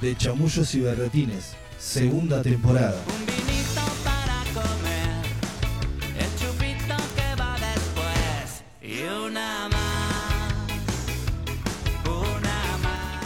de Chamullos y Berretines, segunda temporada. Un vinito para comer, el chupito que va después y una más, una más.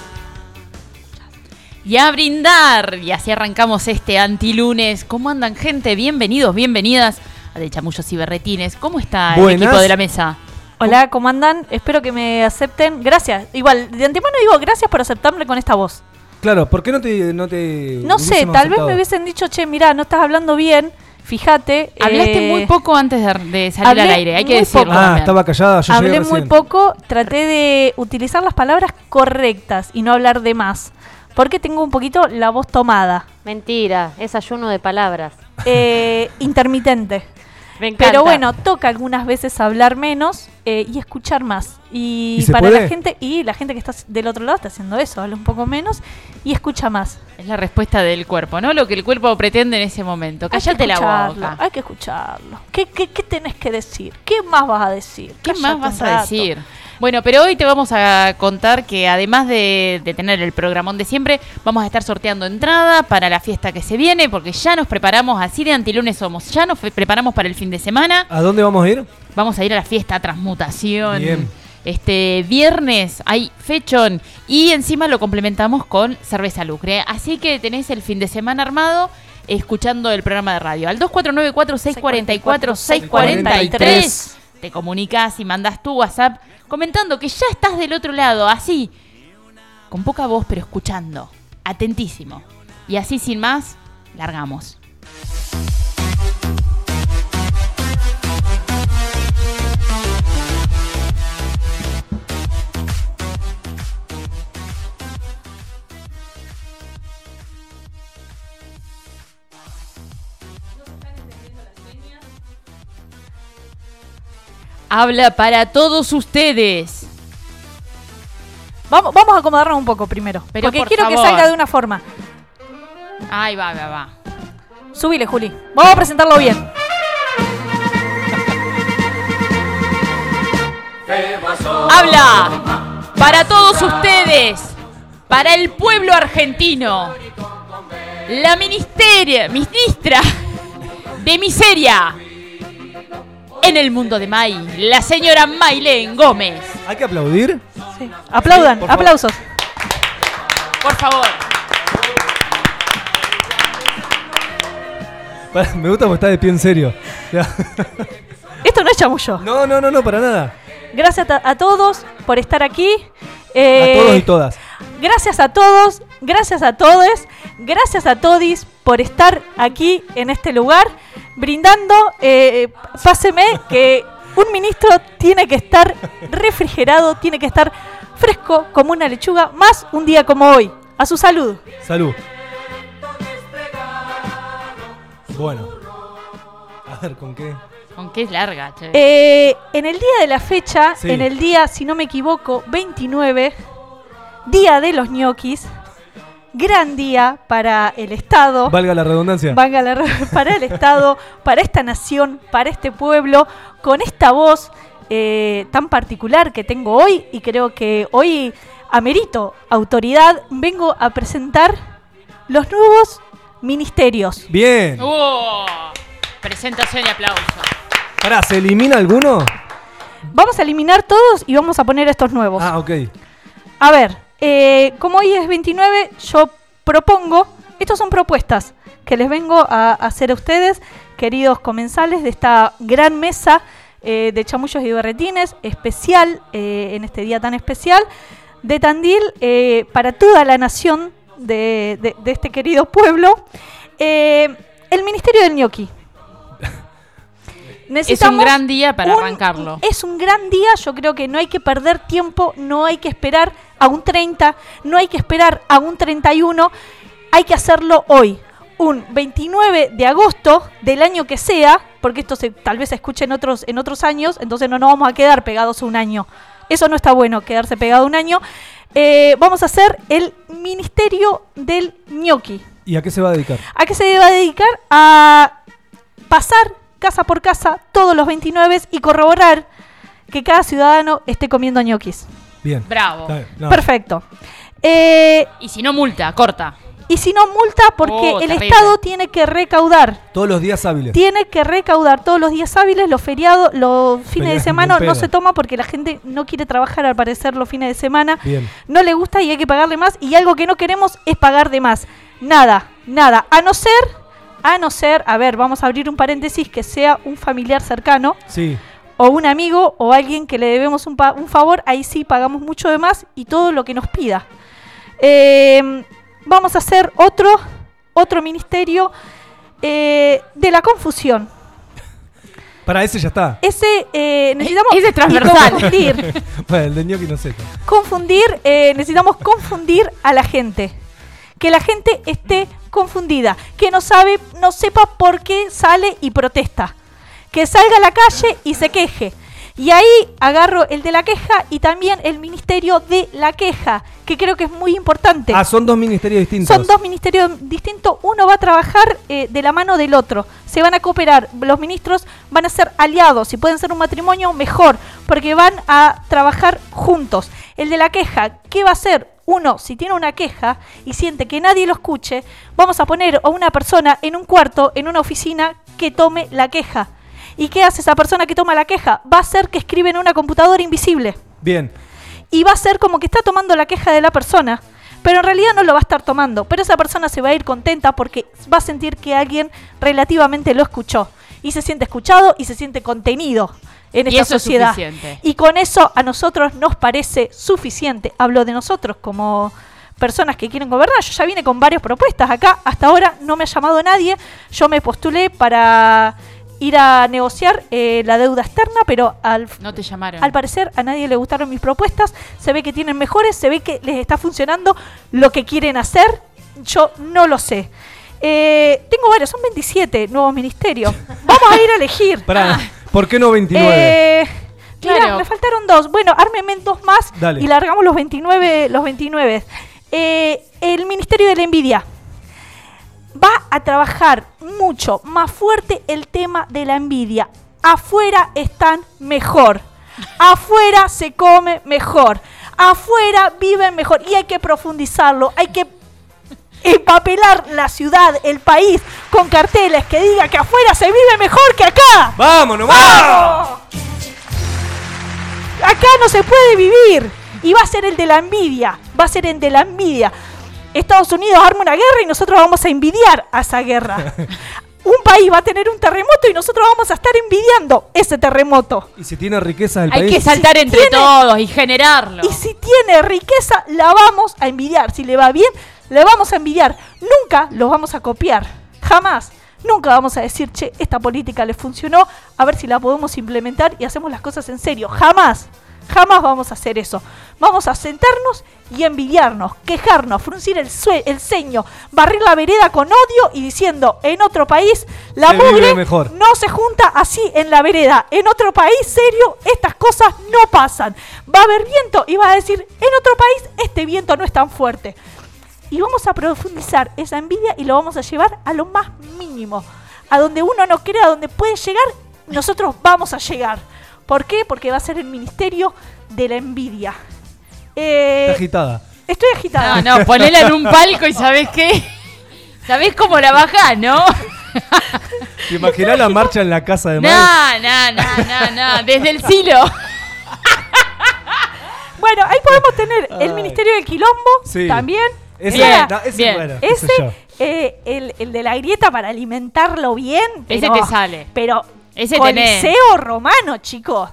Y a brindar. Y así arrancamos este antilunes. ¿Cómo andan, gente? Bienvenidos, bienvenidas a De Chamullos y Berretines. ¿Cómo está el Buenas. equipo de la mesa? Hola, ¿cómo andan? Espero que me acepten. Gracias. Igual, de antemano digo gracias por aceptarme con esta voz. Claro, ¿por qué no te. No, te No sé, tal vez me hubiesen dicho, che, mirá, no estás hablando bien. Fíjate. Hablaste eh, muy poco antes de, de salir hablé al aire, hay que muy decirlo. poco. Ah, estaba callada, yo Hablé muy poco, traté de utilizar las palabras correctas y no hablar de más. Porque tengo un poquito la voz tomada. Mentira, es ayuno de palabras. eh, intermitente. Me encanta. Pero bueno, toca algunas veces hablar menos eh, y escuchar más. Y, ¿Y se para puede? la gente, y la gente que está del otro lado está haciendo eso, habla un poco menos y escucha más. Es la respuesta del cuerpo, ¿no? Lo que el cuerpo pretende en ese momento. Cállate la boca. Hay que escucharlo. ¿Qué, qué, qué tenés que decir? ¿Qué más vas a decir? ¿Qué Cállate más vas a rato. decir? Bueno, pero hoy te vamos a contar que además de, de tener el programón de siempre, vamos a estar sorteando entrada para la fiesta que se viene, porque ya nos preparamos, así de antilunes somos, ya nos preparamos para el fin de semana. ¿A dónde vamos a ir? Vamos a ir a la fiesta Transmutación. Bien. Este viernes hay fechón y encima lo complementamos con cerveza lucre. Así que tenés el fin de semana armado escuchando el programa de radio. Al 2494-644-643 te comunicas y mandas tu WhatsApp comentando que ya estás del otro lado, así, con poca voz pero escuchando, atentísimo. Y así sin más, largamos. Habla para todos ustedes. Vamos, vamos a acomodarnos un poco primero. Pero porque por quiero que salga de una forma. Ahí va, va, va. Subile, Juli. Vamos a presentarlo bien. Habla para todos ustedes, para el pueblo argentino, la ministeria, ministra de miseria en el mundo de May, la señora Maylén Gómez. ¿Hay que aplaudir? Sí. Aplaudan, por aplausos. Por favor. Me gusta porque está de pie en serio. Ya. Esto no es chamullo. No, no, no, no, para nada. Gracias a, a todos por estar aquí. A Eh, todos y todas. Gracias a todos, gracias a todos, gracias a todis por estar aquí en este lugar, brindando, eh, páseme que un ministro tiene que estar refrigerado, tiene que estar fresco como una lechuga, más un día como hoy. A su salud. Salud. Bueno. A ver, ¿con qué? Aunque es larga, che. Eh, en el día de la fecha, Sí. en el día, si no me equivoco, 29, día de los ñoquis, gran día para el Estado. Valga la redundancia. Valga la re- para el Estado, para esta nación, para este pueblo, con esta voz eh, tan particular que tengo hoy y creo que hoy amerito autoridad, vengo a presentar los nuevos ministerios. Bien. ¡Oh! Presentación y aplauso. Pará, ¿se elimina alguno? Vamos a eliminar todos y vamos a poner estos nuevos. Ah, ok. A ver, eh, como hoy es 29, yo propongo, estas son propuestas que les vengo a hacer a ustedes, queridos comensales de esta gran mesa eh, de chamullos y berretines, especial, eh, en este día tan especial, de Tandil, para toda la nación de, de- de este querido pueblo, el Ministerio del Ñoqui. Es un gran día para un- arrancarlo. Es un gran día, yo creo que no hay que perder tiempo, no hay que esperar a un 30, no hay que esperar a un 31, hay que hacerlo hoy. Un 29 de agosto del año que sea, porque esto se, tal vez se escuche en otros, en otros años, entonces no nos vamos a quedar pegados un año. Eso no está bueno, quedarse pegado un año. Eh, vamos a hacer el Ministerio del Ñoqui. ¿Y a qué se va a dedicar? ¿A qué se va a dedicar? A pasar casa por casa todos los 29 y corroborar que cada ciudadano esté comiendo ñoquis. Bien. Bravo. Está bien. No. Perfecto. Eh, Y si no, multa, corta. y si no, multa porque Oh, el terrible. Estado tiene que recaudar. Todos los días hábiles. Tiene que recaudar todos los días hábiles, los feriados, los fines de semana no se toma porque la gente no quiere trabajar al parecer los fines de semana. Bien. No le gusta y hay que pagarle más. Y algo que no queremos es pagar de más. Nada, nada. A no ser, a no ser, a ver, vamos a abrir un paréntesis, que sea un familiar cercano Sí. O un amigo o alguien que le debemos un, pa- un favor, ahí sí pagamos mucho de más y todo lo que nos pida. Eh, vamos a hacer otro, otro ministerio eh, de la confusión. Para ese ya está. Ese eh, necesitamos Ese es transversal. confundir, Bueno, el de ñoqui no sé. confundir, eh, necesitamos confundir a la gente. Que la gente esté confundida, que no sabe, no sepa por qué sale y protesta. Que salga a la calle y se queje. Y ahí agarro el de la queja y también el ministerio de la queja, que creo que es muy importante. Ah, son dos ministerios distintos. Son dos ministerios distintos, uno va a trabajar eh, de la mano del otro, se van a cooperar, los ministros van a ser aliados, si pueden ser un matrimonio, mejor, porque van a trabajar juntos. El de la queja, ¿qué va a hacer? Uno, si tiene una queja y siente que nadie lo escuche, vamos a poner a una persona en un cuarto, en una oficina, que tome la queja. ¿Y qué hace esa persona que toma la queja? Va a hacer que escribe en una computadora invisible Bien. y va a ser como que está tomando la queja de la persona, pero en realidad no lo va a estar tomando. Pero esa persona se va a ir contenta porque va a sentir que alguien relativamente lo escuchó y se siente escuchado y se siente contenido en Y esta eso es sociedad. suficiente. Y con eso a nosotros nos parece suficiente. Hablo de nosotros como personas que quieren gobernar. Yo ya vine con varias propuestas acá. Hasta ahora no me ha llamado nadie. Yo me postulé para ir a negociar eh, la deuda externa, pero al No te llamaron. al parecer a nadie le gustaron mis propuestas, se ve que tienen mejores, se ve que les está funcionando lo que quieren hacer, yo no lo sé. Eh, tengo varios, son 27 nuevos ministerios. Vamos a ir a elegir. Pará, ¿por qué no 29? Eh, mirá, Claro. me faltaron dos. Bueno, ármeme dos más Dale. y largamos los 29. Los 29. Eh, el Ministerio de la Envidia va a trabajar mucho más fuerte el tema de la envidia. Afuera están mejor. Afuera se come mejor. Afuera viven mejor. Y hay que profundizarlo. Hay que empapelar la ciudad, el país, con carteles que diga que afuera se vive mejor que acá. ¡Vamos, nomás! ¡Vamos! Acá no se puede vivir. Y va a ser el de la envidia. Va a ser el de la envidia. Estados Unidos arma una guerra y nosotros vamos a envidiar a esa guerra. Un país va a tener un terremoto y nosotros vamos a estar envidiando ese terremoto. Y si tiene riqueza el Hay país. que saltar Si entre tiene- todos y generarlo. Y si tiene riqueza, la vamos a envidiar. Si le va bien, le vamos a envidiar. Nunca los vamos a copiar. Jamás. Nunca vamos a decir, che, esta política le funcionó, a ver si la podemos implementar y hacemos las cosas en serio. Jamás. Jamás vamos a hacer eso. Vamos a sentarnos y envidiarnos, quejarnos, fruncir el, sue- el ceño, barrir la vereda con odio y diciendo, en otro país, la Se mugre mejor. no se junta así en la vereda. En otro país serio, estas cosas no pasan. Va a haber viento y va a decir, en otro país este viento no es tan fuerte. Y vamos a profundizar esa envidia y lo vamos a llevar a lo más mínimo. A donde uno no cree, a donde puede llegar, nosotros vamos a llegar. ¿Por qué? Porque va a ser el ministerio de la envidia. Eh, Está agitada. estoy agitada. No, no, ponela en un palco y ¿sabés qué? ¿Sabés cómo la bajás, no? ¿Te imaginás la marcha en la casa de No, no, no, no, no. Desde el silo. Bueno, ahí podemos tener el ministerio del quilombo Sí. también. Ese, Bien, no, ese bien. bueno, Ese, eh, el, el de la grieta para alimentarlo bien. Ese pero- te sale. Pero Ese tenés. Coliseo romano, chicos.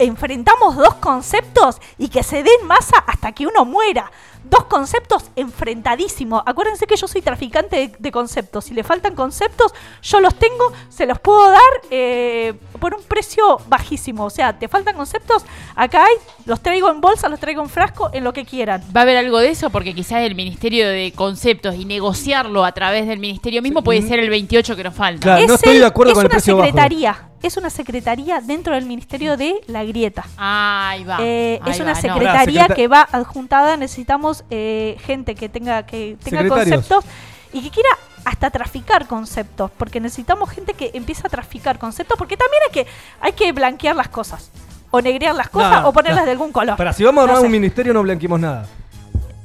Enfrentamos dos conceptos y que se den masa hasta que uno muera. Dos conceptos enfrentadísimos. Acuérdense que yo soy traficante de, de conceptos. Si le faltan conceptos, yo los tengo, se los puedo dar eh, por un precio bajísimo. O sea, te faltan conceptos, acá hay, los traigo en bolsa, los traigo en frasco, en lo que quieran. ¿Va a haber algo de eso? Porque quizás el Ministerio de Conceptos y negociarlo a través del Ministerio mismo puede ser el 28 que nos falta. Claro, no Es estoy el- de acuerdo es con el una precio bajo. secretaría, Es una secretaría dentro del Ministerio de la Grieta. Ahí va. Eh, ahí es una va, no. secretaría que va adjuntada. Necesitamos eh, gente que tenga que tenga conceptos y que quiera hasta traficar conceptos, porque necesitamos gente que empiece a traficar conceptos, porque también hay que hay que blanquear las cosas o negrear las cosas No, o ponerlas no. de algún color. Para si vamos a No armar sé. un ministerio no blanqueemos nada.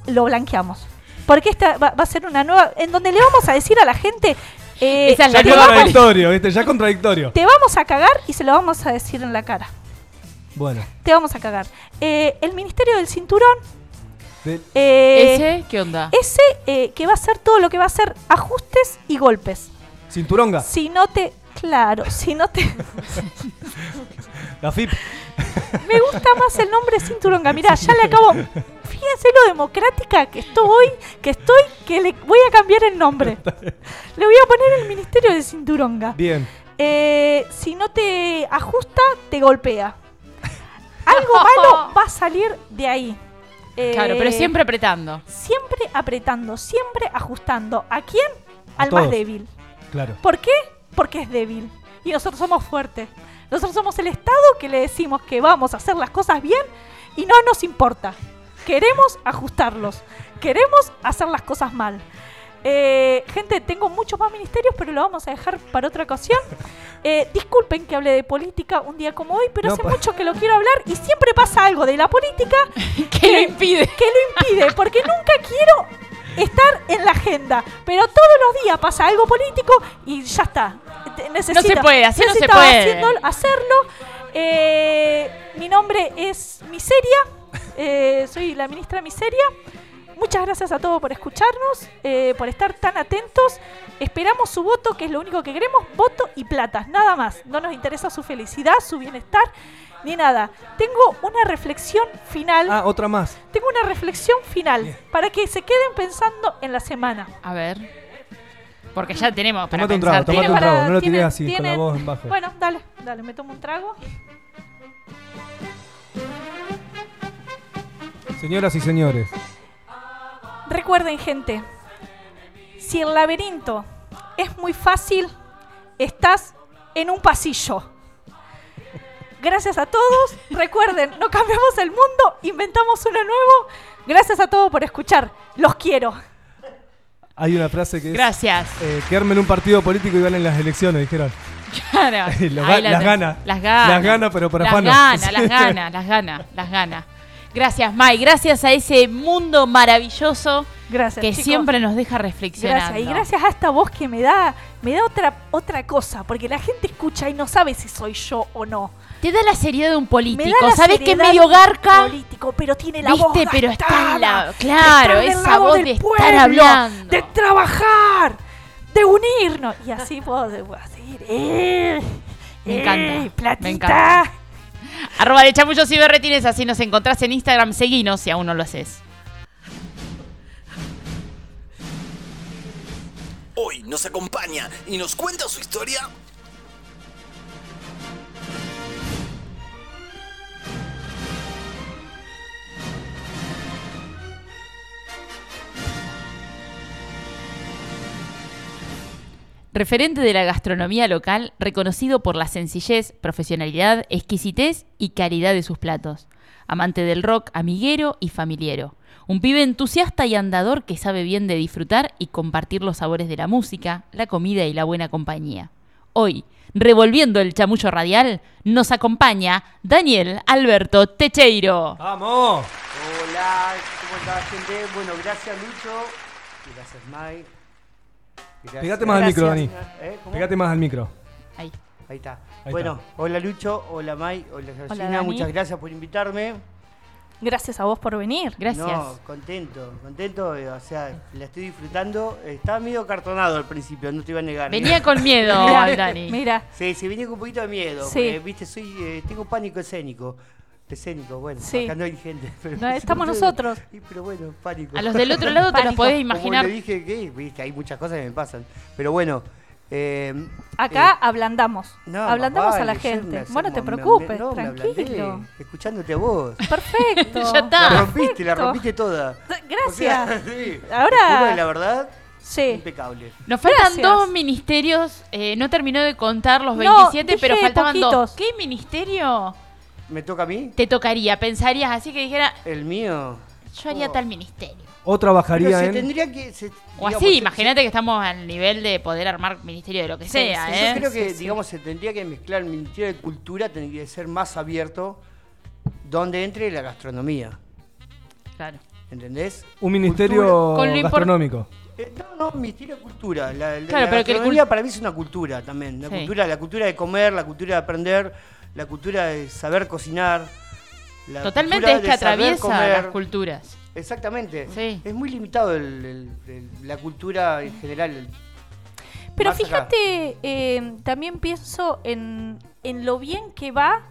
lo blanqueamos. Porque esta va, va a ser una nueva, en donde le vamos a decir a la gente, eh, Esa es la Ya contradictorio, ¿viste? Ya contradictorio. te vamos a cagar y se lo vamos a decir en la cara. Bueno. Te vamos a cagar. Eh, el Ministerio del Cinturón, eh, ¿Ese? ¿Qué onda? ese eh, que va a hacer todo lo que va a hacer ajustes y golpes. Cinturonga. Si no te, claro, si no te, La FIP. Me gusta más el nombre Cinturonga. Mirá, ya le acabo. Fíjense lo democrática que estoy, que estoy, que le voy a cambiar el nombre. Le voy a poner el Ministerio de Cinturonga. Bien. Eh, si no te ajusta, te golpea. Algo malo va a salir de ahí. Eh, Claro, pero siempre apretando. Siempre apretando, siempre ajustando. ¿A quién? A Al más débil. Claro. ¿Por qué? Porque es débil. Y nosotros somos fuertes. Nosotros somos el Estado que le decimos que vamos a hacer las cosas bien y no nos importa. Queremos ajustarlos. Queremos hacer las cosas mal. Eh, gente, tengo muchos más ministerios, pero lo vamos a dejar para otra ocasión. Eh, disculpen que hable de política un día como hoy, pero No, hace pa- mucho que lo quiero hablar y siempre pasa algo de la política ¿Qué lo impide? que lo impide, porque nunca quiero estar en la agenda, pero todos los días pasa algo político y ya está. Necesito, No se puede, así no se puede. haciendo- hacerlo. Eh, mi nombre es Miseria, eh, soy la ministra Miseria. Muchas gracias a todos por escucharnos, eh, por estar tan atentos. Esperamos su voto, que es lo único que queremos, voto y plata, nada más. No nos interesa su felicidad, su bienestar, ni nada. Tengo una reflexión final. Ah, otra más. Tengo una reflexión final para que se queden pensando en la semana. A ver. Porque ya tenemos para Tomate un trago, tomate ¿Tienen un para- trago. No lo tiré así, con la tienen- voz en bajo. Bueno, dale, dale, me tomo un trago. Señoras y señores. Recuerden, gente, si el laberinto es muy fácil, estás en un pasillo. Gracias a todos. Recuerden, no cambiamos el mundo, inventamos uno nuevo. Gracias a todos por escuchar. Los quiero. Hay una frase que es. Gracias. Eh, que armen un partido político y ganen las elecciones, dijeron. Claro. Los las te- gana. Las gana. Las gana, pero para Las afano. gana, las gana, las gana, las gana. Gracias, Mai. Gracias a ese mundo maravilloso Gracias. que chicos. siempre nos deja reflexionando. Gracias. Y gracias a esta voz que me da, me da otra, otra cosa, porque la gente escucha y no sabe si soy yo o no. Te da la seriedad de un político. ¿Sabes que seriedad medio garca? político, pero tiene la voz ¿Viste? Pero está en la- claro, del esa voz del de estar hablando. de trabajar, de unirnos. Y así puedo decir, eh, Me eh, encanta, me encanta. Arroba de chamullos y berretines, así nos encontrás en Instagram. Seguinos si aún no lo haces. Hoy nos acompaña y nos cuenta su historia. Referente de la gastronomía local, reconocido por la sencillez, profesionalidad, exquisitez y calidad de sus platos. Amante del rock, amiguero y familiero. Un pibe entusiasta y andador que sabe bien de disfrutar y compartir los sabores de la música, la comida y la buena compañía. Hoy, revolviendo el chamullo radial, nos acompaña Daniel Alberto Techeiro. ¡Vamos! Hola, ¿cómo está gente? Bueno, gracias Lucho, gracias Mike. Gracias- Pegate más al micro, Dani. ¿Eh? ¿Cómo? Pegate más al micro. Ahí. Ahí está. Ahí bueno, está. hola Lucho, hola Mike, hola Georgina, Dani. muchas gracias por invitarme. Gracias a vos por venir. Gracias. No, contento, contento, o sea, la estoy disfrutando. Estaba medio cartonado al principio, no te iba a negar. Venía con miedo, Dani. Mira, Sí, sí, venía con un poquito de miedo. Sí. porque, Viste, soy, eh, tengo pánico escénico. Escénico, bueno, Sí. acá no hay gente. Pero No, estamos nosotros. Sí, pero bueno, pánico. A los del otro lado te los podés Como imaginar. le dije que, viste, hay muchas cosas que me pasan. Pero bueno, eh, acá eh, ablandamos. no, ablandamos a la gente. me Bueno, te me- preocupes, no, me ablandé tranquilo. escuchándote a vos. Perfecto. Ya está. La rompiste, la rompiste toda. Gracias. O sea, sí. Ahora- la verdad, Sí. impecable. Nos faltan Gracias. dos ministerios. eh, no terminó de contar los No, 27, dije pero faltaban poquitos. dos. ¿Qué ministerio ¿Me toca a mí? te tocaría? Pensarías así que dijera, El mío. yo haría Oh. tal ministerio. O trabajaría se en. tendría que. se- O digamos, así, se- imagínate que estamos al nivel de poder armar ministerio de lo que Sí, sea, sí, ¿eh? Yo creo que, Sí, sí. digamos, se tendría que mezclar el Ministerio de Cultura, tendría que ser más abierto, donde entre la gastronomía. Claro. ¿Entendés? Un ministerio Con gastronómico. Eh, no, no, ministerio de cultura. La, la- Claro, la pero que el gastronomía cul- para mí es una cultura también. La, Sí. cultura, la cultura de comer, la cultura de aprender, la cultura de saber cocinar. la Totalmente cultura es que atraviesa comer. las culturas. Exactamente. Sí. Es muy limitado el- el- el- la cultura en general. Pero fíjate, eh, también pienso en, en lo bien que va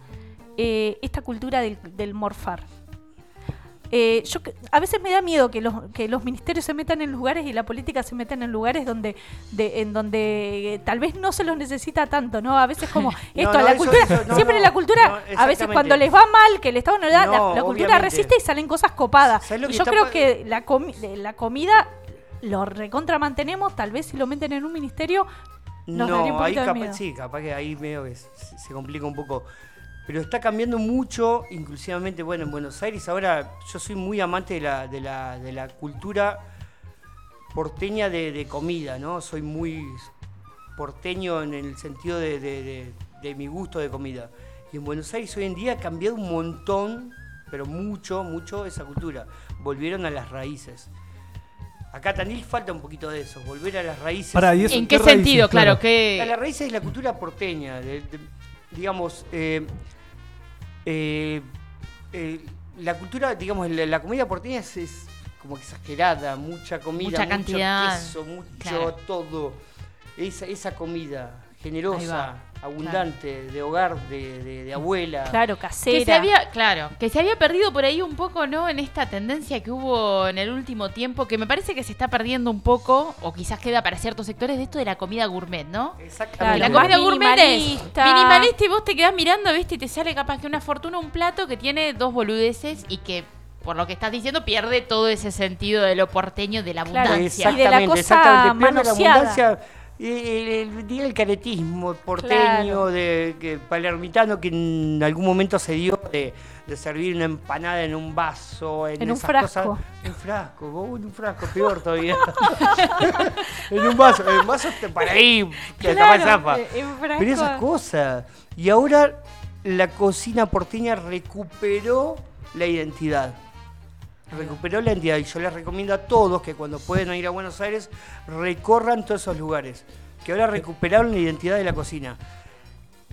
eh, esta cultura del, del morfar. Eh, yo a veces me da miedo que los, que los ministerios se metan en lugares y la política se metan en lugares donde de, en donde eh, tal vez no se los necesita tanto, ¿no? A veces como esto, no, la eso- cultura, eso- no, siempre la cultura, a veces cuando les va mal, que el Estado no le da, la- cultura obviamente. resiste y salen cosas copadas. ¿Sabes lo Y yo creo que la, comi- la comida lo recontra mantenemos, tal vez si lo meten en un ministerio nos daría un No, ahí de capaz, miedo. sí, capaz que ahí medio que se, se complica un poco. Pero está cambiando mucho, inclusivamente, bueno, en Buenos Aires ahora yo soy muy amante de la, de la, de la cultura porteña de, de comida, ¿no? Soy muy porteño en el sentido de, de- de- de mi gusto de comida. Y en Buenos Aires hoy en día ha cambiado un montón, pero mucho, mucho esa cultura. Volvieron a las raíces. Acá Tandil falta un poquito de eso, volver a las raíces. Pará, ¿y eso ¿En qué qué raíces? sentido? Claro, Claro. que... La, la raíz es la cultura porteña, de- de- digamos, eh, eh, eh, la cultura, digamos, la, la comida porteña es, es como exagerada, mucha comida, Mucha mucho cantidad, queso, mucho claro. todo, esa, esa comida generosa, abundante, de hogar, de, de- de abuela. Claro, Que casera. se había, claro, que se había perdido por ahí un poco, ¿no? En esta tendencia que hubo en el último tiempo, que me parece que se está perdiendo un poco, o quizás queda para ciertos sectores, de esto de la comida gourmet, ¿no? Exactamente. la comida gourmet es minimalista. y vos te quedás mirando, ¿viste? Y te sale capaz que una fortuna un plato que tiene dos boludeces y que, por lo que estás diciendo, pierde todo ese sentido de lo porteño, de la Claro, abundancia. y de la cosa exactamente. Pierde la manoseada. abundancia, el, el- el caretismo porteño, Claro. de que palermitano que en algún momento se dio de, de servir una empanada en un vaso, en, En un esas frasco. cosas. En frasco, vos, en un frasco, peor todavía. en un vaso, en un vaso te- para ahí, te Claro, frasco. Pero esas cosas. Y ahora la cocina porteña recuperó la identidad. Recuperó la identidad. Y yo les recomiendo a todos que cuando pueden ir a Buenos Aires recorran todos esos lugares. Que ahora recuperaron la identidad de la cocina.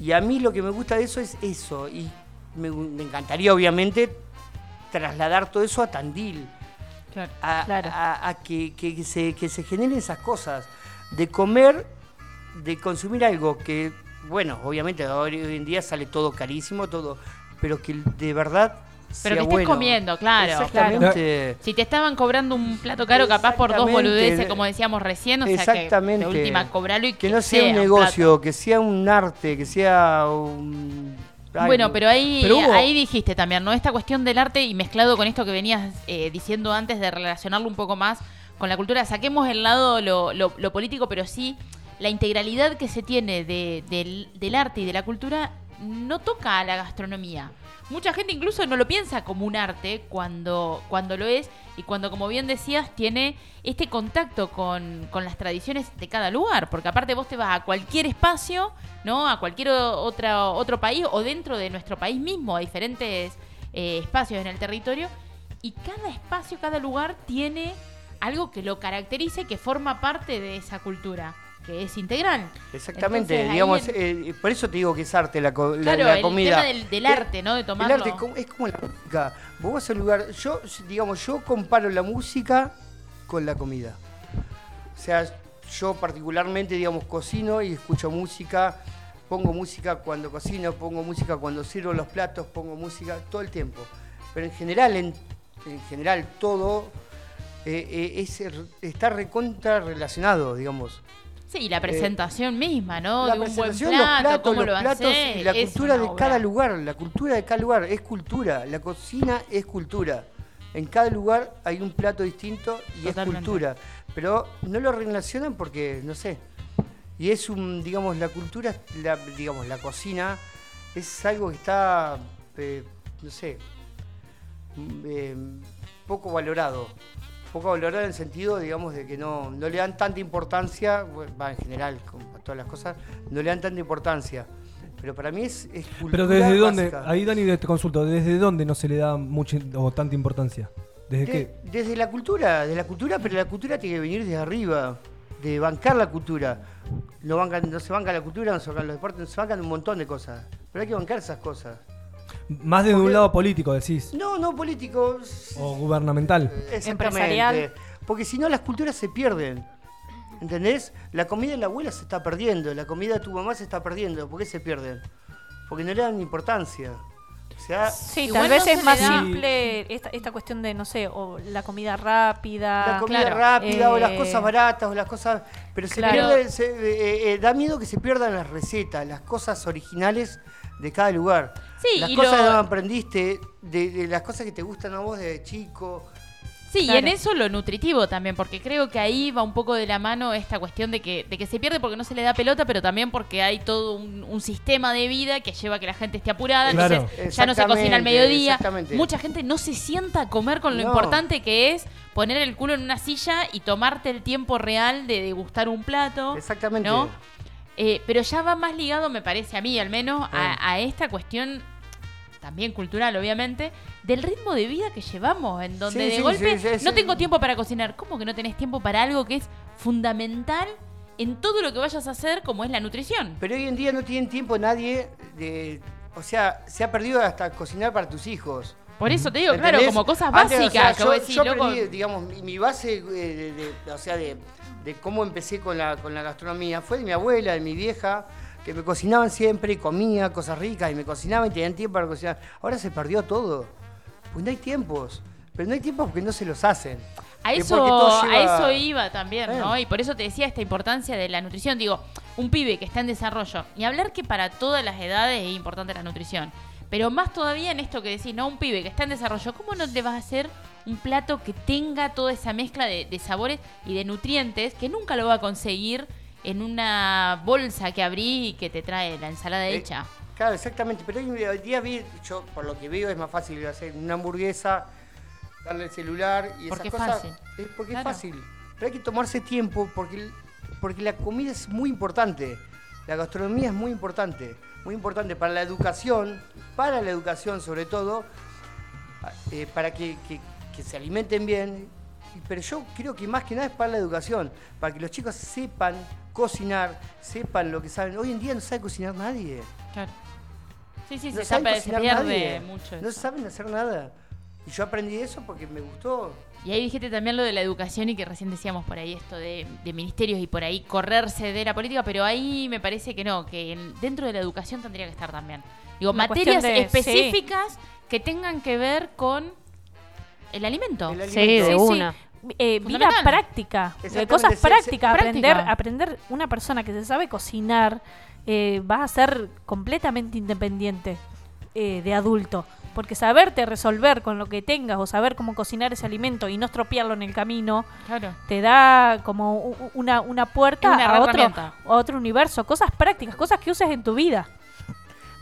Y a mí lo que me gusta de eso es eso. Y me, me encantaría, obviamente, trasladar todo eso a Tandil. Claro. A, Claro. a- a que, que se, que se generen esas cosas. De comer, de consumir algo que, bueno, obviamente hoy hoy en día sale todo carísimo, todo, pero que de verdad Pero que estés comiendo, claro. Exactamente. Si te estaban cobrando un plato caro, capaz por dos boludeces, como decíamos recién, o sea que de última cobralo y Que no sea un negocio, que sea un arte, que sea un... Bueno, pero ahí, Pero hubo- ahí dijiste también, ¿no? Esta cuestión del arte y mezclado con esto que venías eh, diciendo antes de relacionarlo un poco más con la cultura, saquemos el lado lo, lo- lo político, pero sí la integralidad que se tiene de- del, del arte y de la cultura no toca a la gastronomía. Mucha gente incluso no lo piensa como un arte cuando, cuando lo es y cuando, como bien decías, tiene este contacto con, con las tradiciones de cada lugar. Porque aparte vos te vas a cualquier espacio, ¿no? A cualquier otra, otro país o dentro de nuestro país mismo, a diferentes eh, espacios en el territorio. Y cada espacio, cada lugar tiene algo que lo caracterice, que forma parte de esa cultura, que es integral. Exactamente, Entonces, digamos, en- eh, por eso te digo que es arte la, co- la- Claro, la el comida. tema del, del arte, ¿no? De tomarlo. El arte es como, es como la música. Vos vas a un lugar, yo, digamos, yo comparo la música con la comida. O sea, yo particularmente, digamos, cocino y escucho música, pongo música cuando cocino, pongo música cuando sirvo los platos, pongo música todo el tiempo. Pero en general, en, en general todo eh, eh, es, está recontra relacionado, digamos. Sí, y la presentación misma, ¿no? La de un buen presentación, plato, los platos, cómo los lo platos y la es cultura de obra. cada lugar, la cultura de cada lugar es cultura, la cocina es cultura. En cada lugar hay un plato distinto y Totalmente. es cultura, pero no lo relacionan porque no sé. Y es un, digamos, la cultura, la, digamos, la cocina es algo que está, eh, no sé, mm, eh, poco valorado. Poco valorado en el sentido, digamos, de que no, no le dan tanta importancia, va en general, con todas las cosas, no le dan tanta importancia. Pero para mí es, es cultura Pero desde dónde, ahí Dani te consulto, ¿desde dónde no se le da mucha o tanta importancia? ¿Desde De- qué? Desde la cultura, de la cultura, pero la cultura tiene que venir desde arriba, de bancar la cultura. No, bancan, no se banca la cultura, no se bancan los deportes, no se bancan un montón de cosas. Pero hay que bancar esas cosas. Más desde un lado político, decís. No, no políticos. O gubernamental. Empresarial. Porque si no, las culturas se pierden. ¿Entendés? La comida de la abuela se está perdiendo, la comida de tu mamá se está perdiendo. ¿Por qué se pierden? Porque no le dan importancia. O sea, Sí, Igual tal vez no es más simple esta, esta cuestión de, no sé, o la comida rápida. la comida claro. rápida o las Eh, cosas baratas o las cosas... Pero se claro. pierde, se- eh, eh, da miedo que se pierdan las recetas, las cosas originales de cada lugar. Sí, las y cosas lo- que aprendiste, de, de las cosas que te gustan a vos desde chico. Sí, Claro. y en eso lo nutritivo también, porque creo que ahí va un poco de la mano esta cuestión de que, de que se pierde porque no se le da pelota, pero también porque hay todo un, un sistema de vida que lleva a que la gente esté apurada, Claro. entonces ya no se cocina al mediodía. exactamente. Mucha gente no se sienta a comer con lo No. importante que es poner el culo en una silla y tomarte el tiempo real de degustar un plato. Exactamente. ¿no? Eh, pero ya va más ligado, me parece a mí al menos, a, a esta cuestión también cultural, obviamente, del ritmo de vida que llevamos, en donde Sí, de sí, golpe sí, no tengo tiempo para cocinar. ¿Cómo que no tenés tiempo para algo que es fundamental en todo lo que vayas a hacer, como es la nutrición? Pero hoy en día no tienen tiempo nadie de... O sea, se ha perdido hasta cocinar para tus hijos. Por eso te digo, ¿Entendés? claro, como cosas Antes, o básicas sea, que yo, vos decís, yo loco. aprendí, digamos, mi, mi base, eh, de, de- o sea, de, de cómo empecé con la, con la gastronomía fue de mi abuela, de mi vieja, que me cocinaban siempre y comía cosas ricas y me cocinaban y tenían tiempo para cocinar. Ahora se perdió todo. Pues no hay tiempos. Pero no hay tiempos porque no se los hacen. A eso, a eso iba también, ¿no? Y por eso te decía esta importancia de la nutrición. Digo, un pibe que está en desarrollo. Y hablar que para todas las edades es importante la nutrición. Pero más todavía en esto que decís, ¿no? Un pibe que está en desarrollo, ¿cómo no te vas a hacer un plato que tenga toda esa mezcla de, de sabores y de nutrientes que nunca lo va a conseguir en una bolsa que abrí y que te trae la ensalada Eh, hecha? Claro, exactamente. Pero hoy, día vi, yo por lo que veo es más fácil hacer una hamburguesa, darle el celular y Porque esas es cosas. fácil. Es porque Claro. es fácil. Pero hay que tomarse tiempo porque, porque la comida es muy importante. La gastronomía es muy importante. Muy importante para la educación, para la educación sobre todo, eh, para que, que- que se alimenten bien. Pero yo creo que más que nada es para la educación, para que los chicos sepan cocinar, sepan lo que saben. Hoy en día no sabe cocinar nadie. Claro. Sí, sí, No se, tapa- se cocinar pierde nadie. mucho. No eso. saben hacer nada. Y yo aprendí eso porque me gustó. Y ahí dijiste también lo de la educación y que recién decíamos por ahí esto de, de ministerios y por ahí correrse de la política, pero ahí me parece que no, que en- dentro de la educación tendría que estar también. Digo, Una materias de- específicas que tengan que ver con el alimento. El Sí, alimento. de Sí, una. Eh, vida práctica, de cosas prácticas, aprender, práctica. aprender una persona que se sabe cocinar, eh, vas a ser completamente independiente eh, de adulto, porque saberte resolver con lo que tengas o saber cómo cocinar ese alimento y no estropearlo en el camino, Claro. te da como una, una puerta una a, otro, a otro universo, cosas prácticas, cosas que uses en tu vida.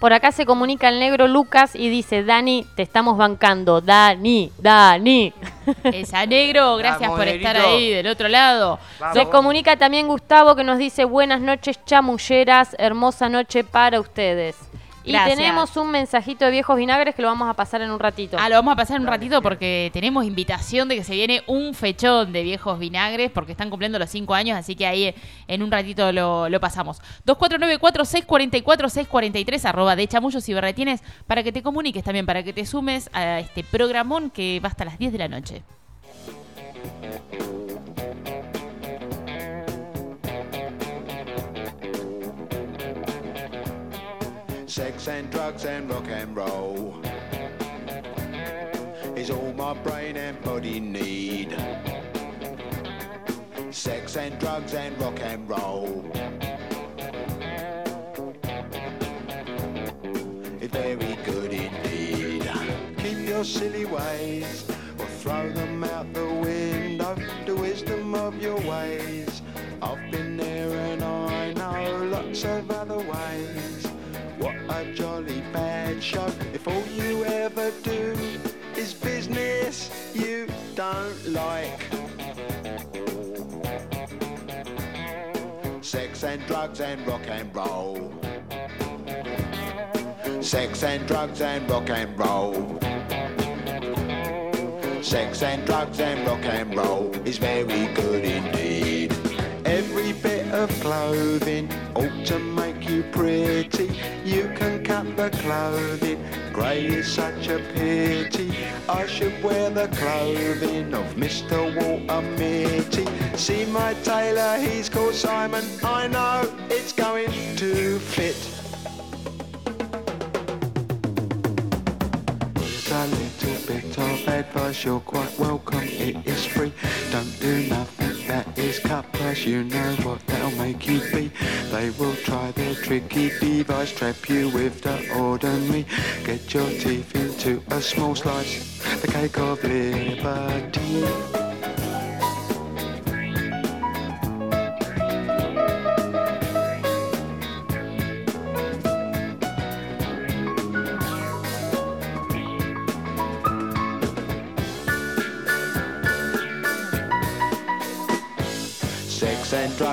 Por acá se comunica el negro Lucas y dice, Dani, te estamos bancando. Dani, Dani. Esa negro, gracias Vamos, por estar negrito. ahí del otro lado. Vamos. Se comunica también Gustavo que nos dice, buenas noches chamulleras, hermosa noche para ustedes. Y Gracias. tenemos un mensajito de viejos vinagres que lo vamos a pasar en un ratito. Ah, lo vamos a pasar en un ratito porque tenemos invitación de que se viene un fechón de viejos vinagres porque están cumpliendo los cinco años, así que ahí eh, en un ratito lo, lo pasamos. 2494-644-643, arroba de chamullos y berretines, para que te comuniques también, para que te sumes a este programón que va hasta las 10 de la noche. Sex and drugs and rock and roll is all my brain and body need. Sex and drugs and rock and roll. It's very good indeed. Keep your silly ways or throw them out the window. The wisdom of your ways. I've been there and I know lots of other ways. What a jolly bad show. If all you ever do is business you don't like. Sex and drugs and rock and roll. Sex and drugs and rock and roll. Sex and drugs and rock and roll is very good indeed. Every bit of clothing ought to make you pretty. You can cut the clothing, grey is such a pity. I should wear the clothing of Mr. Walter Mitty. See my tailor, he's called Simon. I know it's going to fit. A little bit of advice, you're quite welcome, it is free. Don't do nothing is cut you know what they'll make you be. They will try their tricky device, trap you with the ordinary. Get your teeth into a small slice, the cake of liberty.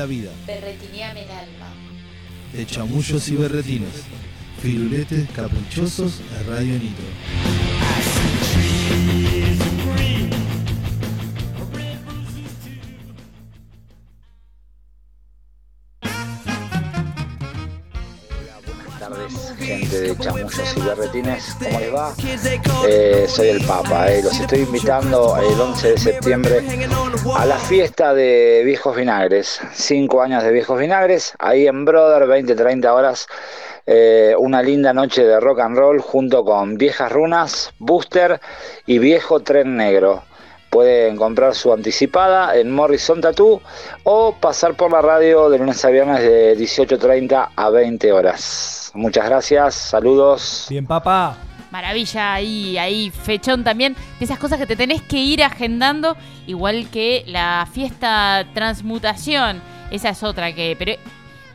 la vida. Berretineame el alma. De chamullos y berretines. Firuletes caprichosos de Radio Nitro. tardes, gente de Chamullos y Berretines, ¿cómo les va? Eh, soy el Papa, eh, los estoy invitando el 11 de septiembre a la fiesta de Viejos Vinagres, 5 años de Viejos Vinagres, ahí en Brother, 20-30 horas, eh, una linda noche de rock and roll junto con Viejas Runas, Booster y Viejo Tren Negro. Pueden comprar su anticipada en Morrison Tattoo o pasar por la radio de lunes a viernes de 18.30 a 20 horas. Muchas gracias, saludos. Bien, papá. Maravilla, ahí, ahí, fechón también. De esas cosas que te tenés que ir agendando, igual que la fiesta transmutación. Esa es otra que. Pero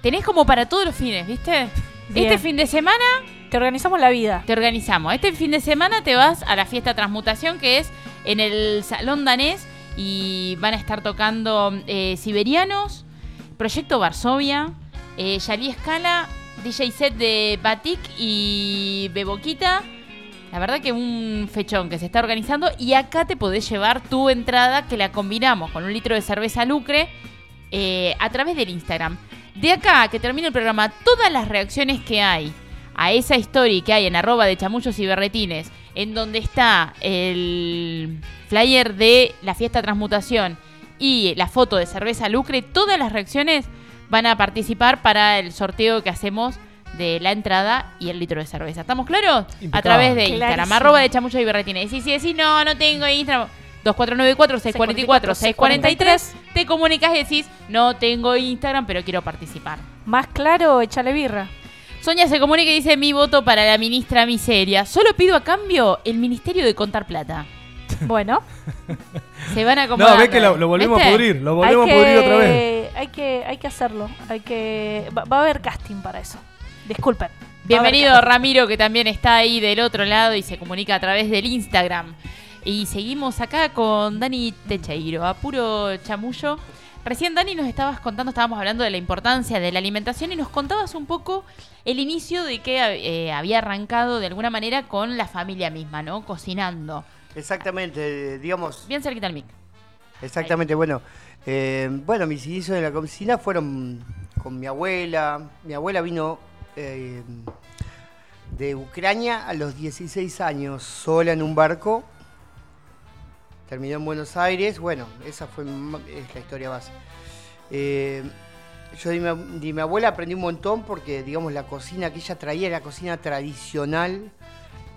tenés como para todos los fines, ¿viste? Bien. Este fin de semana Te organizamos la vida. te organizamos. Este fin de semana te vas a la fiesta transmutación que es en el Salón Danés y van a estar tocando eh, Siberianos, Proyecto Varsovia, eh, Yali Escala, DJ set de Batik y Beboquita. La verdad que un fechón que se está organizando y acá te podés llevar tu entrada que la combinamos con un litro de cerveza Lucre eh, a través del Instagram. De acá que termine el programa, todas las reacciones que hay a esa story que hay en arroba de chamullos y berretines, en donde está el flyer de la fiesta transmutación y la foto de cerveza Lucre, todas las reacciones van a participar para el sorteo que hacemos de la entrada y el litro de cerveza. ¿Estamos claros? A través de Instagram, arroba de chamullos y berretines. Y si decís, no, no tengo Instagram, 2494-644-643, te comunicas y decís, no tengo Instagram, pero quiero participar. Más claro, échale birra. Sonia se comunica y dice mi voto para la ministra Miseria. Solo pido a cambio el Ministerio de Contar Plata. Bueno, Se van a. No, ves que lo, lo volvemos a pudrir, lo volvemos hay a que, pudrir otra vez. Hay que, hay que hacerlo. Hay que, va, va a haber casting para eso. Disculpen. Bienvenido. Ramiro, que también está ahí del otro lado y se comunica a través del Instagram. Y seguimos acá con Dani Techeiro, a puro chamullo. Recién Dani nos estabas contando, estábamos hablando de la importancia de la alimentación y nos contabas un poco el inicio de que eh, había arrancado de alguna manera con la familia misma, ¿no? Cocinando. Exactamente, digamos, Bien cerquita al mic. exactamente, bueno. eh, bueno, mis inicios en la cocina fueron con mi abuela. Mi abuela vino eh, de Ucrania a los 16 años, sola en un barco. terminó en Buenos Aires. Bueno, esa fue es la historia base. Eh, yo de mi, abuela aprendí un montón porque, digamos, la cocina que ella traía era cocina tradicional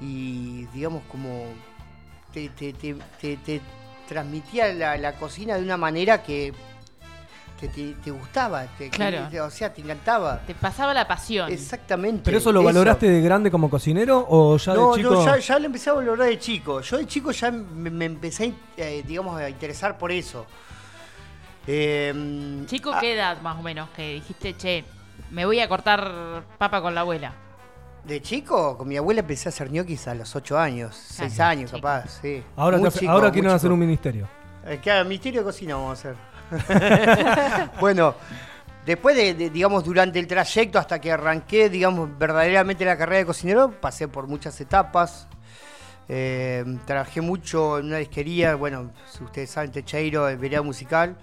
y, digamos, como te, transmitía la cocina de una manera que te, te- te gustaba, te- Claro. te- o sea, te encantaba. Te pasaba la pasión. Exactamente. ¿Pero eso lo valoraste de grande como cocinero o ya no, de chico? no, ya, ya lo empecé a valorar de chico. Yo de chico ya me, me empecé, eh, digamos, a interesar por eso. Eh, Chico, ah, ¿qué edad más o menos? Que dijiste, che, me voy a cortar papa con la abuela. De chico, con mi abuela empecé a hacer ñoquis a los 8 años, 6 Claro, años chico. capaz, sí. Ahora, Muy chico, ahora quieren hacer un ministerio. Eh, claro, misterio de cocina vamos a hacer. bueno, después de, digamos, durante el trayecto hasta que arranqué, digamos, verdaderamente la carrera de cocinero, pasé por muchas etapas. Eh, trabajé mucho en una disquería, bueno, si ustedes saben, Techeiro, Vereda Musical.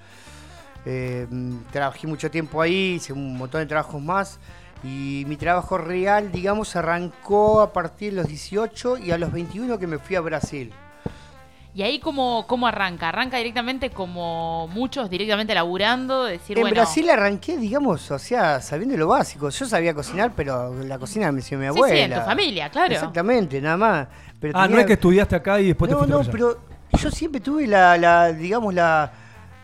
Eh, trabajé mucho tiempo ahí, hice un montón de trabajos más. Y mi trabajo real, digamos, arrancó a partir de los 18 y a los 21 que me fui a Brasil. ¿Y ahí cómo, cómo arranca? ¿Arranca directamente como muchos, directamente laburando? Decir, En bueno, Brasil arranqué, digamos, o sea, sabiendo lo básico. Yo sabía cocinar, pero la cocina me enseñó mi Sí, abuela. sí, en tu familia, claro. Exactamente, nada más. Pero Ah, no tenía- es que estudiaste acá y después No, te fuiste no, allá. pero yo siempre tuve la, la, digamos, la,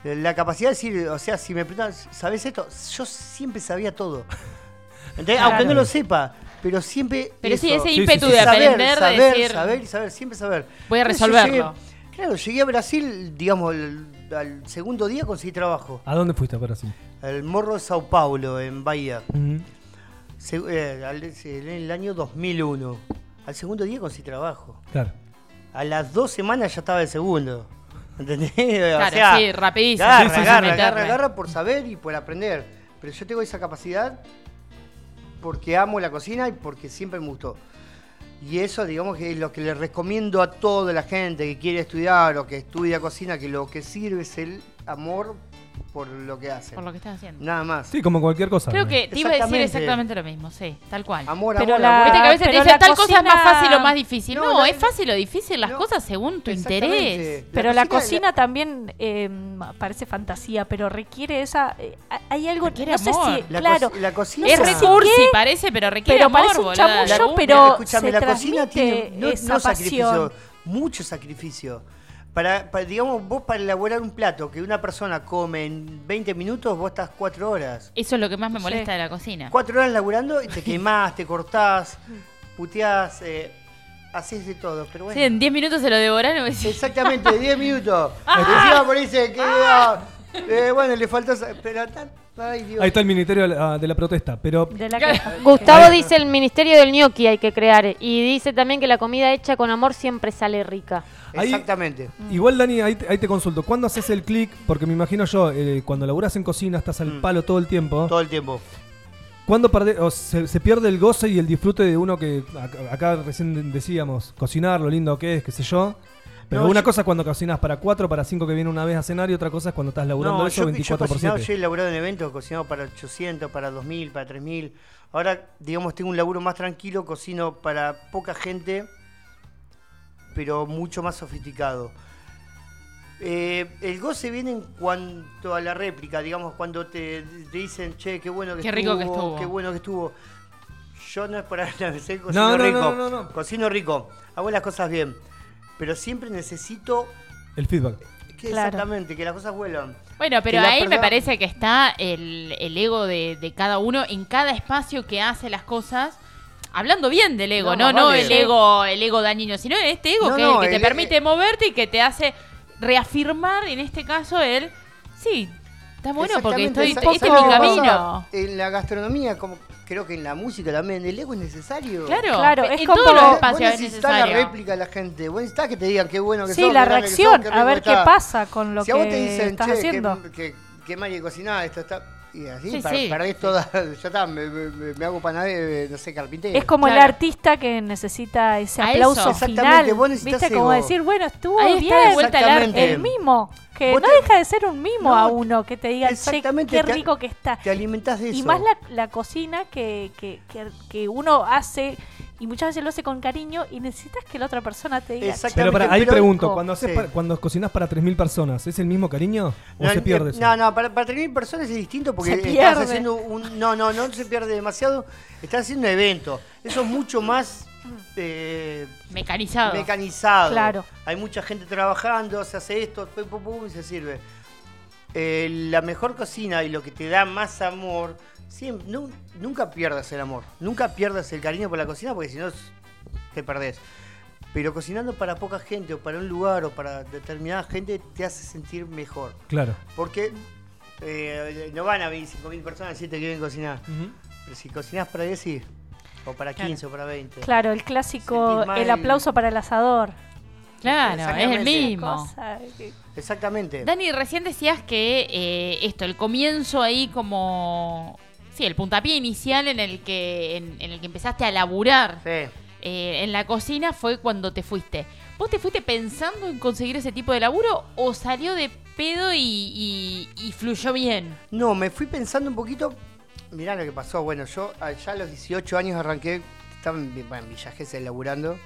la capacidad de decir, o sea, si me preguntan, ¿sabes esto? Yo siempre sabía todo. ¿Entendés? Claro. Aunque no lo sepa, pero siempre. Pero sí, eso. ese ímpetu de saber, aprender, de saber, decir, saber y saber, siempre saber. voy a Entonces yo resolverlo. llegué- claro, llegué a Brasil, digamos, el- al segundo día conseguí trabajo. ¿A dónde fuiste para Brasil? El Morro de Sao Paulo, en Bahía. Se- eh, al- en el año 2001. Al segundo día conseguí trabajo. Claro. A las dos semanas ya estaba el segundo. ¿Entendés? Claro, sí, rapidísimo. Agarra, Sí, sí, sí, agarra, agarra, agarra por saber y por aprender. Pero yo tengo esa capacidad porque amo la cocina y porque siempre me gustó. Y eso, digamos, que es lo que le recomiendo a toda la gente que quiere estudiar o que estudia cocina, que lo que sirve es el amor por lo que hacen. Por lo que estás haciendo. Nada más. Sí, como cualquier cosa. Creo ¿no? que te iba a decir Exactamente. lo mismo, sí, tal cual. Amor, Pero amor, la- amor. Viste que a veces te dicen tal cosa es más fácil o más difícil. No, No, la- es fácil o difícil las No, cosas según tu interés. Pero la cocina también eh, parece fantasía, pero requiere esa. eh, hay algo. Requiere no sé amor. si. La claro. co- la cocina Es sé si recursi, qué, parece, pero requiere pero amor, parece un chamullo, pero- escúchame, se la cocina tiene no, esa no sacrificio, pasión. mucho sacrificio. Para, para, digamos, vos para elaborar un plato que una persona come en 20 minutos, vos estás 4 horas. Eso es lo que más me Sí. molesta de la cocina. 4 horas laburando y te quemás, te cortás, puteás, eh, haces de todo. Pero bueno. Sí, en 10 minutos se lo devoraron. Exactamente, 10 minutos. Encima por ahí se queda. Eh, bueno, le faltó. esa- Pero tan- ay, Dios. Ahí está el Ministerio de la, de la Protesta. Pero De la que- Gustavo dice el ministerio del gnocchi hay que crear y dice también que la comida hecha con amor siempre sale rica. ahí- Exactamente. igual, Dani, ahí te, ahí te consulto. ¿Cuándo haces el clic? Porque me imagino yo, eh, cuando laburas en cocina, estás al Mm. palo todo el tiempo. Todo el tiempo. ¿Cuándo perde- o se, se pierde el goce y el disfrute de uno que acá, acá recién decíamos, cocinar, lo lindo que es, qué sé yo? Pero No, una yo- cosa es cuando cocinas para cuatro, para cinco que viene una vez a cenar y otra cosa es cuando estás laburando No, eso yo, yo 24 he por cocinado, 7. yo he elaborado en eventos, he cocinado para 800, para 2000, para 3000. Ahora, digamos, tengo un laburo más tranquilo, cocino para poca gente, pero mucho más sofisticado. Eh, el goce viene en cuanto a la réplica, digamos, cuando te, te dicen, che, qué bueno que Qué estuvo, rico que estuvo. qué bueno que estuvo. Yo no es para sé, cocino No, no, rico, no, no, no. cocino rico, hago las cosas bien, pero siempre necesito El feedback. que Claro. exactamente, que las cosas vuelan. Bueno, pero ahí me parece que está el, el ego de, de cada uno en cada espacio que hace las cosas. Hablando bien del ego, No, no, más no, vale. el ego, el ego dañino, sino este ego No, que, no, que te el- permite moverte y que te hace reafirmar, en este caso, el sí, está bueno porque estoy, este es mi camino. En la gastronomía, como creo que en la música también, el ego es necesario. Claro, Claro, en es todos como- los Vos espacios es la réplica de la gente. Vos necesitas que te digan qué bueno que Sí, sos, la que sos, reacción, qué a ver que qué pasa con lo si a vos te que dicen, estás che, haciendo. que, que, que mal que cocinás, esto está... Y así, Sí, per- sí. perdés toda... Ya está, me, me, me hago panadero, no sé, carpintero. Es como el Claro. artista que necesita ese A aplauso eso. Exactamente, final. vos necesitas ¿Viste? Como decir, bueno, estuvo Ahí está de bien. vuelta el. Exactamente. El mimo. Que no te- deja de ser un mimo No, a uno que te diga, che, exactamente, qué rico que está. Te alimentás de eso. Y más la, la cocina que, que, que, que uno hace y muchas veces lo hace con cariño y necesitas que la otra persona te diga. Exacto. Pero para, ahí Pero- pregunto, cuando, haces Sí. cuando cocinas para 3.000 personas, ¿es el mismo cariño o No, se pierde eh, eso? No, no, para, para 3.000 personas es distinto porque Se estás haciendo un... No, no, no se pierde demasiado. Estás haciendo un evento. Eso es mucho más eh, Mecanizado. mecanizado. Claro. Hay mucha gente trabajando, se hace esto, pum, pum, pum, y se sirve. Eh, la mejor cocina y lo que te da más amor, siempre, nu- nunca pierdas el amor, nunca pierdas el cariño por la cocina porque si no te perdés. Pero cocinando para poca gente o para un lugar o para determinada gente te hace sentir mejor. Claro. Porque eh, no van a venir 5.000 personas decirte que quieren cocinar. Pero si cocinás para 10, sí. O para 15 o para 20. Claro, el clásico, el aplauso para el asador. Claro, es el Exactamente. mismo. Exactamente. Dani, recién decías que eh, esto, el comienzo ahí como... Sí, el puntapié inicial en el que, en, en el que empezaste a laburar Sí. eh, en la cocina fue cuando te fuiste. ¿Vos te fuiste pensando en conseguir ese tipo de laburo o salió de pedo y, y- y fluyó bien? No, me fui pensando un poquito. Mirá lo que pasó. Bueno, yo ya a los 18 años arranqué. Estaba en, bueno, en Villa Gesell laburando.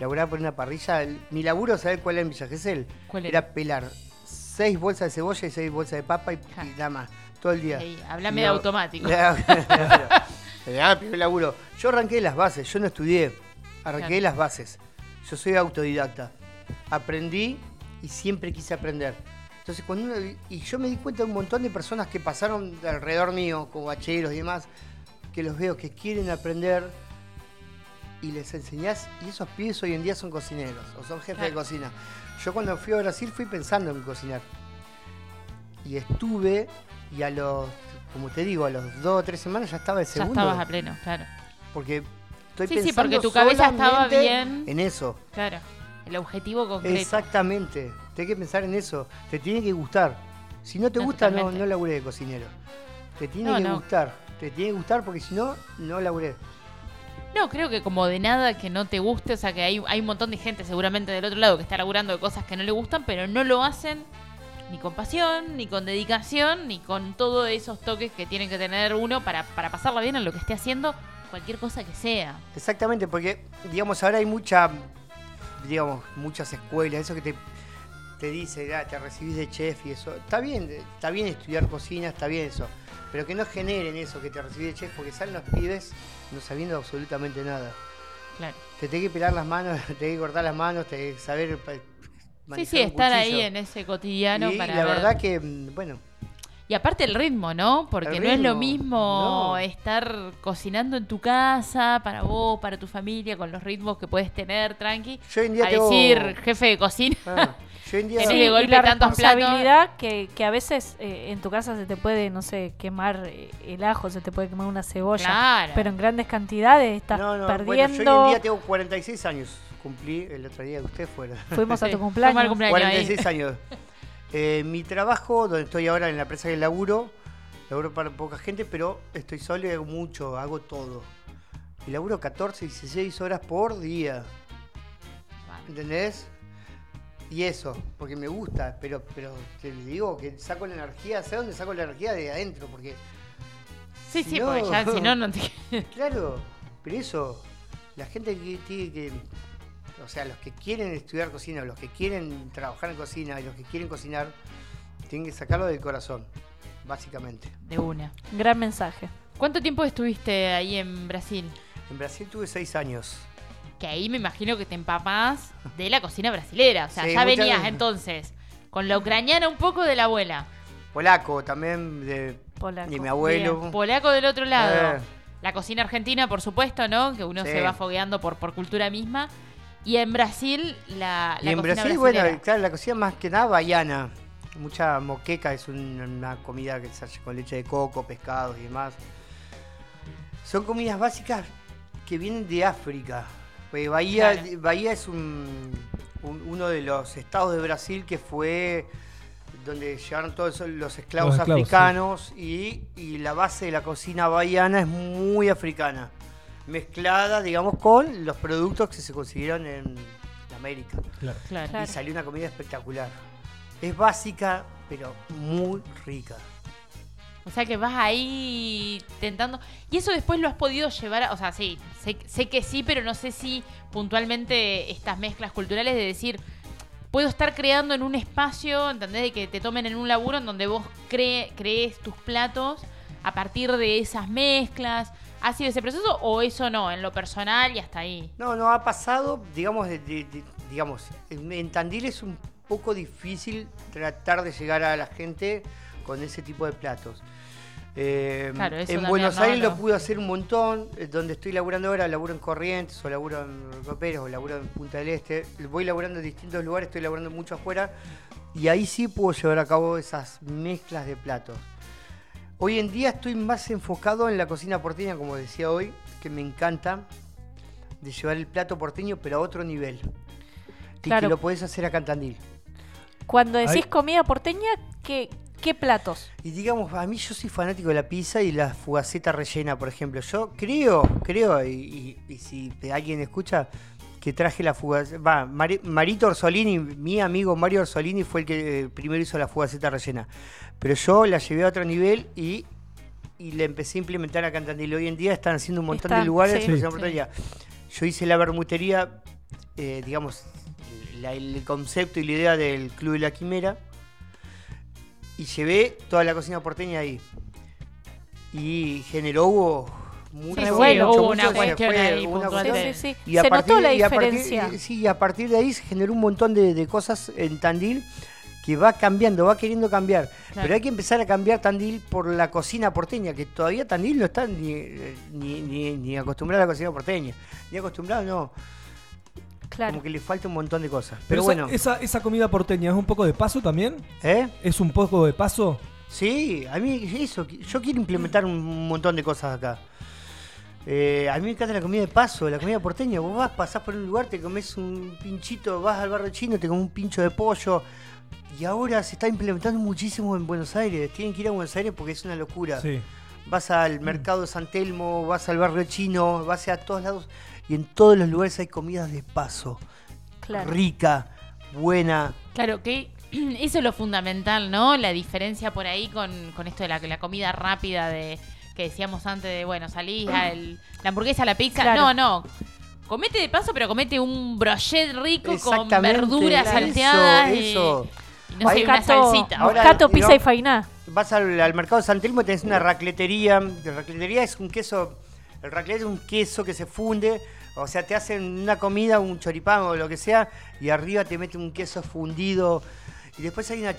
Laburaba por una parrilla. El- mi laburo, ¿sabés cuál era en Villa Gesell? ¿Cuál era? Era pelar seis bolsas de cebolla y seis bolsas de papa y, Ja. y nada más. Todo el día. Ey, hablame Y de automático. Primer laburo. Yo arranqué las bases, yo no estudié. Arranqué Claro. las bases. Yo soy autodidacta. Aprendí y siempre quise aprender. Entonces, cuando uno- y yo me di cuenta de un montón de personas que pasaron de alrededor mío, como bacheros y demás, que los veo que quieren aprender y les enseñás, y esos pibes hoy en día son cocineros o son jefes de cocina. Yo cuando fui a Brasil fui pensando en cocinar. Y estuve, y a los, como te digo, a los dos o tres semanas ya estaba el Ya segundo. estabas a pleno, claro. Porque estoy Sí, sí, pensando porque tu cabeza estaba bien. En eso. Claro. El objetivo concreto. Exactamente. Tienes que pensar en eso. Te tiene que gustar. Si no te No, gusta, no, totalmente. no laburé de cocinero. Te tiene No, que no. gustar. Te tiene que gustar porque si no, no laburé. No, creo que como de nada que no te guste, o sea que hay, hay un montón de gente seguramente del otro lado que está laburando de cosas que no le gustan, pero no lo hacen ni con pasión, ni con dedicación, ni con todos esos toques que tienen que tener uno para, para pasarla bien en lo que esté haciendo, cualquier cosa que sea. Exactamente, porque, digamos, ahora hay mucha, digamos, muchas escuelas, eso que te, te dice, "Ah, te recibís de chef y eso. Está bien, está bien estudiar cocina, está bien eso. Pero que no generen eso, que te recibís de chef, porque salen los pibes no sabiendo absolutamente nada. Claro. Te tenés que pelar las manos, te tenés que cortar las manos, te tenés que saber Sí, sí, estar ahí en ese cotidiano y para la ver- verdad que, mm, bueno, Y aparte el ritmo, ¿no? Porque no es lo mismo no. estar cocinando en tu casa, para vos, para tu familia, con los ritmos que puedes tener, tranqui. yo hoy en día a tengo... decir jefe de cocina. Ah, yo hoy en día... Sí, de y golpe la tantos platos. responsabilidad que, que a veces eh, en tu casa se te puede, no sé, quemar eh, el ajo, se te puede quemar una cebolla. Claro. Pero en grandes cantidades estás No, no, bueno, perdiendo. yo hoy en día tengo 46 años. Cumplí el otro día que usted fuera. Fuimos a tu fuimos cumpleaños. al cumpleaños. ahí. 46 años. Eh, mi trabajo, donde estoy ahora en la empresa que laburo, laburo para poca gente, pero estoy solo y hago mucho, hago todo. Y laburo 14, 16 horas por día. ¿Entendés? Y eso, porque me gusta, pero, pero te digo que saco la energía, ¿sabes dónde saco la energía? De adentro, porque Sí, Si sí, no- porque ya si no, no te... Claro, pero eso, la gente que tiene que, o sea, los que quieren estudiar cocina, los que quieren trabajar en cocina y los que quieren cocinar, tienen que sacarlo del corazón, básicamente. De una. Gran mensaje. ¿Cuánto tiempo estuviste ahí en Brasil? En Brasil tuve seis años. Que ahí me imagino que te empapás de la cocina brasilera. O sea, Sí, ya venías veces. entonces con la ucraniana un poco de la abuela. Polaco también, de, Polaco. de mi abuelo. Bien, Polaco del otro lado. Eh. La cocina argentina, por supuesto, ¿no? Que uno Sí. se va fogueando por, por cultura misma. Y en Brasil, la, Y en cocina Brasil, brasilera. bueno, claro, la cocina más que nada baiana. Mucha moqueca es un- una comida que se hace con leche de coco, pescados y demás. Son comidas básicas que vienen de África. Porque Bahía, Claro. Bahía es un, un- uno de los estados de Brasil que fue donde llegaron todos esos- los esclavos, Los esclavos, africanos y, y la base de la cocina bahiana es muy africana. Mezclada, digamos, con los productos que se consiguieron en América. Claro. Y salió una comida espectacular. Es básica, pero muy rica. O sea que vas ahí tentando. Y eso después lo has podido llevar, a- o sea, sí, sé, sé que sí, pero no sé si puntualmente estas mezclas culturales de decir, puedo estar creando en un espacio, ¿entendés? De que te tomen en un laburo en donde vos cree, crees tus platos a partir de esas mezclas. ¿Ha sido ese proceso o eso no, en lo personal y hasta ahí? No, no ha pasado, digamos, de- de- de- digamos, en, Tandil es un poco difícil tratar de llegar a la gente con ese tipo de platos. Eh, Claro, eso en Buenos no, Aires no. lo pude hacer un montón, eh, donde estoy laburando ahora, laburo en Corrientes, o laburo en Río Pérez, o laburo en Punta del Este. Voy laburando en distintos lugares, estoy laburando mucho afuera, y ahí sí puedo llevar a cabo esas mezclas de platos. Hoy en día estoy más enfocado en la cocina porteña, como decía hoy, que me encanta, de llevar el plato porteño, pero a otro nivel. Y Claro. que lo podés hacer acá en Tandil. Cuando decís comida porteña, ¿qué, qué platos? Y digamos, a mí yo soy fanático de la pizza y la fugaceta rellena, por ejemplo. Yo creo, creo, y, y- y si alguien escucha, que traje la fugaceta. Va, Mari- Marito Orsolini, mi amigo Mario Orsolini fue el que eh, primero hizo la fugaceta rellena. Pero yo la llevé a otro nivel y, y la empecé a implementar acá en Tandil. Hoy en día están haciendo un montón de lugares. sí. Sí. Yo hice la bermutería, eh, digamos, la- el concepto y la idea del Club de la Quimera y llevé toda la cocina porteña ahí. Y generó mucho, Sí, sí, mucho, hubo mucho, una se cuestión fue ahí una puntual cuestión. de- Sí, sí, sí. Y a Se partir- notó la y a partir- diferencia. sí, y a partir de ahí se generó un montón de, de cosas en Tandil que va cambiando, va queriendo cambiar. Claro. Pero hay que empezar a cambiar Tandil por la cocina porteña, que todavía Tandil no está ni, ni, ni, ni acostumbrado a la cocina porteña. Ni acostumbrado, no. Claro. Como que le falta un montón de cosas. Pero, Pero, esa, bueno, esa, esa comida porteña es un poco de paso también. ¿eh? ¿Es un poco de paso? Sí, a mí eso, yo quiero implementar un montón de cosas acá. Eh, a mí me encanta la comida de paso, la comida porteña. Vos vas, pasás por un lugar, te comes un pinchito, vas al barrio chino, te comes un pincho de pollo. Y ahora se está implementando muchísimo en Buenos Aires. Tienen que ir a Buenos Aires porque es una locura. Sí. Vas al mercado de San Telmo, vas al barrio chino, vas a todos lados. Y en todos los lugares hay comidas de paso. Claro. Rica, buena. Claro, que eso es lo fundamental, ¿no? La diferencia por ahí con, con esto de la, la comida rápida de que decíamos antes de, bueno, salís a el- la hamburguesa, la pizza. Claro. No, no. Comete de paso, pero comete un brochet rico con verduras eso, salteadas y- eso. y, no sé, una salsita. Ahora- moscato, y pizza no- y fainá. Vas al, al mercado de San Telmo y tenés una racletería. La racletería es un queso. El raclette es un queso que se funde. O sea, te hacen una comida, un choripán o lo que sea, y arriba te meten un queso fundido. Y después hay una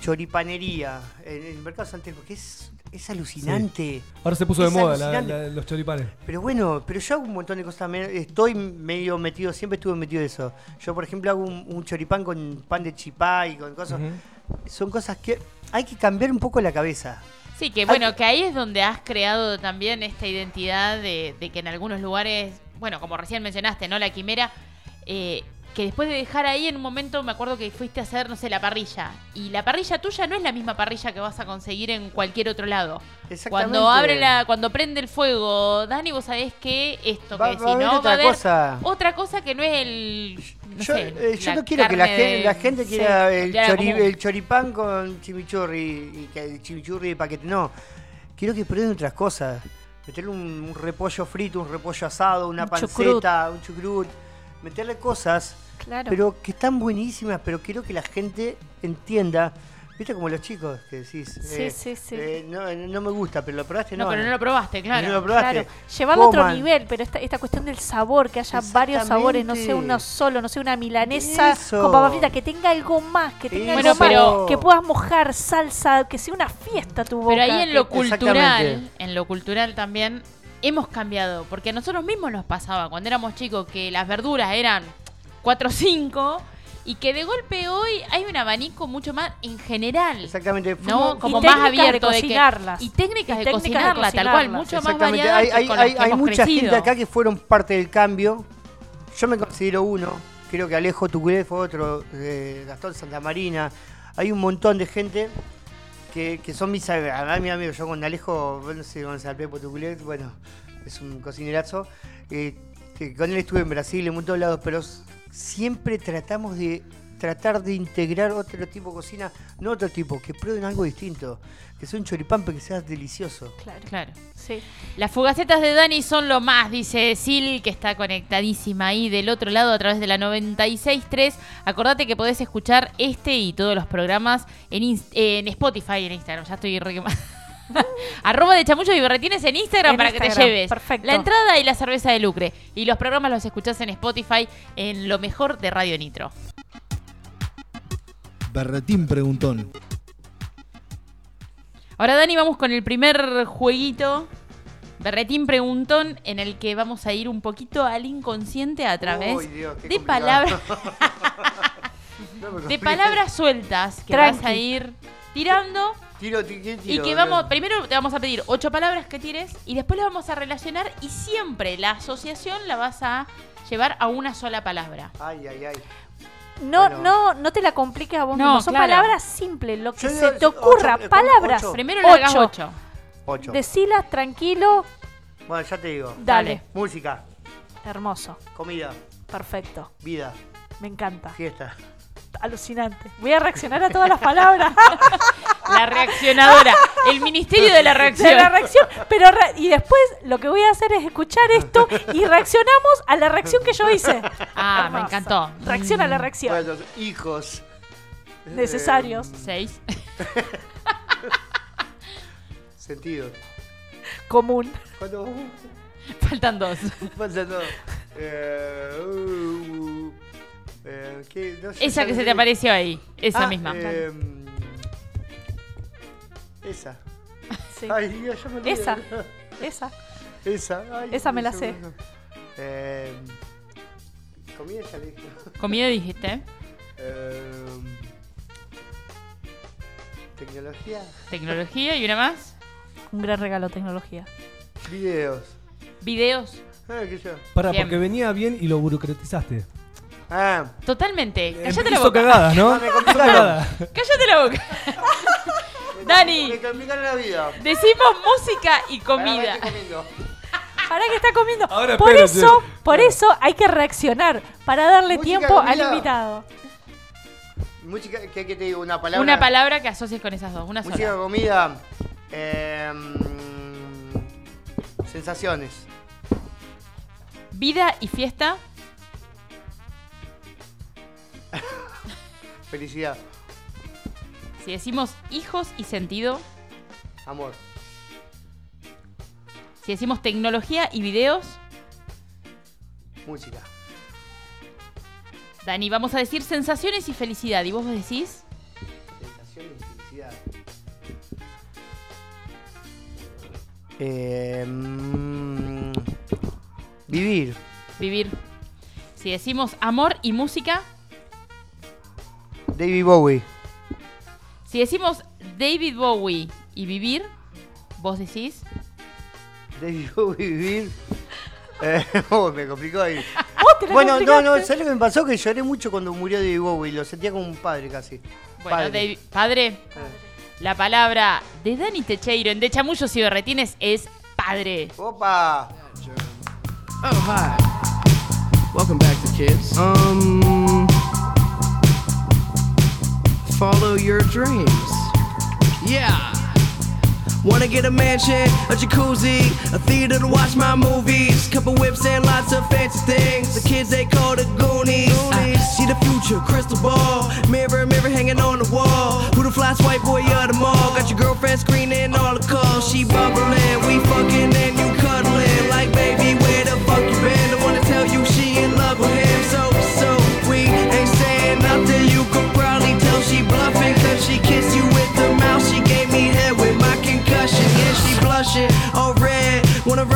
choripanería en el mercado de San Telmo, que es, es alucinante. Ahora se puso de moda la- alucinante. la- los choripanes. Pero bueno, pero yo hago un montón de cosas también. Estoy medio metido, siempre estuve metido en eso. Yo, por ejemplo, hago un, un choripán con pan de chipá y con cosas. Son cosas que hay que cambiar un poco la cabeza. Sí, que bueno, que ahí es donde has creado también esta identidad de, de que en algunos lugares, bueno, como recién mencionaste, ¿no? La quimera, eh, que después de dejar ahí en un momento me acuerdo que fuiste a hacer, no sé, la parrilla. Y la parrilla tuya no es la misma parrilla que vas a conseguir en cualquier otro lado. Exactamente. Cuando abre la, cuando prende el fuego, Dani, vos sabés que esto Va- que va a haber no otra va a haber cosa. otra cosa que no es el no yo, sé, eh, yo no quiero que la gente, la gente sí, quiera el, chori- el choripán con chimichurri y que el chimichurri de paquete. No, quiero que prueben otras cosas. Meterle un, un repollo frito, un repollo asado, una Un panceta, un chucrut. Meterle cosas, Claro. pero que están buenísimas, pero quiero que la gente entienda. Viste como los chicos que decís. Sí, eh, sí, sí. eh, no, no me gusta, pero lo probaste, No, no. pero no lo probaste, claro. No lo probaste. Claro, llevarlo a otro nivel, pero esta, esta cuestión del sabor, que haya varios sabores, no sea uno solo, no sea una milanesa Eso. con papa frita, que tenga algo más, que tenga Bueno, algo más, pero- que puedas mojar salsa, que sea una fiesta tu boca. Pero ahí en lo cultural, en lo cultural también hemos cambiado, porque a nosotros mismos nos pasaba cuando éramos chicos que las verduras eran 4 o 5 y que de golpe hoy hay un abanico mucho más en general. Exactamente. ¿No? Como Y más de abierto de, que cocinarlas. y técnicas Y de técnicas de cocinarla, tal cual, cocinarlas. mucho más Exactamente. variadas Hay, hay- hay- que hay hemos mucha crecido. gente acá que fueron parte del cambio. Yo me considero uno. Creo que Alejo Tuculé fue otro. eh, Gastón Santamarina. Hay un montón de gente que, son mis amigos. Mi amigo, yo con Alejo, no sé se Pepo bueno, es un cocinerazo. eh, con él estuve en Brasil, en muchos lados, pero siempre tratamos de tratar de integrar otro tipo de cocina, no otro tipo, que prueben algo distinto, que sea un choripán pero que sea delicioso. Claro. Claro. Sí. Las fugacetas de Dani son lo más, dice Sil, que está conectadísima ahí del otro lado a través de la 96.3. Acordate que podés escuchar este y todos los programas en, en Spotify, en Instagram. Ya estoy re. Arroba de chamuchos y berretines en Instagram En para que te lleves perfecto. la entrada y la cerveza de lucre. Y los programas los escuchás en Spotify en lo mejor de Radio Nitro. Berretín preguntón. Ahora, Dani, vamos con el primer jueguito. Berretín preguntón en el que vamos a ir un poquito al inconsciente a través Uy, Dios, qué de complicado. palabras de palabras sueltas que Tranqui. vas a ir tirando Tiro, ti- ¿qué y que vamos primero te vamos a pedir ocho palabras que tires y después las vamos a relacionar y siempre la asociación la vas a llevar a una sola palabra. Ay, ay, ay. No, Bueno. no, no te la compliques a vos No, mismo. Son claro. palabras simples, lo que Yo se digo, te ocurra. palabras. ocho. Primero Ocho. ocho. Ocho. Decilas tranquilo. Bueno, ya te digo. Dale. Música, Hermoso. comida, Perfecto. vida, Me encanta. fiesta. Alucinante. Voy a reaccionar a todas las palabras. La reaccionadora, el ministerio de la reacción. de la reacción. Pero re- y después lo que voy a hacer es escuchar esto y reaccionamos a la reacción que yo hice. Ah, me encantó. Reacciona a la Mm, reacción. Bueno, hijos. Necesarios. Seis. Sentido. Común. Faltan dos. Falta todo. Eh, uh, eh, ¿qué? No sé, Esa que se te apareció ahí, esa Ah, misma. eh, esa. Sí. Ay, ya me olvidé. Esa. Esa. Esa. Ay, Esa me la sé. Eh, comida ya le dije. Comida dijiste, Eh, tecnología. tecnología y una más, Un gran regalo tecnología. Videos. videos. Ah, qué yo. Pará, Bien. porque venía bien y lo burocratizaste. Ah, Totalmente. Cállate la boca. cagadas, ¿no? Me complicaron. Cállate la boca. Dani, me complicaron la vida. decimos música y Pará, comida. Para que está comiendo. Ahora, por espérate. eso, por eso hay que reaccionar para darle Música, tiempo al comida. invitado. Música, ¿qué, qué te digo? Una palabra. Una palabra que asocies con esas dos, una Música, sola. comida. Eh, sensaciones. Vida y fiesta, Felicidad. si decimos hijos y sentido, Amor. si decimos tecnología y videos, Música. Dani, vamos a decir sensaciones y felicidad. ¿Y vos decís? Sensaciones y felicidad. Eh, mm, vivir. Vivir. Si decimos amor y música, David Bowie. si decimos David Bowie y vivir, vos decís. David Bowie, vivir. Eh, oh, me complicó ahí. Bueno, no, no. ¿sabes lo que me pasó? Que lloré mucho cuando murió David Bowie. Lo sentía como un padre casi. Bueno, Padre. David- padre, Eh. la palabra de Dani Techeiro en De Chamullos y Berretines es padre. Opa. Oh, hi. Welcome back to kids. Um, follow your dreams. Yeah. Wanna get a mansion, a jacuzzi, a theater to watch my movies, couple whips and lots of fancy things. The kids they call the Goonies. I see the future, crystal ball, mirror, mirror hanging on the wall. Who the flyest white boy of the mall? Got your girlfriend screening all the calls. She bubbling, we fucking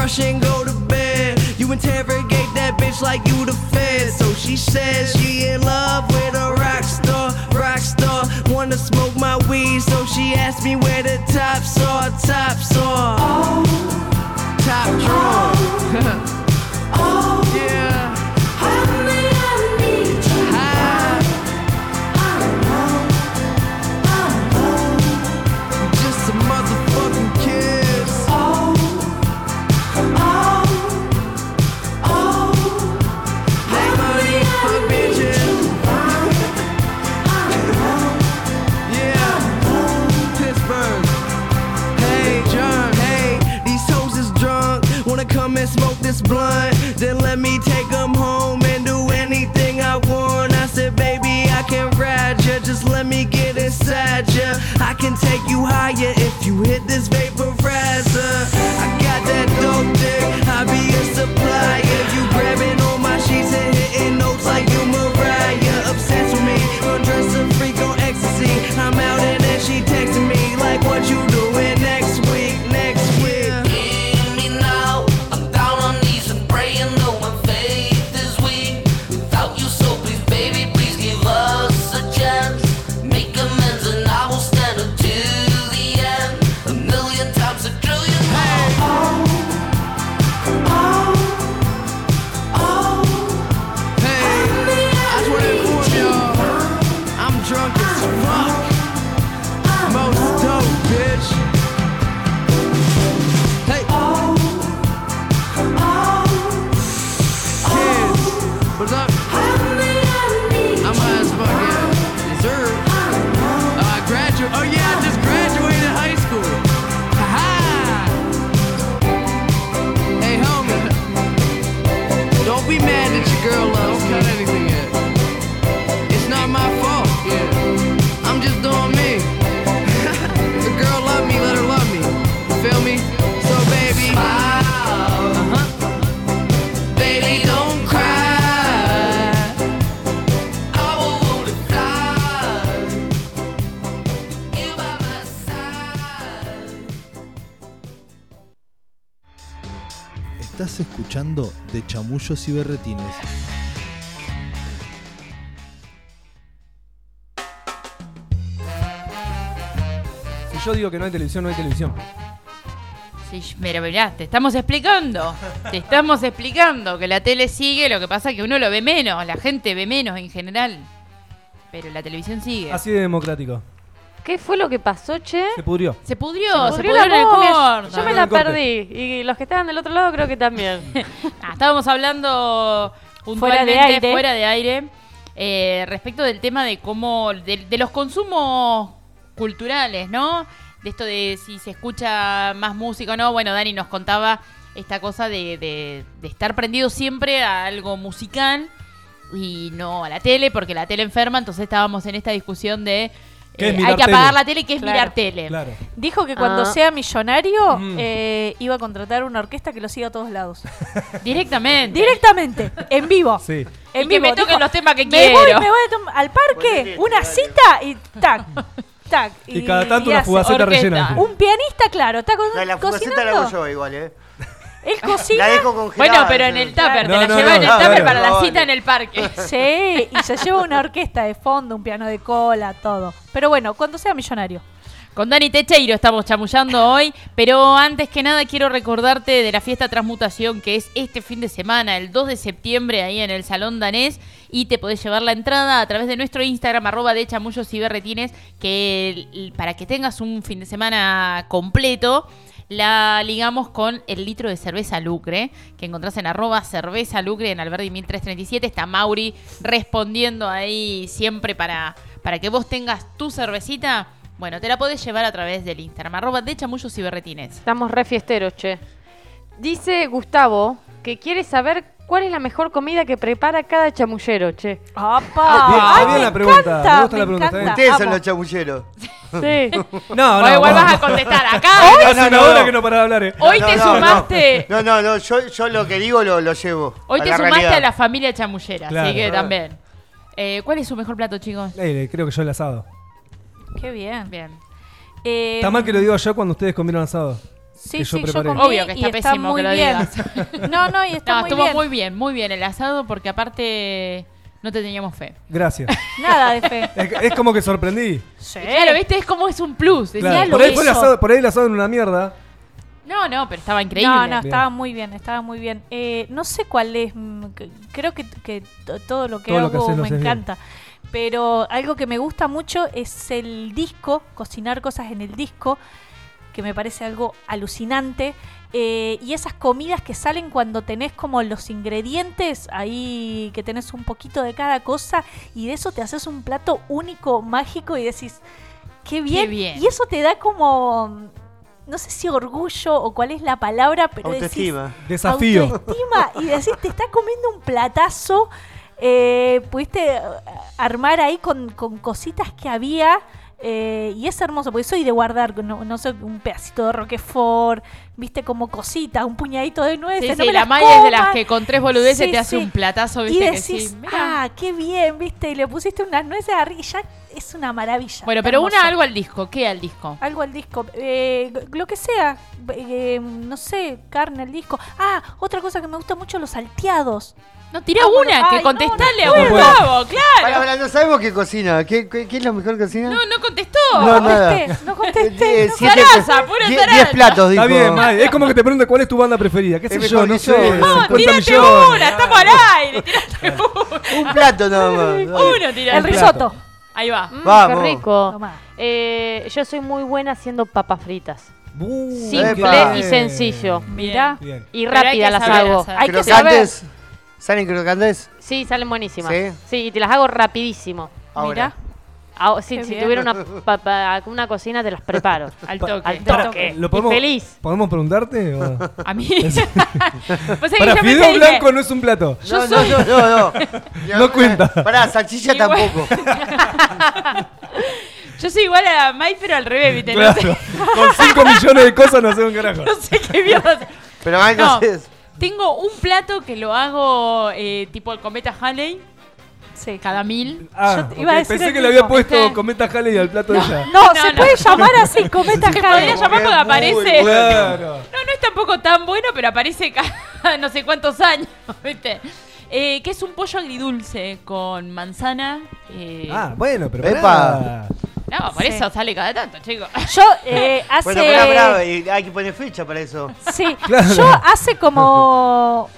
Wanna and go to bed. You interrogate that bitch like you the fed. So she says she in love with a rock star, rock star. Wanna smoke my weed, so she asked me where the tops are, tops are. Oh. Top drawer. yeah. Oh. you higher if you hit this vapor. De Chamullos y Berretines. Si yo digo que no hay televisión, no hay televisión. Sí, mira, mirá, te estamos explicando. Te estamos explicando que la tele sigue, lo que pasa es que uno lo ve menos, la gente ve menos en general. Pero la televisión sigue. Así de democrático. ¿Qué fue lo que pasó, che? Se pudrió. Se pudrió, se pudrió pudrió, momia. corte. Yo me la perdí. Y los que estaban del otro lado creo que también. Ah, estábamos hablando Fuera de puntualmente aire. fuera de aire eh, respecto del tema de cómo de, de los consumos culturales, ¿no? De esto de si se escucha más música o no. Bueno, Dani nos contaba esta cosa de, de- de estar prendido siempre a algo musical y no a la tele, porque la tele enferma. Entonces estábamos en esta discusión de ¿Qué es eh, hay que tele? apagar la tele, que es Claro. mirar tele. Claro. Dijo que cuando Ah. sea millonario Mm. eh, iba a contratar una orquesta que lo siga a todos lados. Directamente. Directamente, en vivo. Sí. En Y que vivo. me toquen Dijo, los temas que me quiero. Voy, me voy al parque, una cita y tac, tac. Y cada tanto y una fugaceta rellena. Un pianista, claro, está co- La, la fugaceta la hago yo igual, ¿eh? Él cocina. La dejo congelada. Bueno, pero en el tupper, No, te la no, lleva no, en el no, tupper no, para no, la cita en el parque. Sí, y se lleva una orquesta de fondo, un piano de cola, todo. Pero bueno, cuando sea millonario. Con Dani Techeiro estamos chamullando hoy, pero antes que nada quiero recordarte de la fiesta Transmutación que es este fin de semana, el 2 de septiembre, ahí en el Salón Danés, y te podés llevar la entrada a través de nuestro Instagram, arroba de chamullos y berretines, que para que tengas un fin de semana completo, la ligamos con el litro de cerveza Lucre, que encontrás en arroba cerveza Lucre en Alberdi 1337. Está Mauri respondiendo ahí siempre para, para que vos tengas tu cervecita. Bueno, te la podés llevar a través del Instagram, arroba de chamullos y berretines. Estamos re fiesteros, che. Dice Gustavo que quiere saber cuál es la mejor comida que prepara cada chamullero, che. ¡Apa! Bien, está Ay, bien me la pregunta, encanta, me gusta la pregunta, encanta. bien. Ustedes son los chamulleros. Sí. No, Hoy no. igual vas a contestar acá. Hace no, una no, hora no. que no para de hablar, eh. Hoy No, te sumaste. No, no, no, yo, yo lo que digo lo, lo llevo. Hoy a te la sumaste realidad. a la familia chamullera, Claro. así que también. Eh, ¿Cuál es su mejor plato, chicos? Eh, creo que yo el asado. Qué bien. Bien. Eh, Está mal que lo digo yo cuando ustedes comieron asado. Sí, que yo sí, yo comí Obvio que está y pésimo muy que lo bien. digas. No, no, y está No, muy estuvo bien. muy bien, muy bien el asado porque aparte no te teníamos fe. Gracias. Nada de fe. es, es como que sorprendí. Sí. Claro, ¿viste? Es como es un plus. Decía, Claro, lo por, ahí fue el asado, por ahí el asado en una mierda. No, no, pero estaba increíble. No, no, Bien. estaba muy bien, estaba muy bien. Eh, no sé cuál es, mm, que- creo que, que to- todo lo que Todo lo que hago me bien. encanta. Pero algo que me gusta mucho es el disco, cocinar cosas en el disco, que me parece algo alucinante. Eh, y esas comidas que salen cuando tenés como los ingredientes ahí, que tenés un poquito de cada cosa, y de eso te haces un plato único, mágico, y decís, qué bien. bien. Y eso te da como, no sé si orgullo o cuál es la palabra, pero decís, Autoestima. Desafío. autoestima y decís, te estás comiendo un platazo. Eh, pudiste eh, armar ahí con, con cositas que había Eh, y es hermoso, porque soy de guardar, no, no sé, un pedacito de roquefort, viste, como cositas, un puñadito de nueces. Sí, no sí, me la Maya es de las que con tres boludeces Sí, te hace un platazo, viste que decís. Mirá. ah, qué bien, viste, y le pusiste unas nueces arriba y ya es una maravilla. Bueno, pero hermoso. una algo al disco. ¿Qué al disco? Algo al disco, eh, lo que sea, eh, no sé, carne al disco. Ah, otra cosa que me gusta mucho, los salteados. No, tirá Ah, bueno, una, que ay, contestale no, a no puedo. Gustavo, claro. Para, para, no sabemos qué cocina. ¿Qué, qué, qué es lo mejor que cocina? No, no contestó. No, nada. contesté, no contesté. Eh, no Zaraza, pura die- zaraza. diez platos, dijo. Está bien, May. Es como que te pregunte cuál es tu banda preferida. ¿Qué sé Es yo? No sé. yo. 50 Tírate millones. una, estamos al aire. Tírate una. Un plato nada más. dale. Uno, tirate. El risotto. Ahí va. Mm, Vamos. Qué rico. Eh, yo soy muy buena haciendo papas fritas. Uh, Simple epa. y sencillo. Mirá. Bien. Y rápida que las saber hago. Hay que saber. ¿Salen crocantes? Sí, salen buenísimas. ¿Sí? Sí, y te las hago rapidísimo. Ahora. Mirá. Ah, sí, Qué si bien. tuviera una, pa- pa- una cocina, te las preparo. Al toque. Al toque. ¿Lo Y podemos, feliz. ¿Podemos preguntarte? o? A mí. Pues Para fideo blanco no es un plato. Yo no, soy- no, no, no, no. No cuenta. Pará, salchicha Igual- tampoco. Yo soy igual a Mai, pero al revés, ¿viste? No, sé, Claro. Con 5 millones de cosas no sé un carajo. no sé qué mierda. Pero hay No, cosas. Tengo un plato que lo hago eh, tipo el cometa Halley, Sí. cada mil. Ah, Yo te iba a ok, decir pensé el que le había mismo, puesto ¿viste? cometa Halley al plato de ella. No, No, se no. puede llamar así, cometa Se Halley. podría llamar porque aparece. Claro. No, no es tampoco tan bueno, pero aparece cada no sé cuántos años, ¿viste? Eh, que es un pollo agridulce con manzana. eh, Ah, bueno, pero Epa. pará. No, por Sí. eso sale cada tanto, chicos. Yo eh, hace. Bueno, pará, pará, y hay que poner fecha para eso. Sí, Claro. yo hace como.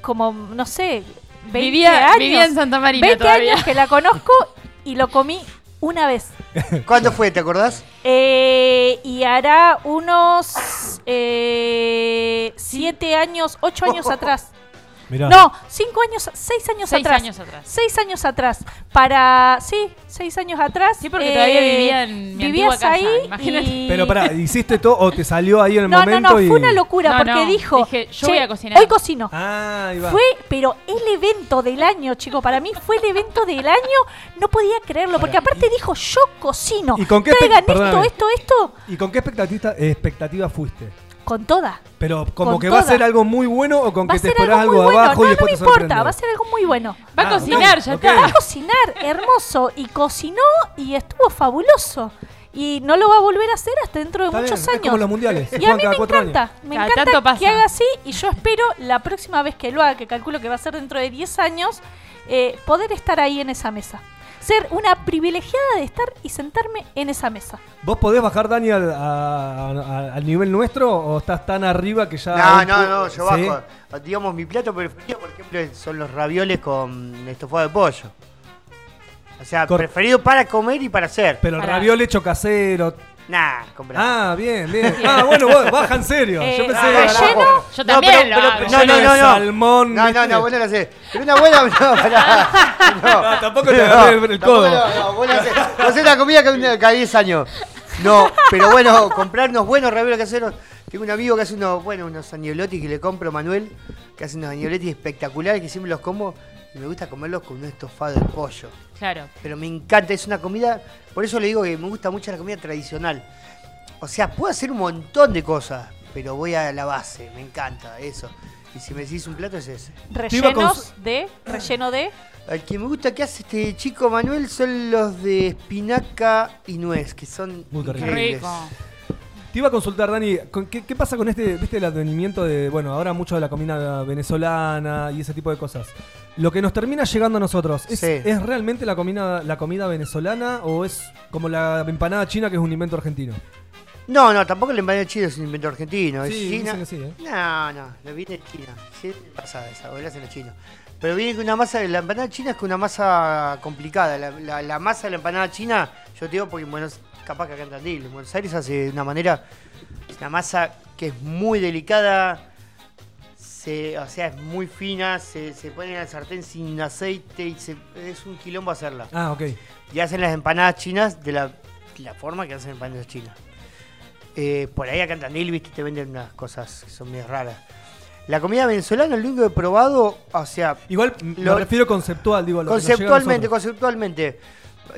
Como, no sé, 20 Vivía, años. vivía en Santa Marina 20 todavía. años que la conozco y lo comí una vez. ¿Cuándo fue? ¿Te acordás? Eh, y hará unos eh, siete años, ocho años atrás. Mirá. No, cinco años, seis años Seis atrás. años atrás. Seis años atrás. Para, sí, seis años atrás. Sí, porque eh, todavía vivía en mi Vivías casa, ahí imagínate. y- Pero pará, ¿hiciste todo o te salió ahí en el No, no, momento? no, y... fue una locura No, porque no, dijo, dije, yo "Che, voy a cocinar". Hoy cocino. Ah, ahí va. Fue, pero el evento del año, chico, para mí fue el evento del año, no podía creerlo, porque aparte dijo, yo cocino. ¿Y con qué Traigan esto, esto, esto, ¿Y con qué expectativa, expectativa fuiste? Con toda. Pero como Con que va a ser algo muy bueno o con Va que te esperás algo algo, muy bueno. abajo No, y no después me te importa, va a ser algo muy bueno. Va a Ah, cocinar, ya ok. Va a está. cocinar, hermoso, y cocinó y estuvo fabuloso. Y no lo va a volver a hacer hasta dentro de Está bien, muchos es años. como los mundiales, Y a mí me encanta, años. me Cada encanta que haga así y yo espero la próxima vez que lo haga, que calculo que va a ser dentro de 10 años, eh, poder estar ahí en esa mesa. Ser una privilegiada de estar y sentarme en esa mesa. ¿Vos podés bajar, Dani, al, a- a- al nivel nuestro o estás tan arriba que ya... No, no, no, yo ¿Sí? bajo. Digamos, mi plato preferido, por ejemplo, son los ravioles con estofado de pollo. O sea, Cor- preferido para comer y para hacer. Pero el Pará. raviol hecho casero... Nah, comprar. Ah, bien, bien. Ah, bueno, vos, baja en serio. Eh, Yo pensé... relleno, Yo No, también pero- lo pero- hago. no, no, no, no. salmón, No, no, no, vos no lo hacés. Pero una buena. No, pará. No, No, tampoco te agarré el- el codo. No, no, vos no hacés. Vos hacés la comida cada, cada 10 años. No, pero bueno, comprar unos buenos ravioles caseros. Tengo un amigo que hace unos, bueno, unos agnolotis que le compro, Manuel, que hace unos agnolotis espectaculares que siempre los como y me gusta comerlos con un estofado de pollo. Claro. Pero me encanta, es una comida, por eso le digo que me gusta mucho la comida tradicional. O sea, puedo hacer un montón de cosas, pero voy a la base, me encanta eso. Y si me decís un plato es ese. Rellenos de, relleno de. El que me gusta que hace este chico Manuel son los de espinaca y nuez, que son Muy increíbles. rico. Te iba a consultar, Dani, ¿con ¿qué, qué pasa con este, viste, el advenimiento de, bueno, ahora mucho de la comida venezolana y ese tipo de cosas? Lo que nos termina llegando a nosotros, ¿es, Sí. ¿es realmente la comida, la comida venezolana o es como la empanada china que es un invento argentino? No, no, tampoco el empanada china es un invento argentino. es Sí, China. que sí, ¿eh? No, no, lo viene de China. Sí, pasada esa, o la hacen los chinos. Pero viene con una masa, la empanada china es con una masa complicada. La, la- la masa de la empanada china, yo te digo porque en Buenos capaz que acá en Tandil, en Buenos Aires hace de una manera, una masa que es muy delicada, se, o sea, es muy fina, se, se pone en el sartén sin aceite y se- es un quilombo hacerla. Ah, ok. Y hacen las empanadas chinas de la, la forma que hacen empanadas chinas. Eh, por ahí acá en Tandil, viste, te venden unas cosas que son muy raras. La comida venezolana, lo único que he probado, o sea, Igual Lo- me refiero conceptual, digo, lo conceptualmente, conceptualmente.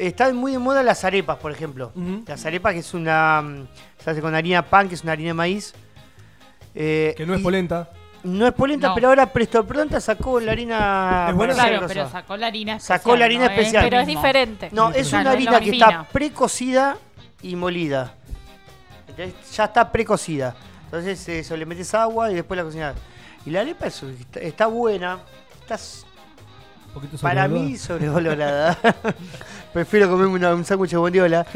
Están muy de moda las arepas, por ejemplo. Ujú. Las arepas, que es una. mm, Se hace con harina pan, que es una harina de maíz. Eh, Que no es polenta. No es polenta, No. pero ahora Presto Pronta sacó la harina. ¿Es buena? Claro, pero sacó la harina especial. Sacó la harina ¿no? especial. Pero es diferente. No, es Claro, una harina que fina. está precocida y molida. Entonces ya está precocida. Entonces eso, le metes agua y después la cocinas. Y la arepa está, está buena. Está Un poquito para mí sobrevalorada. Prefiero comerme una- un sándwich de bondiola.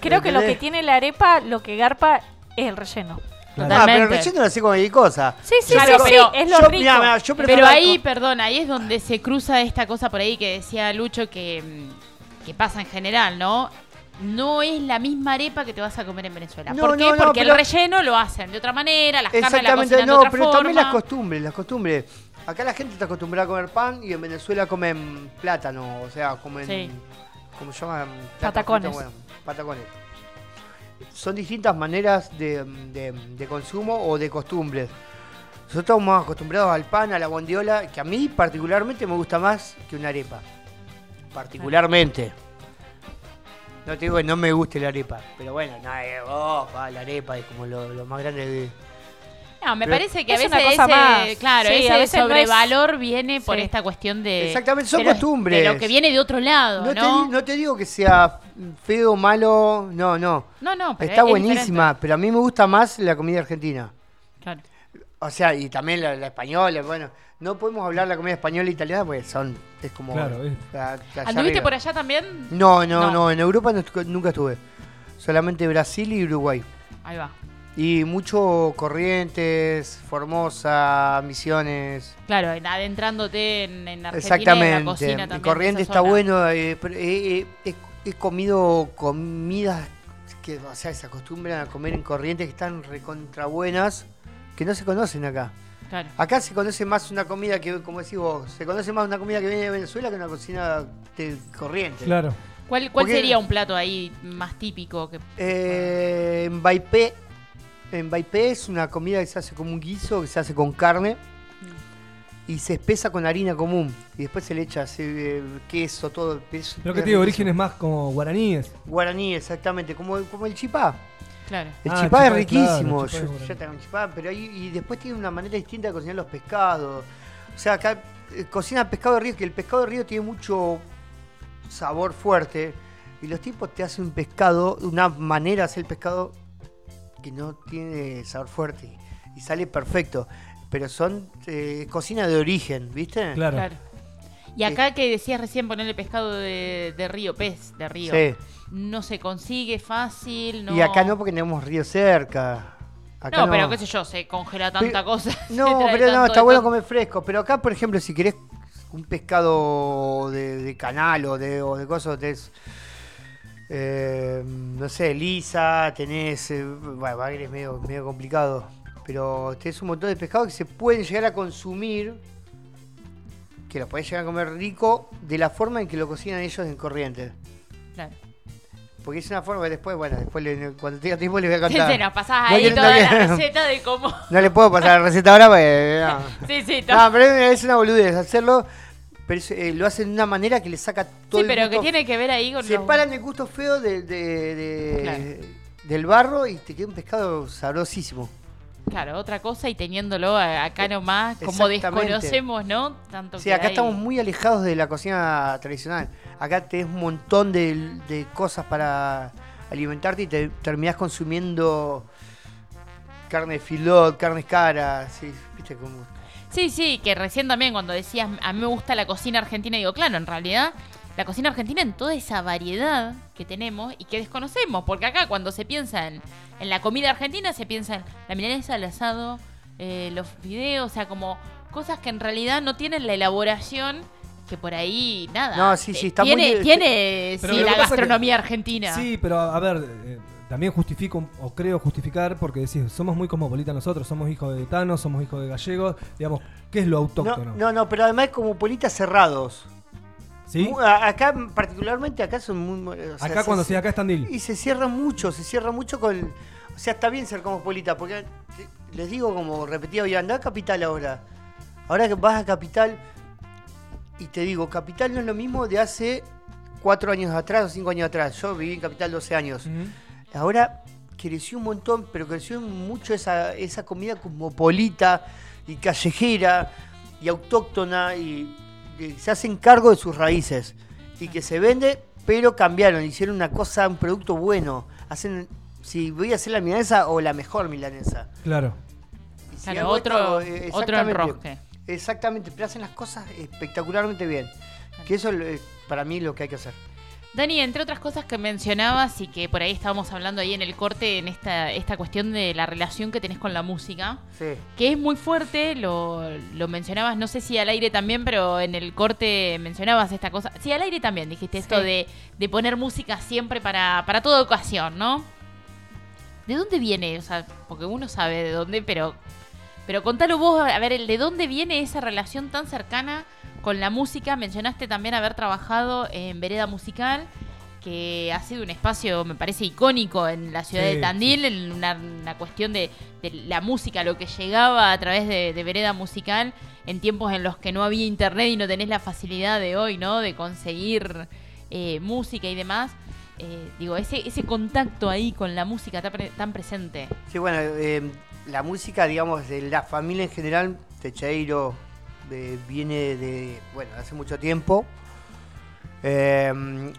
Creo que lo que tiene la arepa, lo que garpa, es el relleno. Claro. Ah, pero el Totalmente. relleno lo hace con cualquier cosa. Sí, sí, Claro, sí, sí, pero es lo yo, rico. mirá, mirá, yo prefiero Pero la ahí, perdón, ahí es donde se cruza esta cosa por ahí que decía Lucho que, mm, que pasa en general, ¿no? No es la misma arepa que te vas a comer en Venezuela. No, ¿Por qué? no, no, Porque pero- el relleno lo hacen de otra manera, las carnes la Exactamente, cocinan de no, otra pero forma. también las costumbres, las costumbres. Acá la gente está acostumbrada a comer pan y en Venezuela comen plátano, o sea, comen. Sí. ¿Cómo se llaman? Patacones. bueno, patacones. Son distintas maneras de, de- de consumo o de costumbres. Nosotros estamos acostumbrados al pan, a la bondiola, que a mí particularmente me gusta más que una arepa. Particularmente. No te digo que no me guste la arepa, pero bueno, no, eh, oh, la arepa es como lo, lo más grande de... No, me parece que a Es veces una cosa ese, más. claro, Sí, a ese veces no es- sobrevalor viene por Sí. esta cuestión de Exactamente, son de lo- costumbres. de lo que viene de otro lado, No, ¿no? te, no te digo que sea feo, malo, no, no. no, no, pero Está es buenísima, pero a mí me gusta más la comida argentina. diferente. Claro. O sea, y también la, la española, bueno, no podemos hablar la comida española e italiana porque son, es como... Claro, es- ¿Anduviste arriba. por allá también? No, no, No. no, en Europa nunca estuve. Solamente Brasil y Uruguay. Ahí va. Y mucho Corrientes, Formosa, Misiones. Claro, en- adentrándote en, en Argentina y en la Exactamente. cocina también. Corrientes está bueno. eh, pero he, he- comido comidas que, o sea, se acostumbran a comer en Corrientes que están recontra buenas, que no se conocen acá. Claro. Acá se conoce más una comida que, como decís vos, se conoce más una comida que viene de Venezuela que una cocina de Corrientes. Claro. ¿Cuál, cuál Porque- sería un plato ahí más típico? Que... Eh, en Baipé, en Baipé es una comida que se hace como un guiso, que se hace con carne y se espesa con harina común y después se le echa eh, queso, todo. Es, Pero que es tiene riquísimo. orígenes más como guaraníes. Guaraní, exactamente, como, como el chipá. Claro. El Ah, chipá el chipá, es claro, riquísimo. el chipá es Yo- chipá, pero ahí y después tiene una manera distinta de cocinar los pescados. O sea, acá eh, cocina pescado de río, que el pescado de río tiene mucho sabor fuerte. Y los tipos te hacen un pescado, una manera de hacer el pescado que no tiene sabor fuerte. Y sale perfecto. Pero son eh, cocina de origen, ¿viste? Claro. Claro. Y acá que decías recién ponerle pescado de, de río, pez de río. Sí. No se consigue fácil, no. Y acá no porque tenemos río cerca. Acá no, pero qué sé yo, se congela tanta Pero- cosa. No, pero no, está bueno comer fresco. Pero acá, por ejemplo, si querés un pescado de, de canal o de, o de cosas, tenés, eh, no sé, lisa, tenés, eh, bueno, bagre es medio, medio complicado, pero tenés un montón de pescados que se pueden llegar a consumir, que lo podés llegar a comer rico, de la forma en que lo cocinan ellos en Corrientes. Claro. Porque es una forma que después, bueno, después le- cuando tenga tiempo les voy a contar. sí, nos pasás No ahí quiero- toda no la receta de cómo. No le puedo pasar la receta ahora porque... no. Sí, sí, todo. No, pero es una boludez hacerlo, pero eh, lo hacen de una manera que le saca todo Sí, el pero que tiene que ver ahí con los- Separan el gusto feo de, de- de- Claro. del barro y te queda un pescado sabrosísimo. Claro, otra cosa y teniéndolo acá nomás, como desconocemos, ¿no? Tanto Sí, que acá hay- estamos muy alejados de la cocina tradicional. Acá tenés un montón de, de cosas para alimentarte y te terminás consumiendo carne filot, carnes caras, sí, viste como... Sí, sí, que recién también cuando decías, a mí me gusta la cocina argentina, digo, claro, en realidad la cocina argentina en toda esa variedad que tenemos y que desconocemos, porque acá cuando se piensa en, en la comida argentina se piensa en la milanesa, el asado, eh, los videos, o sea, como cosas que en realidad no tienen la elaboración que por ahí, nada. No, sí, sí, está muy- tiene, Tiene, Pero sí, la que- gastronomía argentina. Sí, pero a, a ver, eh, también justifico, o creo justificar, porque decís, somos muy cosmopolitas nosotros, somos hijos de tanos, somos hijos de gallegos, digamos, ¿qué es lo No, autóctono? no, no, pero además como politas cerrados. ¿Sí? Acá, particularmente, acá son muy... o sea, Acá se- cuando sí, acá es Tandil. Y se cierra mucho, se cierra mucho con... O sea, está bien ser cosmopolita, porque les digo como repetido, y anda a Capital ahora. Ahora que vas a Capital, y te digo, Capital no es lo mismo de hace cuatro años atrás o cinco años atrás. Yo viví en Capital 12 años. Ahora creció un montón, pero creció mucho esa, esa comida cosmopolita y callejera y autóctona y, y se hacen cargo de sus raíces y que se vende, pero cambiaron, hicieron una cosa, un producto bueno. Hacen, si voy a hacer la milanesa o la mejor milanesa. Claro. Y si Claro, otro- eh, otro exactamente. enrosque. Exactamente, pero hacen las cosas espectacularmente bien. Que eso es para mí lo que hay que hacer. Dani, entre otras cosas que mencionabas y que por ahí estábamos hablando ahí en el corte, en esta, esta cuestión de la relación que tenés con la música, Sí. que es muy fuerte, lo, lo mencionabas, no sé si al aire también, pero en el corte mencionabas esta cosa. Sí, al aire también dijiste esto de, de poner música siempre para, para toda ocasión, ¿no? ¿De dónde viene? O sea, porque uno sabe de dónde, pero, pero contalo vos, a ver, el de dónde viene esa relación tan cercana con la música. Mencionaste también haber trabajado en Vereda Musical, que ha sido un espacio, me parece, icónico en la ciudad Sí, de Tandil, en una, una cuestión de, de la música, lo que llegaba a través de, de Vereda Musical en tiempos en los que no había internet y no tenés la facilidad de hoy, ¿no? De conseguir eh, música y demás. Eh, digo, ese, ese contacto ahí con la música tan, pre- tan presente. Sí, bueno, eh, la música, digamos, de la familia en general, Techeiro, de- viene de, bueno, hace mucho tiempo. Eh,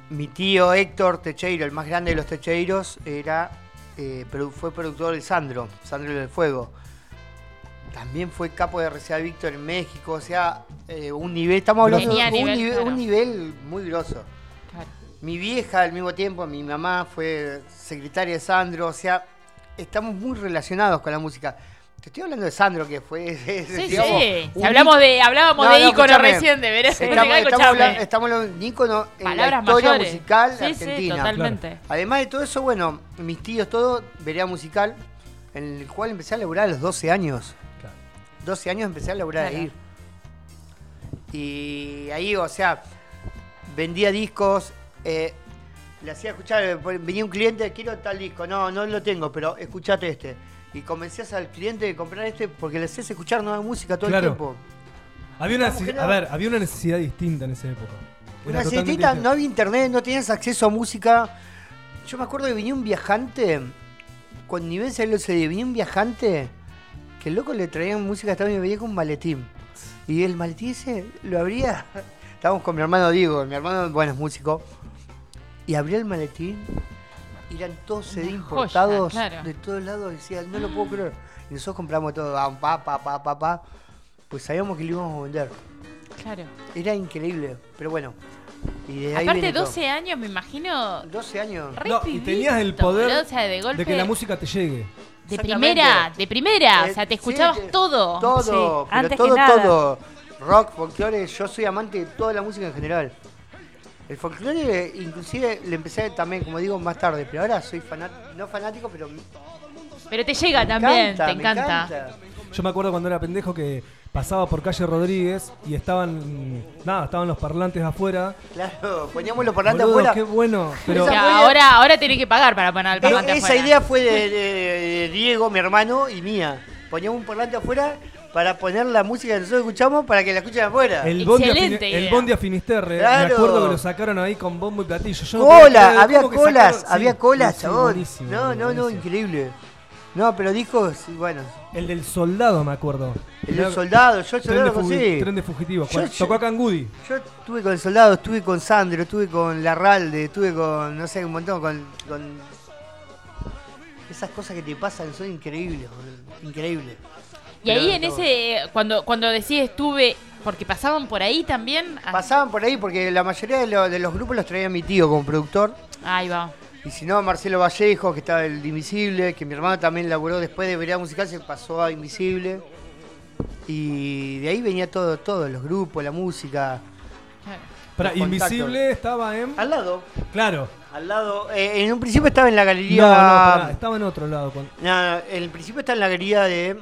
mi tío Héctor Techeiro, el más grande de los Techeiros, era, eh, fue productor de Sandro, Sandro del Fuego. También fue capo de RCA Víctor en México, o sea, eh, un nivel, estamos hablando de un nivel, nivel, claro. un nivel muy grosso. Claro. Mi vieja al mismo tiempo, mi mamá fue secretaria de Sandro, o sea, estamos muy relacionados con la música. Te estoy hablando de Sandro, que fue. Sí, digamos, sí. Un hablamos de, hablábamos No, de no, ícono recién, de Vereda Estamos, estamos de un ícono en Palabras la historia mayores. musical Sí, sí, argentina. totalmente. Además de todo eso, bueno, mis tíos, todo, Vereda Musical, en el cual empecé a laburar a los 12 años. 12 años empecé a laburar Claro. ahí. Y ahí, o sea, vendía discos, eh, le hacía escuchar, venía un cliente, quiero tal disco, no, no lo tengo, pero escuchate este. Y convencías al cliente de comprar este porque le hacías escuchar nueva música todo Claro. el tiempo. Había una, a ver, había una necesidad distinta en esa época. Era Una setita, distinta. no había internet, no tenías acceso a música. Yo me acuerdo que venía un viajante, con nivel salió ese día, venía un viajante que el loco le traían música hasta y venía con un maletín. Y el maletín ese lo abría. Estábamos con mi hermano Diego, mi hermano, bueno, es músico. Y abría el maletín, eran todos CD joya, importados claro. de todos lados. Decía, no lo puedo creer. Y nosotros compramos todo, ah, pa, pa, pa, pa, pa. Pues sabíamos que lo íbamos a vender. Claro. Era increíble, pero bueno. Y de ahí Aparte, viene todo. 12 años, me imagino. 12 años. No, y tenías el poder boludo, o sea, de, golpe, de que la música te llegue. De primera, de primera. Eh, o sea, te escuchabas que- todo. Todo, Sí, pero antes que todo, nada. todo. Rock, folclore, yo soy amante de toda la música en general. El folclore, inclusive, le empecé también, como digo, más tarde, pero ahora soy fanático, no fanático, pero Pero te llega también, encanta, te me encanta. Yo me acuerdo cuando era pendejo que pasaba por calle Rodríguez y estaban. Nada, estaban los parlantes afuera. Claro, poníamos los parlantes Boludo, afuera. qué bueno. Pero O sea, fue- ahora, ahora tenés que pagar para poner el Eh, parlante esa afuera. idea fue de, de- de Diego, mi hermano, y mía. Poníamos un parlante afuera para poner la música que nosotros escuchamos para que la escuchen afuera. el bondi, a Excelente el bondi a Finisterre, me acuerdo que lo sacaron ahí con bombo y platillo. Yo Cola, había ¿cómo que colas, sacaron? había Sí, colas, sí, chabón. buenísimo, no, no, no, increíble. No, pero discos, sí, bueno. El del soldado, me acuerdo. El del soldado, yo el soldado fugi- conocí. tren de fugitivos. Yo- Tocó acá en Goody. Yo estuve con el soldado, estuve con Sandro, estuve con Larralde, estuve con, no sé, un montón, con, con... Esas cosas que te pasan son increíbles, boludo, increíbles. Y ahí en ese, cuando, cuando decís estuve, porque pasaban por ahí también. ah, Pasaban por ahí porque la mayoría de, lo- de los grupos los traía mi tío como productor. Ahí va. Y si no, Marcelo Vallejo, que estaba el de Invisible, que mi hermano también laburó después de Vereda Musical, se pasó a Invisible. Y de ahí venía todo, todo, los grupos, la música. Los contactos. Invisible estaba en. Al lado, Claro. al lado. eh, en un principio estaba en la galería. No, no, pará, estaba en otro lado. con- No, no, en el principio está en la galería de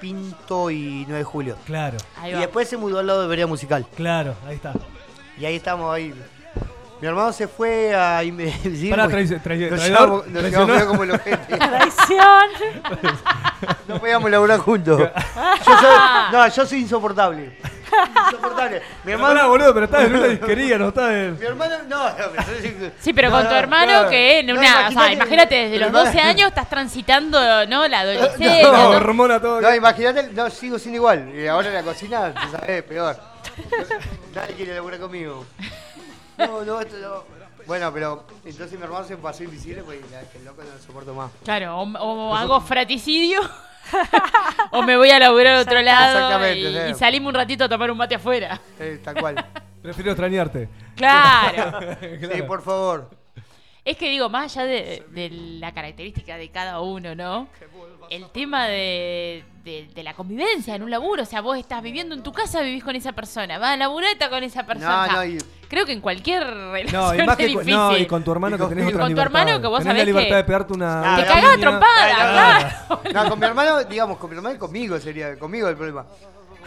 Pinto y 9 de julio. Claro, Ahí Y va. después se mudó al lado de Vereda Musical. claro, ahí está. Y ahí estamos ahí. Mi hermano se fue a Invisible. Pará, porque traici- traici- nos llevamos- nos llevamos como los gente. Traición. No podíamos laburar juntos. Yo soy, no, yo soy insoportable. Insoportable. Mi Hermano, boludo, pero estás en una disquería, no estás en. mi hermano, no, no, pero- Sí, pero No, con tu no, hermano no, que en no, una. o sea, imagínate- desde los mi hermano- 12 años estás transitando, ¿no? La adolescencia. No, ¿no? hormona todo. No, imagínate, no, sigo siendo igual. Y ahora en la cocina, sabes, peor. Nadie quiere laburar conmigo. No, no, esto no. Bueno, pero entonces mi hermano se pasó invisible porque que el loco no lo soporto más. Claro, o, o hago fraticidio. o me voy a laburar a otro lado. Exactamente, Y, sí. y salimos un ratito a tomar un mate afuera. Eh, tal cual. Prefiero extrañarte. Claro. Sí, por favor. Es que digo, más allá de, de la característica de cada uno, ¿no? El tema de, de- de la convivencia en un laburo. O sea, vos estás viviendo en tu casa, vivís con esa persona. Vas a laburar, estás con esa persona. No, no, y- Creo que en cualquier relación No, y más es que difícil. no, y con tu hermano Y que con- tenés y otra con tu libertad. hermano que vos tenés la sabés libertad que- de pegarte una. Te cagás trompada, Claro. No, con mi hermano, digamos, con mi hermano y conmigo sería, conmigo el problema.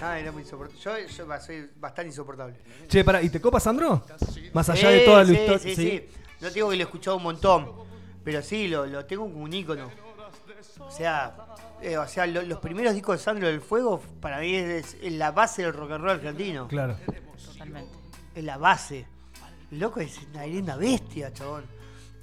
Ay, no, muy insoportable. Yo, yo soy bastante insoportable. Che, pará, ¿y te copa Sandro? Más allá Sí, de toda la sí, historia. Sí, sí, No te digo que lo he escuchado un montón, pero sí, lo, lo tengo como un ícono. O sea, eh, o sea lo- los primeros discos de Sandro del Fuego, para mí es, es la base del rock and roll argentino. Claro. Totalmente. Es la base. El loco es una, una bestia, chabón.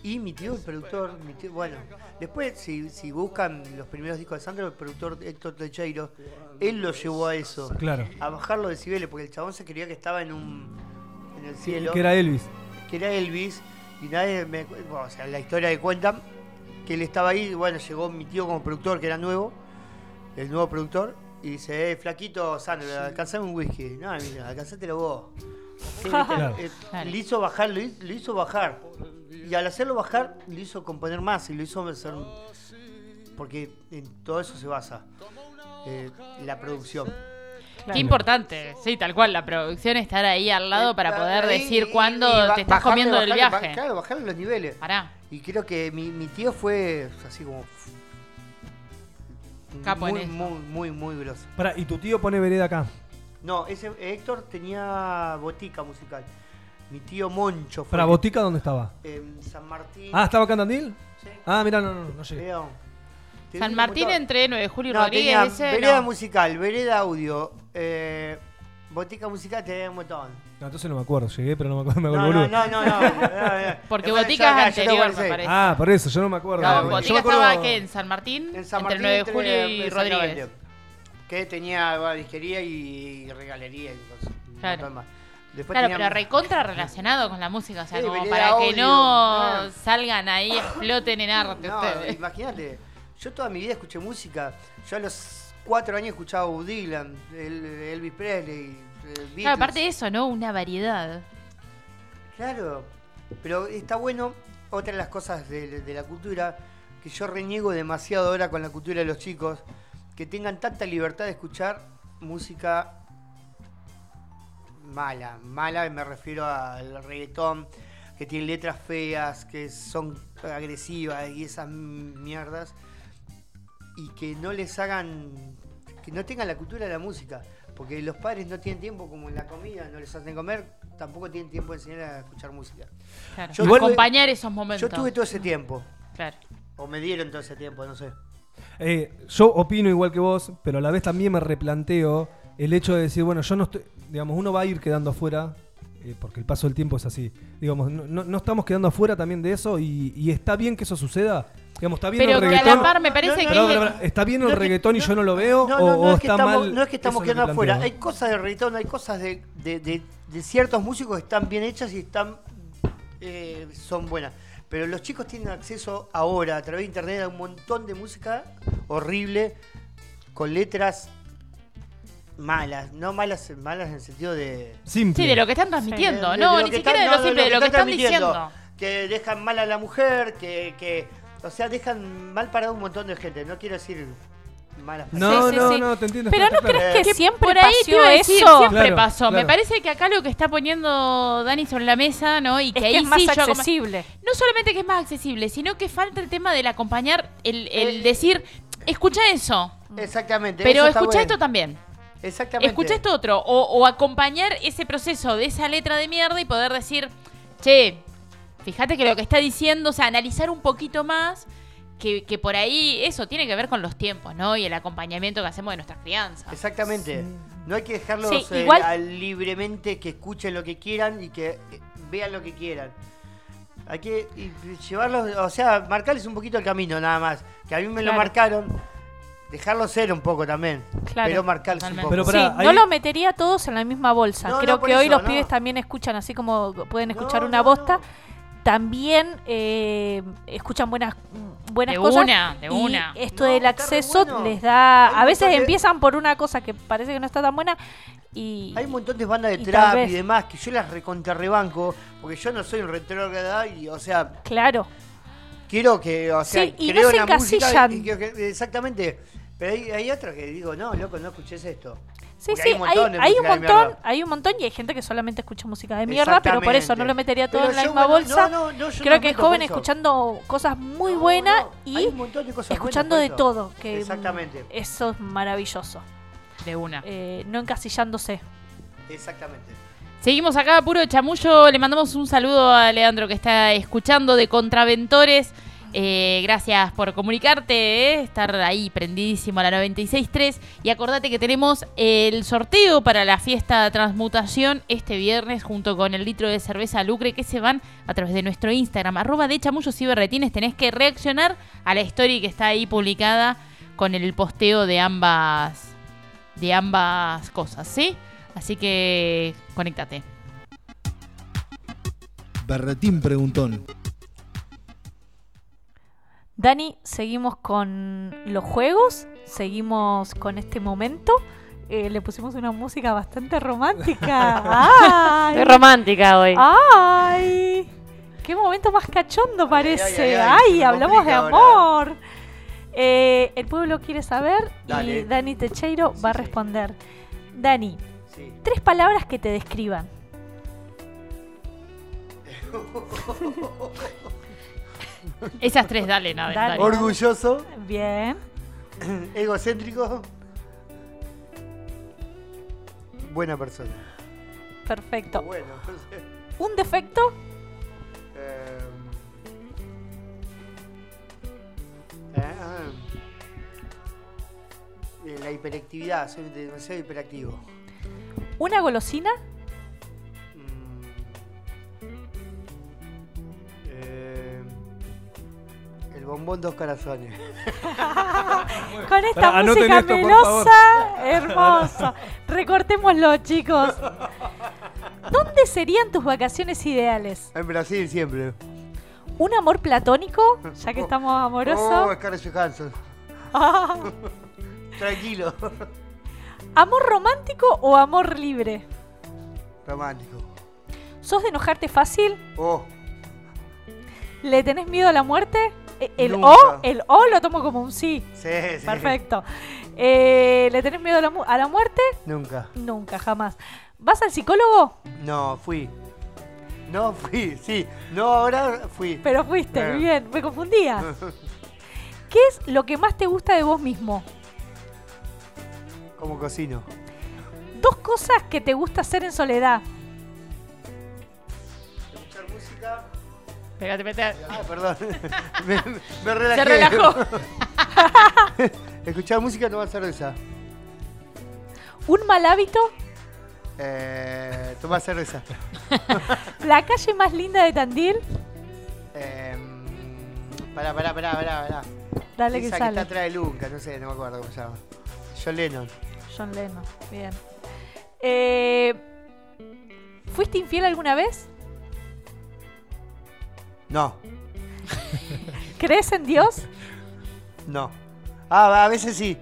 Y mi tío, el productor, mi tío, bueno, después si, si buscan los primeros discos de Sandro, el productor Héctor Techeiro, él lo llevó a eso. Claro. A bajar los decibeles, porque el chabón se creía que estaba en un en el cielo. Que era Elvis. que era Elvis, y nadie me. bueno, o sea, la historia que cuentan, que él estaba ahí, bueno, llegó mi tío como productor, que era nuevo, el nuevo productor, y dice, eh, flaquito Sandro, alcanzame un whisky. No, mira, alcanzátelo vos. Sí, Claro. eh. Le hizo bajar, lo hi- lo hizo bajar. Y al hacerlo bajar, le hizo componer más y lo hizo hacer. un- Porque en todo eso se basa eh, la producción. Qué importante, sí, tal cual, la producción estar ahí al lado para poder Ahí, decir y- cuándo y te estás comiendo el bajarle, viaje. ba- Claro, bajarle los niveles. Pará. Y creo que mi, mi tío fue así como. Capo en muy, eso. muy, muy, muy grosso. Pará, y tu tío pone vereda acá. No, ese Héctor tenía botica musical. Mi tío Moncho fue. ¿Para el Botica dónde estaba? En San Martín. Ah, ¿estaba acá en Tandil? Sí. Ah, mira, no, no, no llegué. León. San Martín entre 9 de julio y No, Rodríguez. tenía ese, vereda no. musical, vereda audio, eh, botica musical tenía un montón. No, entonces no me acuerdo, llegué, pero no me acuerdo, me el no, no, no, no, no, no. Porque Botica es anterior, me parece. Ah, por eso, yo no me acuerdo. No, yo Botica me acuerdo- estaba que en San Martín, En San entre Martín, 9 de julio y. Rodríguez. Que tenía bueno, disquería y regalería y cosas. Claro. montón más. Después Claro, tenía- pero recontra relacionado con la música, o sea, Sí, como para que no claro. salgan ahí, exploten en arte No, ustedes. imagínate, yo toda mi vida escuché música. Yo a los cuatro años escuchaba Bob Dylan, el- Elvis Presley, eh. Claro, aparte de eso, ¿no? Una variedad. Claro, pero está bueno, otra de las cosas de, de la cultura, que yo reniego demasiado ahora con la cultura de los chicos, que tengan tanta libertad de escuchar música mala. Mala me refiero al reggaetón, que tiene letras feas, que son agresivas y esas mierdas, y que no les hagan, que no tengan la cultura de la música. Porque los padres no tienen tiempo, como en la comida, no les hacen comer, tampoco tienen tiempo de enseñar a escuchar música. Claro. Yo igual- Acompañar esos momentos. Yo tuve todo ese tiempo, Claro. o me dieron todo ese tiempo, no sé. Eh, yo opino igual que vos, pero a la vez también me replanteo el hecho de decir, bueno, yo no estoy, digamos, uno va a ir quedando afuera, eh, porque el paso del tiempo es así. Digamos, no, no- no estamos quedando afuera también de eso y, y está bien que eso suceda. Digamos, está bien Pero el que a reggaetón. la par me parece que... Perdón, perdón, ¿Está bien el No que- reggaetón y yo no lo veo? No, o, no, no o es que está estamos, mal? no es que estamos quedando planteo. afuera. Hay cosas de reggaetón, hay cosas de, de- de- de ciertos músicos que están bien hechas y están eh, son buenas. Pero los chicos tienen acceso ahora a través de internet a un montón de música horrible con letras malas, no malas, malas en el sentido de Simple. Sí, de lo que están transmitiendo. de- no, de ni que siquiera de lo no, simple, de lo que están transmitiendo. diciendo. Que dejan mal a la mujer, que, que o sea, dejan mal parado un montón de gente. No quiero decir malas No, Sí, no, sí. no, te entiendo. Pero no claro. crees que Que siempre por ahí pasó decir, eso. siempre Claro, pasó. Me parece que acá lo que está poniendo Dani sobre la mesa, ¿no? Y que Es ahí que es más sí yo como- accesible. no solamente que es más accesible, sino que falta el tema del acompañar, el, el Eh, decir, escucha eso, Exactamente. pero eso está escucha bueno. esto también. Exactamente. Escucha esto otro. O, o acompañar ese proceso de esa letra de mierda y poder decir, che, fíjate que lo que está diciendo, o sea, analizar un poquito más que, que por ahí eso tiene que ver con los tiempos, ¿no? Y el acompañamiento que hacemos de nuestras crianzas. Exactamente. No hay que dejarlos Sí, eh, igual- libremente que escuchen lo que quieran y que eh, vean lo que quieran. Hay que llevarlos, o sea, marcarles un poquito el camino nada más. Que a mí me lo marcaron. Dejarlos ser un poco también. Claro. Pero marcarles un poco. Pero Sí, no lo metería todos en la misma bolsa. No, Creo no, por que hoy eso, los no. pibes también escuchan, así como pueden escuchar No, una no, bosta, también eh, escuchan buenas buenas De cosas. una, de y una. Esto No, del está re acceso bueno. les da. Hay A veces montón de- empiezan por una cosa que parece que no está tan buena y. Hay un montón de bandas de y tal trap vez. y demás que yo las recontrarrebanco. Porque yo no soy un retrógrada y, o sea, Claro. quiero que, o sea, Sí, y no creo se en la música encasillan. y quiero que- exactamente. Pero hay, hay otros que digo, no, loco, no escuches esto. Sí, Porque sí, hay un montón hay un montón, mierda. hay un montón y hay gente que solamente escucha música de mierda, pero por eso no lo metería todo Pero en la yo, misma bueno, bolsa. no, no, no, yo Creo no que es joven escuchando cosas muy No, buenas no, y de cosas escuchando buenas de todo. Que mm, Exactamente. Eso es maravilloso. De una. Eh, no encasillándose. Exactamente. Seguimos acá, puro chamullo. Le mandamos un saludo a Leandro que está escuchando de Contraventores. Eh, gracias por comunicarte, eh, estar ahí prendidísimo a la 96.3. Y acordate que tenemos el sorteo para la fiesta Transmutación este viernes junto con el litro de cerveza Lucre que se van a través de nuestro Instagram, arroba de chamullos y berretines. Tenés que reaccionar a la story que está ahí publicada con el posteo de ambas, de ambas cosas, ¿sí? Así que conéctate. Berretín preguntón. Dani, seguimos con los juegos, seguimos con este momento. Eh, le pusimos una música bastante romántica. ¡Ay! Estoy romántica hoy. ¡Ay! ¡Qué momento más cachondo parece! ay, hablamos de amor. Eh, el pueblo quiere saber y. Dani Techeiro va a responder. Dani, Sí. tres palabras que te describan. Esas tres, dale, nada. Dale. dale. Orgulloso, Bien. egocéntrico, buena persona. Perfecto. Bueno. ¿Un defecto? Eh, eh, ah. Eh, la hiperactividad, soy demasiado hiperactivo. ¿Una golosina? Mm. Eh, bombón dos corazones. Con esta música esto, melosa, hermoso. Recortémoslo, chicos. ¿Dónde serían tus vacaciones ideales? En Brasil siempre. ¿Un amor platónico? Ya que estamos Oh, amorosos. Scarlett Johansson. Tranquilo. ¿Amor romántico o amor libre? Romántico. ¿Sos de enojarte fácil? Oh, ¿Le tenés miedo a la muerte? E- El Nunca. O, el O lo tomo como un sí. sí, sí. Perfecto. Eh, ¿Le tenés miedo a la, mu- a la muerte? Nunca. Nunca, jamás. ¿Vas al psicólogo? No, fui. No fui, sí. No, ahora fui. Pero fuiste, Eh. bien, me confundía. ¿Qué es lo que más te gusta de vos mismo? Como cocino. Dos cosas que te gusta hacer en soledad. Pégate, pégate. Ah, perdón. me, me- relajé. Se relajó. Escuchar música, tomar cerveza. Un mal hábito. Eh, tomar cerveza. La calle más linda de Tandil. Eh, pará, pará, pará, pará, pará. Dale que Esa sale. está atrás de Lunca, no sé, no me acuerdo cómo se llama. John Lennon. John Lennon, bien. Eh, ¿Fuiste infiel alguna vez? No, ¿Crees en Dios? no. Ah, a veces sí.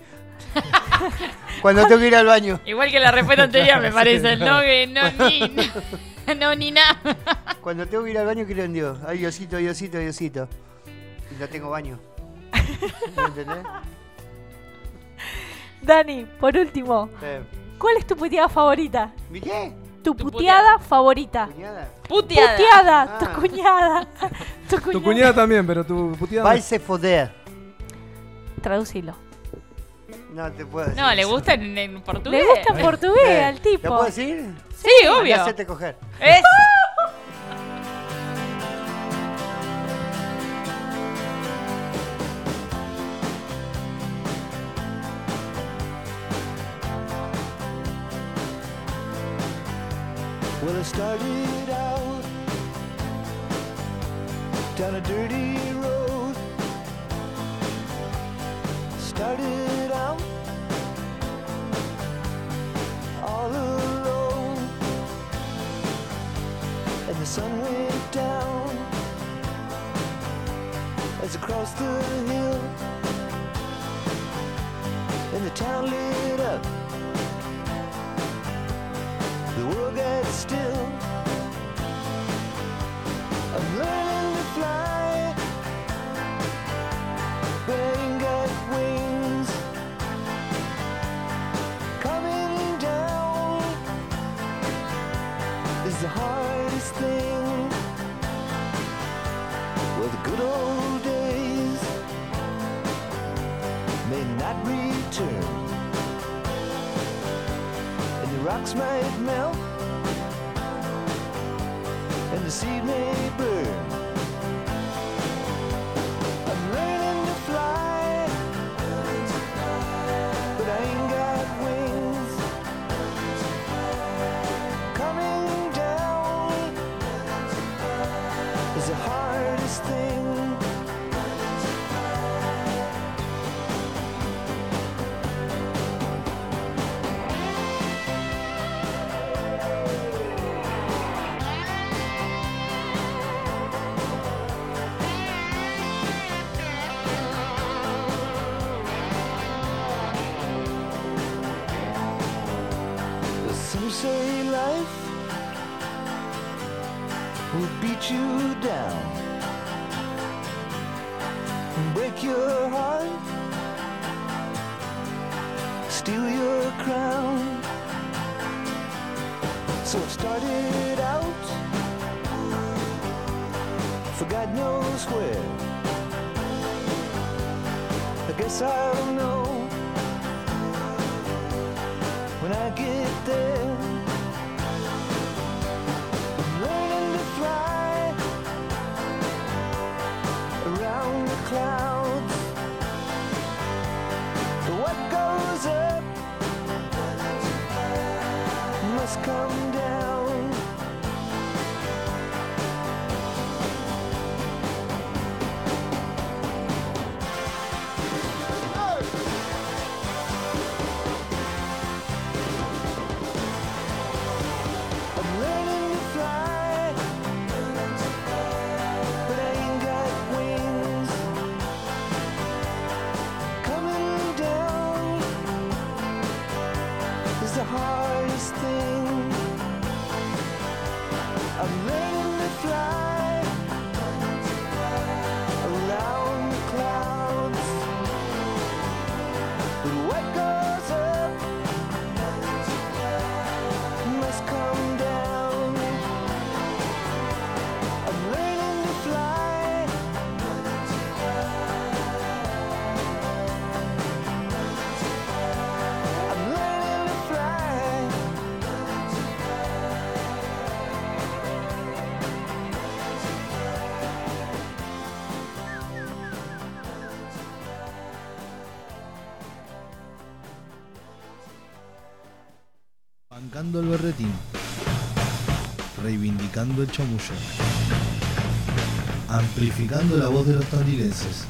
Cuando tengo que ir al baño. Igual que la respuesta anterior, me parece. No, que no, ni, no, ni nada. Cuando tengo que ir al baño creo en Dios. Ay, Diosito, Diosito, Diosito. Y no tengo baño. ¿Me entendés? Dani, por último, Eh, ¿cuál es tu puteada favorita? ¿Mi qué? Tu Tu puteada favorita. ¿Cuñada? Puteada. Puteada, Ah. tu cuñada. tu Tu cuñada también, pero tu puteada. Vai se foder. Traducilo. No te puedo decir. No, le gusta en, en portugués. Le gusta en portugués Eh, al ¿Lo tipo. puedo decir? Sí, obvio. Hacete coger. ¿Ves? Started out down a dirty road. Started out all alone, and the sun went down as I crossed the hill, and the town lit up. Still. I'm learning to fly, wings. Coming down is the hardest thing. Well, the good old days may not return, rocks might melt, and the seed may burn. You down Bancando el berretín. Reivindicando el chamullo. Amplificando la voz de los tandilenses.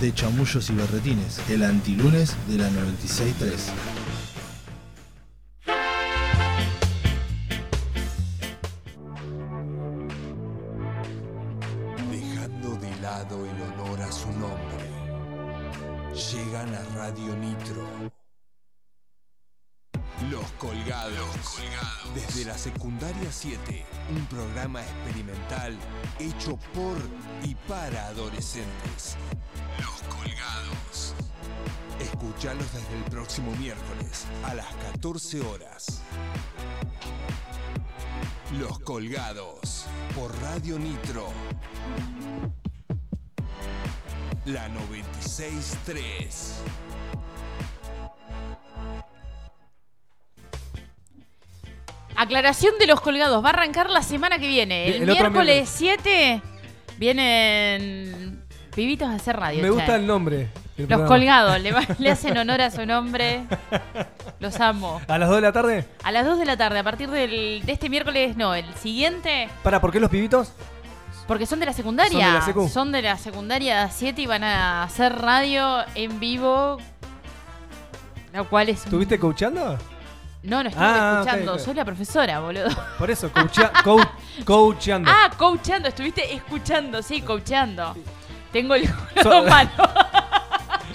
De chamullos y berretines. El antilunes de la 96.3. hecho por y para adolescentes. Los Colgados. Escuchalos desde el próximo miércoles a las 14 horas. Los Colgados por Radio Nitro. La 963. Aclaración de los colgados. Va a arrancar la semana que viene. El, miércoles 7 vienen pibitos a hacer radio. Me gusta el nombre. Los programa. colgados, le, va- le hacen honor a su nombre. Los amo. ¿A las 2 de la tarde? A las 2 de la tarde, a partir del, de este miércoles, no, el siguiente, Para, ¿por qué los pibitos? porque son de la secundaria. Son de la secu. Son de la secundaria 7 y van a hacer radio en vivo. Lo cual es. un- ¿Estuviste coachando? No, no estoy Ah, escuchando. Soy la profesora, boludo. Por eso, coachea- coach- coachando. Ah, coachando. Estuviste escuchando, sí, coachando. Tengo el So- malo.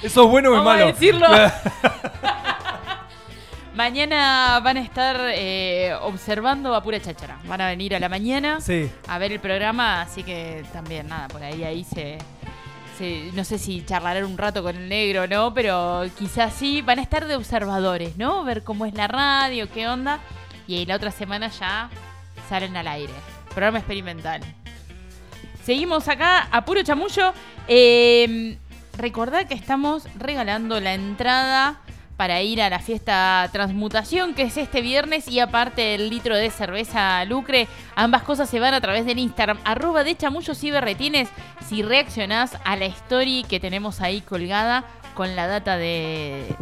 ¿Eso es bueno o es Vamos a malo? decirlo. Mañana van a estar eh, observando a pura cháchara. Van a venir a la mañana Sí. a ver el programa, así que también, nada, por ahí ahí se, No sé si charlarán un rato con el negro no, pero quizás sí. Van a estar de observadores, ¿no? Ver cómo es la radio, qué onda. Y la otra semana ya salen al aire. Programa experimental. Seguimos acá a puro chamullo. Eh, recordad que estamos regalando la entrada para ir a la fiesta Transmutación, que es este viernes, y aparte el litro de cerveza Lucre. Ambas cosas se van a través del Instagram, arroba de chamullos y berretines, si reaccionás a la story que tenemos ahí colgada con la data de,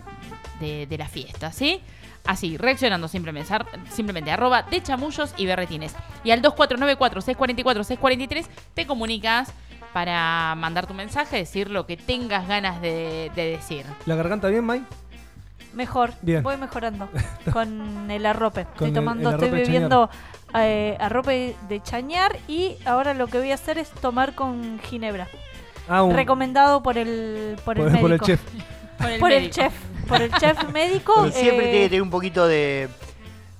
de, la fiesta, ¿sí? Así, reaccionando simplemente, simplemente arroba de chamullos y berretines. Y al 2494-644-643 te comunicas para mandar tu mensaje, decir lo que tengas ganas de, de decir. ¿La garganta bien, Mai? Mejor, Bien. voy mejorando con el arrope. Con Estoy tomando, el estoy arrope bebiendo eh, arrope de chañar y ahora lo que voy a hacer es tomar con ginebra. Ah, un- Recomendado por el por el Por- por el médico. chef. Por el Por el médico. chef, por el chef médico Y siempre eh, tiene que tener un poquito de,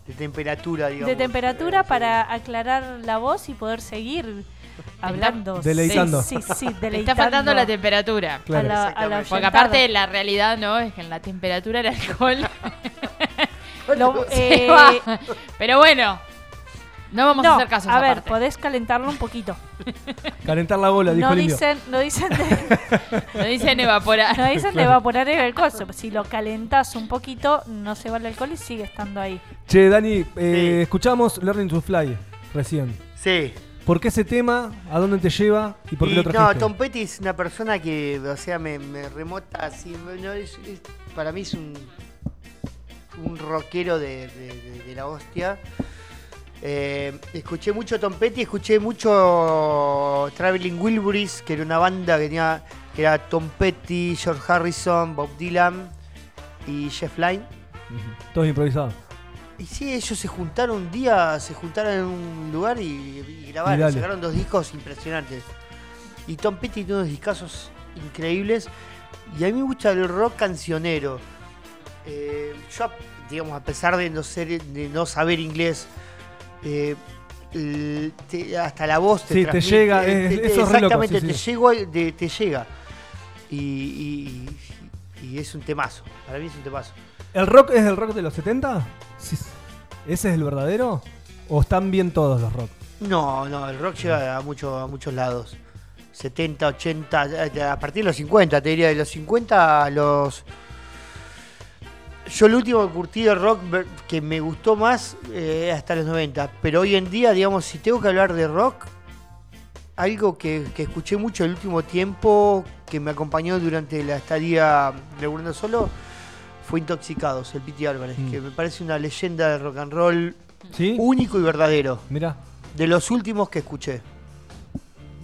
de temperatura, digamos. de temperatura para aclarar la voz y poder seguir hablando. Deleitando. Sí, sí, sí, Te está deleitando. faltando la temperatura. Claro. A la- a la Exactamente. Porque aparte la realidad no es que en la temperatura el alcohol Lo- se eh, va. Pero bueno, no vamos a hacer caso a ver, aparte. podés calentarlo un poquito. Calentar la bola, dijo No el indio. dicen, no dicen de, No dicen evaporar. no dicen de evaporar el alcohol. Si lo calentás un poquito, no se va el alcohol y sigue estando ahí. Che, Dani, eh, Sí. escuchamos Learning to Fly recién. Sí. ¿Por qué ese tema? ¿A dónde te lleva? ¿Y por qué Y lo no, trajiste? Tom Petty es una persona que, o sea, me, me remota así. no, es- es- para mí es un, un rockero de, de- de- de la hostia. Eh, escuché mucho Tom Petty, escuché mucho Traveling Wilburys, que era una banda que tenía que era Tom Petty, George Harrison, Bob Dylan y Jeff Lynne. Ujú. Todo improvisado. Y sí, ellos se juntaron un día, se juntaron en un lugar y, y grabaron, Y sacaron dos discos impresionantes. Y Tom Petty tiene unos discazos increíbles. Y a mí me gusta el rock cancionero. Eh, yo, digamos, a pesar de no, ser, de no saber inglés, eh, el- te- hasta la voz te Sí, te llega, es- te- te- eso es loco, Exactamente, sí, te, sí. llegó el- de- te llega. Y, y- y es un temazo. Para mí es un temazo. ¿El rock es el rock de los 70? Sí. ¿Ese es el verdadero? ¿O están bien todos los rock? No, no, el rock llega a, mucho, a muchos lados. 70, 80, eh, a partir de los 50, te diría, de los 50 a los... Yo el último de rock que me gustó más eh, hasta los 90, pero hoy en día, digamos, si tengo que hablar de rock, algo que, que escuché mucho el último tiempo, que me acompañó durante la estadía laburando solo, fue Intoxicados, el Piti Álvarez, Mm. que me parece una leyenda de rock and roll ¿Sí? único y verdadero Mira. de los últimos que escuché.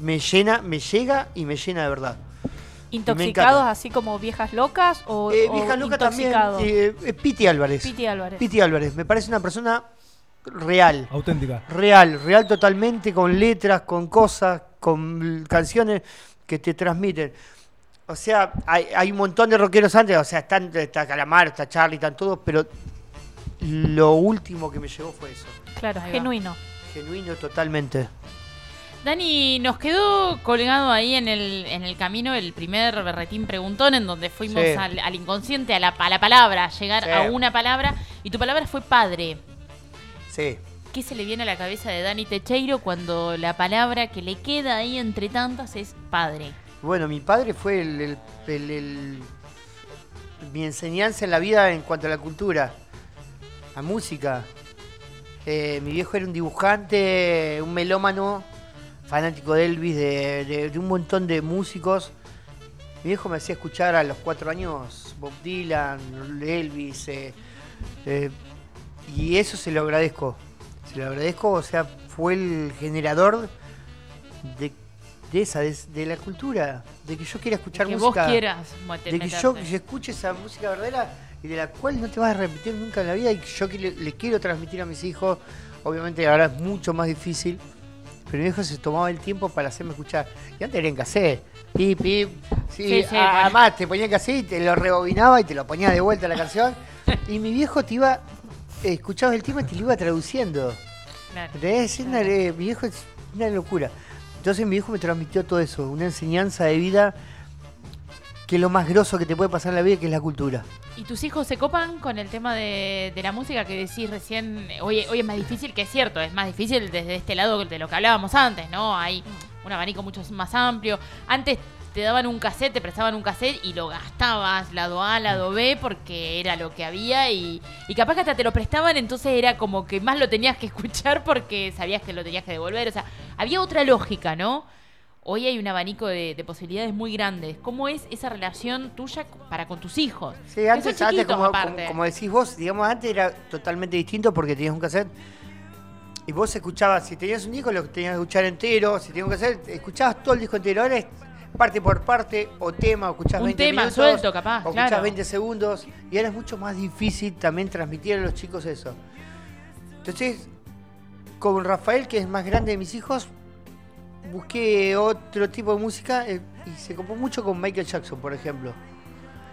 Me llena, me llega y me llena de verdad. ¿Intoxicados así como viejas locas o, Eh, o vieja loca también. intoxicados? eh, eh, Piti Álvarez. Piti Álvarez. Piti Álvarez. Me parece una persona real. Auténtica. Real, real totalmente, con letras, con cosas, con canciones que te transmiten. O sea, hay, hay un montón de rockeros antes, o sea, están, está Calamar, está Charlie, están todos, pero lo último que me llegó fue eso. Claro, Ahí va. genuino. Genuino totalmente. Dani, nos quedó colgado ahí en el, en el camino el primer berretín preguntón en donde fuimos Sí. al, al inconsciente, a la, a la palabra, a llegar Sí. a una palabra. Y tu palabra fue padre. Sí. ¿Qué se le viene a la cabeza de Dani Techeiro cuando la palabra que le queda ahí entre tantas es padre? Bueno, mi padre fue el, mi enseñanza en la vida en cuanto a la cultura, a música. Eh, mi viejo era un dibujante, un melómano, fanático de Elvis, de, de- de un montón de músicos. Mi viejo me hacía escuchar a los cuatro años Bob Dylan, Elvis, eh, eh, y eso se lo agradezco. Se lo agradezco, o sea, fue el generador de, de esa, de, de la cultura, de que yo quiera escuchar que vos música. quieras mete- de que yo, yo escuche esa música verdadera y de la cual no te vas a repetir nunca en la vida y que yo que le, le quiero transmitir a mis hijos. Obviamente ahora es mucho más difícil, pero mi hijo se tomaba el tiempo para hacerme escuchar. Y antes era en cassette. Pip, pip. Sí, Sí, sí, a- además te ponía en cassette y te lo rebobinaba y te lo ponía de vuelta la canción. y mi viejo te iba, eh, escuchabas el tema y te lo iba traduciendo. Claro. Es una- eh, mi viejo es una locura. Entonces mi viejo me transmitió todo eso, una enseñanza de vida que es lo más grosso que te puede pasar en la vida, que es la cultura. ¿Y tus hijos se copan con el tema de, de la música que decís recién? Hoy, hoy es más difícil, que es cierto, es más difícil desde este lado de lo que hablábamos antes, ¿no? Hay un abanico mucho más amplio. Antes te daban un cassette, te prestaban un cassette y lo gastabas, lado A, lado B, porque era lo que había y, y capaz que hasta te lo prestaban, entonces era como que más lo tenías que escuchar porque sabías que lo tenías que devolver. O sea, había otra lógica, ¿no? Hoy hay un abanico de, de posibilidades muy grandes. ¿Cómo es esa relación tuya para con tus hijos? Sí, antes, antes como, como- como decís vos, digamos, antes era totalmente distinto porque tenías un cassette y vos escuchabas, si tenías un disco lo tenías que escuchar entero, si tenías un cassette, escuchabas todo el disco entero, ahora es parte por parte, o tema, o escuchás Un 20 tema minutos, suelto, capaz, o escuchás claro. 20 segundos, y ahora es mucho más difícil también transmitir a los chicos eso. Entonces, con Rafael, que es más grande de mis hijos, busqué otro tipo de música eh, y se copó mucho con Michael Jackson, por ejemplo.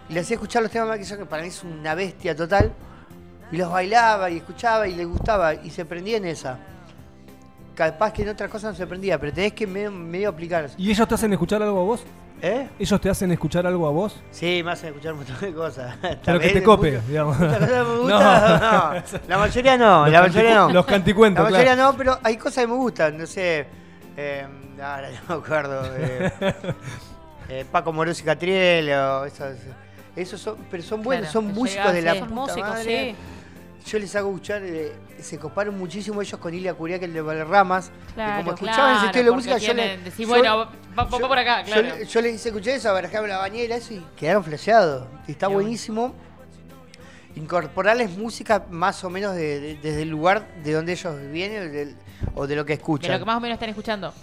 Y le hacía escuchar los temas de Michael Jackson, que para mí es una bestia total. Y los bailaba y escuchaba y le gustaba y se prendía en esa. Capaz que en otras cosas no se prendía, pero tenés que medio, medio aplicar. ¿Y ellos te hacen escuchar algo a vos? ¿Eh? ¿Ellos te hacen escuchar algo a vos? Sí, me hacen escuchar un montón de cosas. Pero que te cope, muchas- digamos. muchas cosas me No. gustan, no. La mayoría no, Los la mayoría no. los canticuentos, La mayoría claro. no, pero hay cosas que me gustan, no sé. eh, ahora no me acuerdo. eh, eh, Paco Morosi Catriel o esos. Esos son, pero son buenos, Claro, son músicos de la sí. puta Músicos, madre. Yo les hago escuchar, eh, se coparon muchísimo ellos con Ilia Curiac, el de Valderramas. que Claro, como escuchaban ese claro, estilo de música, yo le. decís, yo- bueno, va, va- yo- por acá, yo claro. le- Yo, les hice escuchar eso, barajarme la bañera, eso, y quedaron flasheados. Y está buenísimo incorporarles música más o menos de- de- desde el lugar de donde ellos vienen del- o de lo que escuchan. de lo que más o menos están escuchando.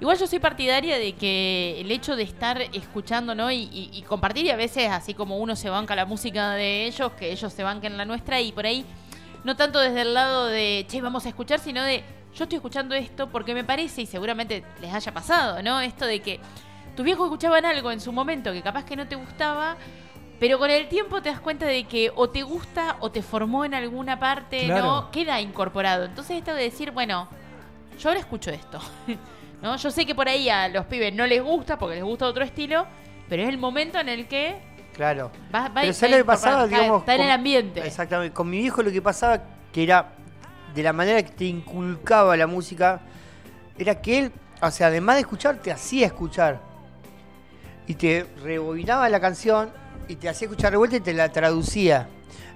Igual yo soy partidaria de que el hecho de estar escuchando, ¿no? Y, y- y compartir y a veces así como uno se banca la música de ellos, que ellos se banquen la nuestra y por ahí no tanto desde el lado de, che, vamos a escuchar, sino de, yo estoy escuchando esto porque me parece y seguramente les haya pasado, ¿no? Esto de que tus viejos escuchaban algo en su momento que capaz que no te gustaba, pero con el tiempo te das cuenta de que o te gusta o te formó en alguna parte, Claro. ¿no? Queda incorporado. Entonces esto de decir, bueno, yo ahora escucho esto. ¿no? Yo sé que por ahí a los pibes no les gusta porque les gusta otro estilo, pero es el momento en el que Claro. va, va Pero ¿sabes lo que pasaba? Digamos, está en el con- ambiente. Exactamente. Con mi viejo lo que pasaba, que era de la manera que te inculcaba la música, era que él, o sea, además de escuchar, te hacía escuchar. Y te rebobinaba la canción y te hacía escuchar de vuelta y te la traducía.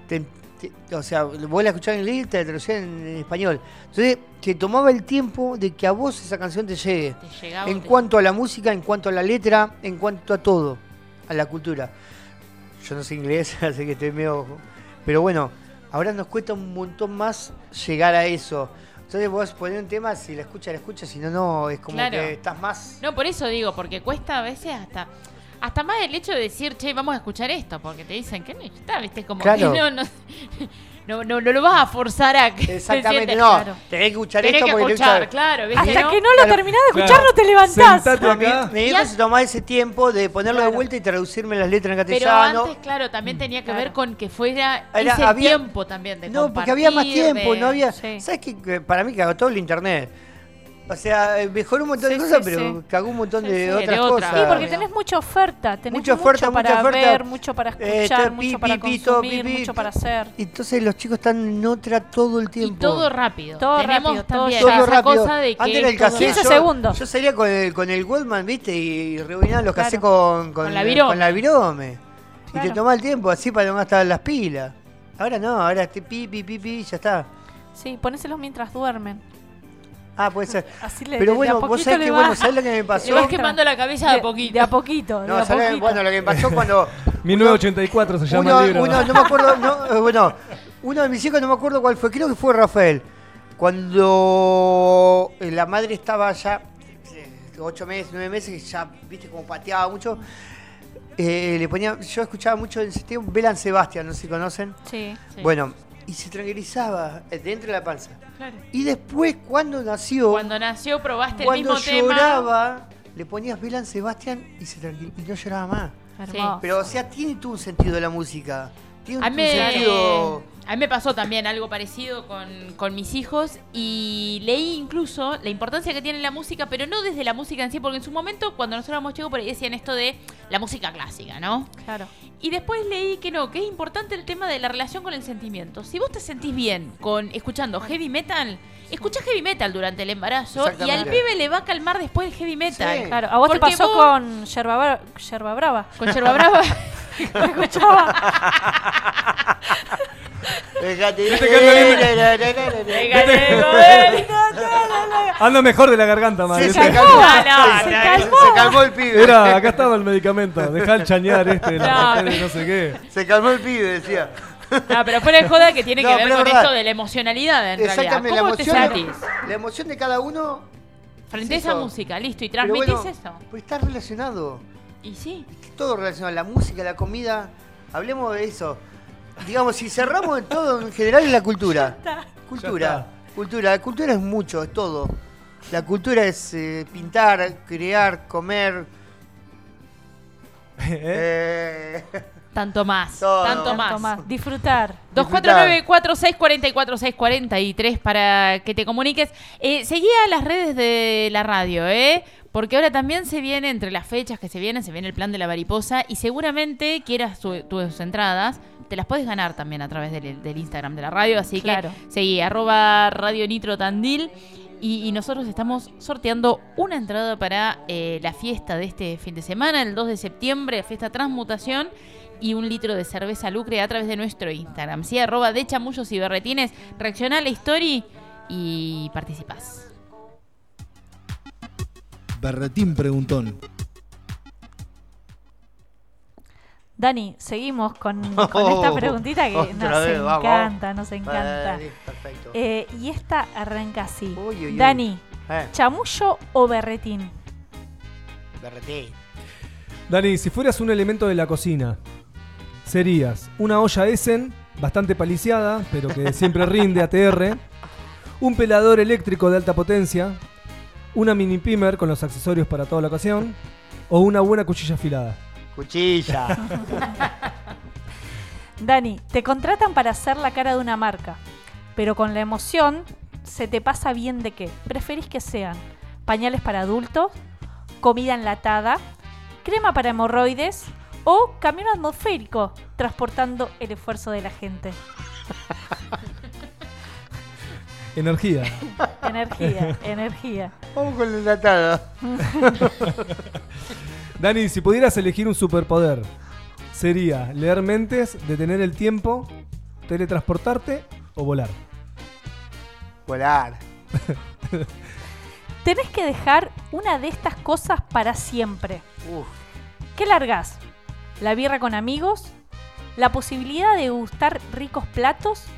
Te- te- o sea, vos la escuchabas en inglés y te la traducía en, en español. Entonces, te tomaba el tiempo de que a vos esa canción te llegue. Te llegaba, En cuanto a la música, en cuanto a la letra, en cuanto a todo, a la cultura. Yo no sé inglés, así que estoy medio... Pero bueno, ahora nos cuesta un montón más llegar a eso. Entonces vos ponés un tema, si la escuchas, la escuchas, si no, no, es como Claro. que estás más... No, por eso digo, porque cuesta a veces hasta hasta más el hecho de decir, che, vamos a escuchar esto, porque te dicen que no está, ¿viste? Como Claro. que no, no, no, no, no lo vas a forzar a que Exactamente, no. Claro. Tenés que escuchar Tenés esto que porque escuchar, gusta- claro, ¿viste? Hasta ¿no? que no lo Claro. terminás de escuchar, Claro. no te levantás. Sentate acá. mi viejo se tomaba ese tiempo de ponerlo de vuelta y traducirme las letras en Pero castellano. antes, claro, también tenía que Claro. ver con que fuera Era- ese había- tiempo también de No, porque había más tiempo, de- no había. Sí. ¿Sabes qué? Que Para mí cagó todo el internet. O sea, eh, mejoró un montón Sí, de cosas, sí, pero sí. cagó un montón Sí, de sí, otras de otra. cosas. Sí, porque tenés mucha oferta, tenés Mucha mucho oferta, para mucha oferta. ver, mucho para Eh, escuchar, mucho pi, para pi, consumir, pi, pi. mucho para hacer. Y entonces los chicos están en otra todo el Y tiempo. todo rápido. Todo Tenemos rápido, todo también ya. Todo esa rápido. cosa de que Antes era el cassette. 15 yo, segundos. Yo salía con el, con el Goldman, ¿viste? Y rebobinaba los Claro. con, con, Con la virome. con la virome. Y te tomaba el tiempo así para no gastar las pilas. Ahora no, ahora este pi, pi, pi, pi, ya está. Sí, ponéselos mientras duermen. Ah, puede ser. Así le- Pero bueno, vos sabés que, bueno, ¿sabés lo que me pasó? Le vas quemando la cabeza de a poquito. De a poquito. de No, a ¿sabés? poquito. Bueno, lo que me pasó cuando 1984 se llama uno, el libro. uno- no me acuerdo, no, eh, bueno, uno de mis hijos no me acuerdo cuál fue, creo que fue Rafael. Cuando eh, la madre estaba ya eh, ocho meses, nueve meses, ya, viste, como pateaba mucho, eh, le ponía, yo escuchaba mucho en ese tiempo Belan Sebastián, no sé si conocen. Sí. Bueno, y se tranquilizaba eh, dentro de la panza. Claro. Y después, cuando nació, Cuando nació probaste el cuando mismo tema. lloraba, le ponías Belan Sebastián y se y no lloraba más. Pero, o sea, tiene todo un sentido la música. Tiene un mí, sentido. A mí me pasó también algo parecido con, con mis hijos y leí incluso la importancia que tiene la música, pero no desde la música en sí, porque en su momento cuando nosotros éramos chicos por ahí decían esto de la música clásica, ¿no? Claro. Y después leí que no, que es importante el tema de la relación con el sentimiento. Si vos te sentís bien con escuchando heavy metal, escuchá heavy metal durante el embarazo y al pibe le va a calmar después el heavy metal. Sí. Claro, a vos te pasó vos- con Yerba, Bra- Yerba Brava. Con Yerba Brava. Lo escuchaba. Que Anda mejor de la garganta, madre. Se calmó. No, no, Se- no. se- Se calmó el pibe. Era, acá estaba el medicamento. Deja el chañar este, de la No, sé qué. Se calmó el pibe, decía. No, pero fuera de joda que tiene No, que ver con verdad. esto de la emocionalidad en realidad. Exactamente, la ¿Cómo te emoción, sentís la emoción de cada uno. frente a es esa eso. música? Listo, y Pero transmitís bueno, eso. Pues está relacionado. Y sí. Todo relacionado. La música, la comida. Hablemos de eso. Digamos, si cerramos en todo, en general es la cultura. Cultura. Cultura. La cultura es mucho, es todo. La cultura es eh, pintar, crear, comer. eh, Tanto más. Todo. Tanto más. más. Disfrutar. 249-4644-643 para que te comuniques. Eh, seguí a las redes de la radio, ¿eh? Porque ahora también se viene, entre las fechas que se vienen, se viene el plan de la mariposa y seguramente quieras tu- tus entradas, te las puedes ganar también a través del, del Instagram de la radio. Así Claro. que seguí, arroba Radio Nitro Tandil. Y, y nosotros estamos sorteando una entrada para eh, la fiesta de este fin de semana, el 2 de septiembre, la fiesta Transmutación, y un litro de cerveza lucre a través de nuestro Instagram. Sí, arroba de chamullos y berretines. Reacciona a la story y participás. Berretín preguntón. Dani, seguimos con, con esta preguntita que nos vez, encanta, vamos. nos encanta. Vale. Eh, y esta arranca así. Uy, uy, uy. Dani, Eh, ¿chamullo o berretín? berretín. Dani, si fueras un elemento de la cocina, serías una olla Essen, bastante paliciada, pero que siempre rinde ATR, un pelador eléctrico de alta potencia, una mini pimer con los accesorios para toda la ocasión, o una buena cuchilla afilada. Cuchilla. Dani, te contratan para hacer la cara de una marca, pero con la emoción se te pasa bien de qué. ¿Preferís que sean pañales para adultos, comida enlatada, crema para hemorroides o camión atmosférico transportando el esfuerzo de la gente? Energía. Energía, energía. Vamos con el enlatado. Dani, si pudieras elegir un superpoder, sería leer mentes, detener el tiempo, teletransportarte o volar. Volar. Tenés que dejar una de estas cosas para siempre. Uf. ¿Qué largás? ¿La birra con amigos? ¿La posibilidad de gustar ricos platos?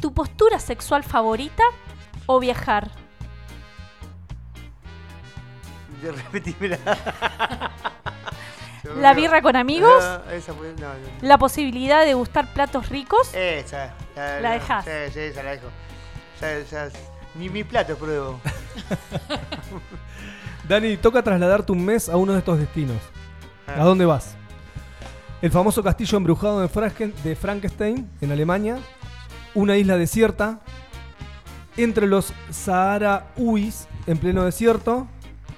¿Tu postura sexual favorita? ¿O viajar? De repetímela. ¿La birra con amigos? Ah, esa fue- no, no. ¿La posibilidad de gustar platos ricos? Esa. La dejás. Sí, sí, esa la dejo. Ya- ya- ni mi plato pruebo. Dani, toca trasladarte un mes a uno de estos destinos. ¿A dónde vas? El famoso castillo embrujado de Frankenstein, en Alemania. Una isla desierta. Entre los Sahara Uis, en pleno desierto.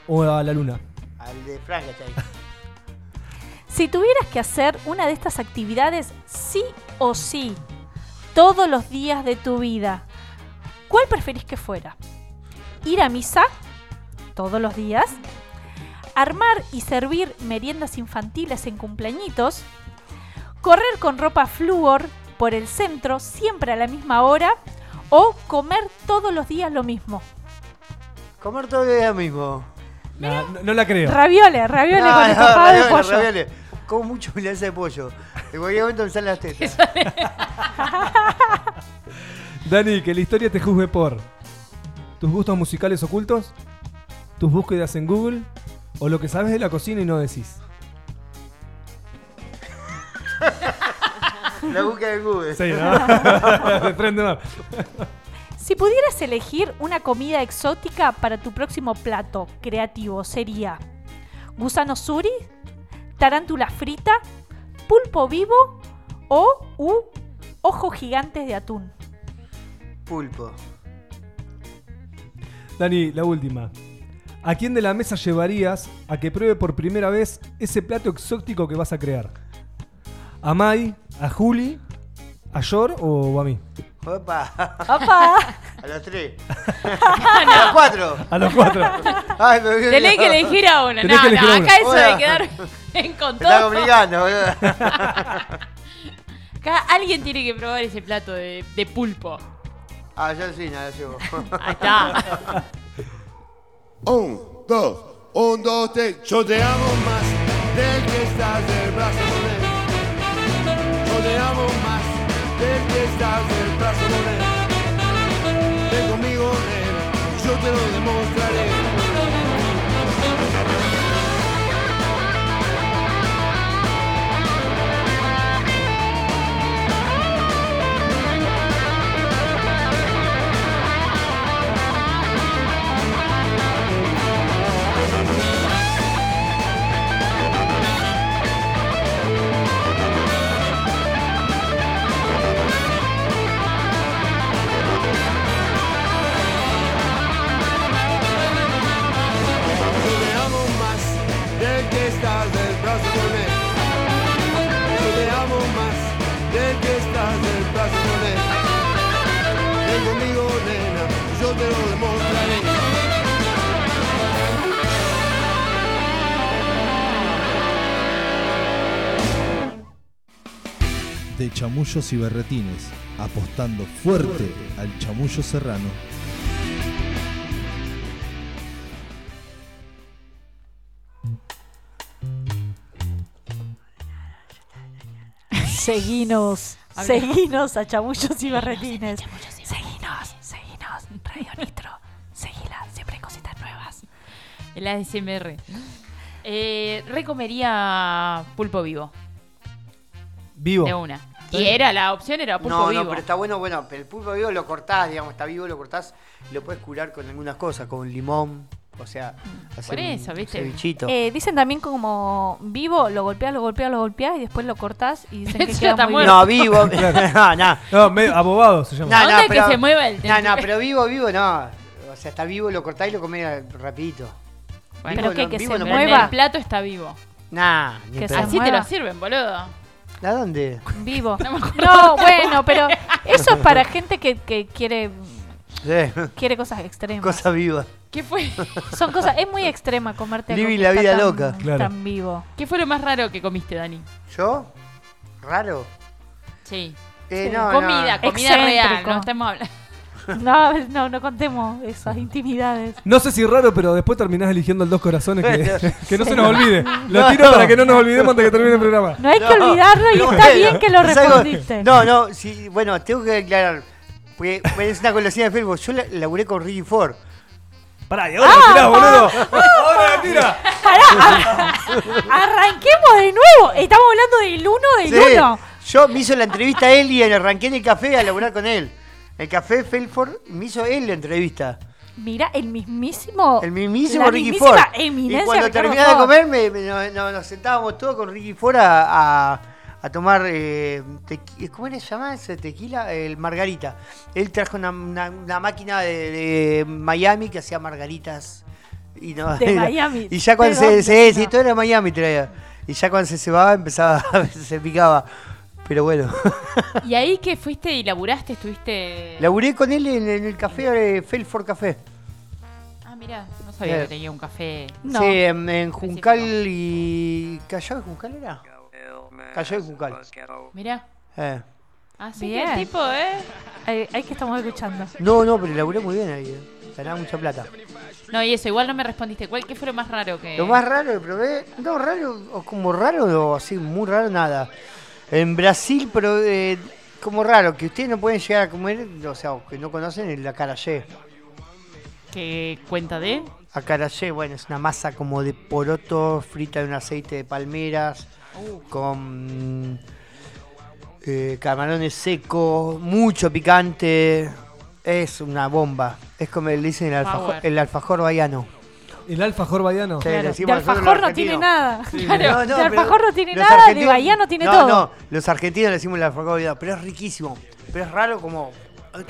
O a la luna. Al de Frankenstein. Si tuvieras que hacer una de estas actividades sí o sí, todos los días de tu vida, ¿cuál preferís que fuera? ¿Ir a misa todos los días? ¿Armar y servir meriendas infantiles en cumpleañitos? ¿Correr con ropa flúor por el centro siempre a la misma hora? ¿O comer todos los días lo mismo? Comer todo el día mismo. No, no- no la creo. Ravioles, ravioles No, con no, estofado de pollo. ravioles. Como mucho milanesa de pollo. En cualquier momento me salen las tetas. Dani, que la historia te juzgue por tus gustos musicales ocultos, tus búsquedas en Google o lo que sabes de la cocina y no decís. La búsqueda de Google. Sí. Si pudieras elegir una comida exótica para tu próximo plato creativo, sería gusano suri, tarántula frita, pulpo vivo o u ojos gigantes de atún. Pulpo. Dani, la última. ¿A quién de la mesa llevarías a que pruebe por primera vez ese plato exótico que vas a crear? ¿A Mai, a Juli, a Yor o a mí? Opa. ¡Opa! A los tres. A los cuatro. A los cuatro. Ay, me olvidé. Tenés que elegir a uno. Tenés No, que elegir no, a uno. acá eso de quedar en con Me está todo. complicando, boludo. Acá alguien tiene que probar ese plato de, de pulpo. Ah, yo sí, nada, llevo. Ahí está. Un, dos, un, dos, tres. Yo te amo más del que estás del que estás del con él. Ven conmigo, nena, yo te lo demostraré. Te lo demostraré. De chamullos y berretines, apostando fuerte al chamullo serrano. Seguinos, seguinos a chamullos y berretines. Radio Nitro, seguila, siempre hay cositas nuevas. El ASMR. Eh, recomería pulpo vivo. Vivo. De una. Y era, la opción era pulpo No, vivo. no, pero está bueno, bueno, pero el pulpo vivo lo cortás, digamos, está vivo, lo cortás y lo puedes curar con algunas cosas, con limón, o sea, hacer Por eso, un ¿viste? cevichito. Eh, dicen también como vivo, lo golpeas, lo golpeas, lo golpeas y después lo cortás y dicen que Eso queda está muy muerto. no, vivo, no, no. No, abobado se llama. No, ¿Dónde no, es que pero- se mueva el No, no, pero vivo, vivo, no. O sea, está vivo, lo cortás y lo comés rapidito. Bueno, Pero Vivo que- no- que vivo se no Pero podés. en mueva. el plato está vivo. Nah, ni Que se. Así te mueva. lo sirven, boludo. ¿A dónde? vivo. No me acuerdo. No, bueno, pero eso es para gente que, que quiere Sí, quiere cosas extremas. cosa viva. ¿Qué fue? Son cosas, es muy extrema comerte algo que la está vida tan- loca. Claro. tan vivo. ¿Qué fue lo más raro que comiste, Dani? ¿Yo? ¿Raro? Sí. Eh, Sí. no, comida, no. comida real. Excéntrico. No estamos hablando. No, no, no contemos esas intimidades. No sé si raro, pero después terminás eligiendo el dos corazones que, que no se nos olvide. Lo No. tiro para que no nos olvidemos antes de que termine el programa. No hay que No, olvidarlo y no, está bueno, bien que lo es algo- respondiste. No, no, sí, bueno, tengo que aclarar. Porque es una golosina de Facebook. Yo la- laburé con Ricky Ford. Pará, y ahora la tirás, boludo. Ahora la tira. Arranquemos de nuevo. Estamos hablando del uno del Sí, uno. Yo me hizo la entrevista a él y arranqué en el café a laburar con él. El café Felford me hizo él la entrevista. Mira, el mismísimo. El mismísimo la Ricky mismísima Ford. eminencia Y cuando Ricardo terminaba de Ford. comer, me- me- no- no- nos sentábamos todos con Ricky Ford a, a- a tomar. Eh, tequi- ¿Cómo era se llama ese tequila? El margarita. Él trajo una, una- una máquina de, de Miami que hacía margaritas. Y no, De Miami. Y ya cuando ¿De se, se, sí, No. todo era Miami traía. Y ya cuando se cebaba empezaba, a veces se picaba. Pero bueno. ¿Y ahí que fuiste y laburaste? ¿Estuviste...? Laburé con él en, en el café eh, Felford Café. Ah, mira, no sabía Eh. que tenía un café. No. Sí, en, en Juncal y. ¿Callao de Juncal era? Callao de Juncal. Mirá. Eh. Así Bien. que el tipo, ¿eh? Ahí, ahí que estamos escuchando. No, no, pero laburé muy bien ahí. eh. Ganaba mucha plata. No, y eso, igual no me respondiste. ¿Cuál, ¿Qué fue lo más raro que...? Lo más raro que probé, no raro, o como raro o así, muy raro, nada. En Brasil, pero eh, como raro, que ustedes no pueden llegar a comer, o sea, o que no conocen, el acarajé. ¿Qué cuenta de? Acarajé, bueno, es una masa como de poroto frita en un aceite de palmeras, con eh, camarones secos, mucho picante. Es una bomba. Es como le dicen el alfajor, Power. el alfajor baiano. El alfajor baiano. Claro, los alfajor no tiene nada. Sí, Claro, no, no, de pero alfajor no tiene los nada, argentinos- baiano tiene no, todo. No, los argentinos le decimos el alfajor baiano, pero es riquísimo. Pero es raro como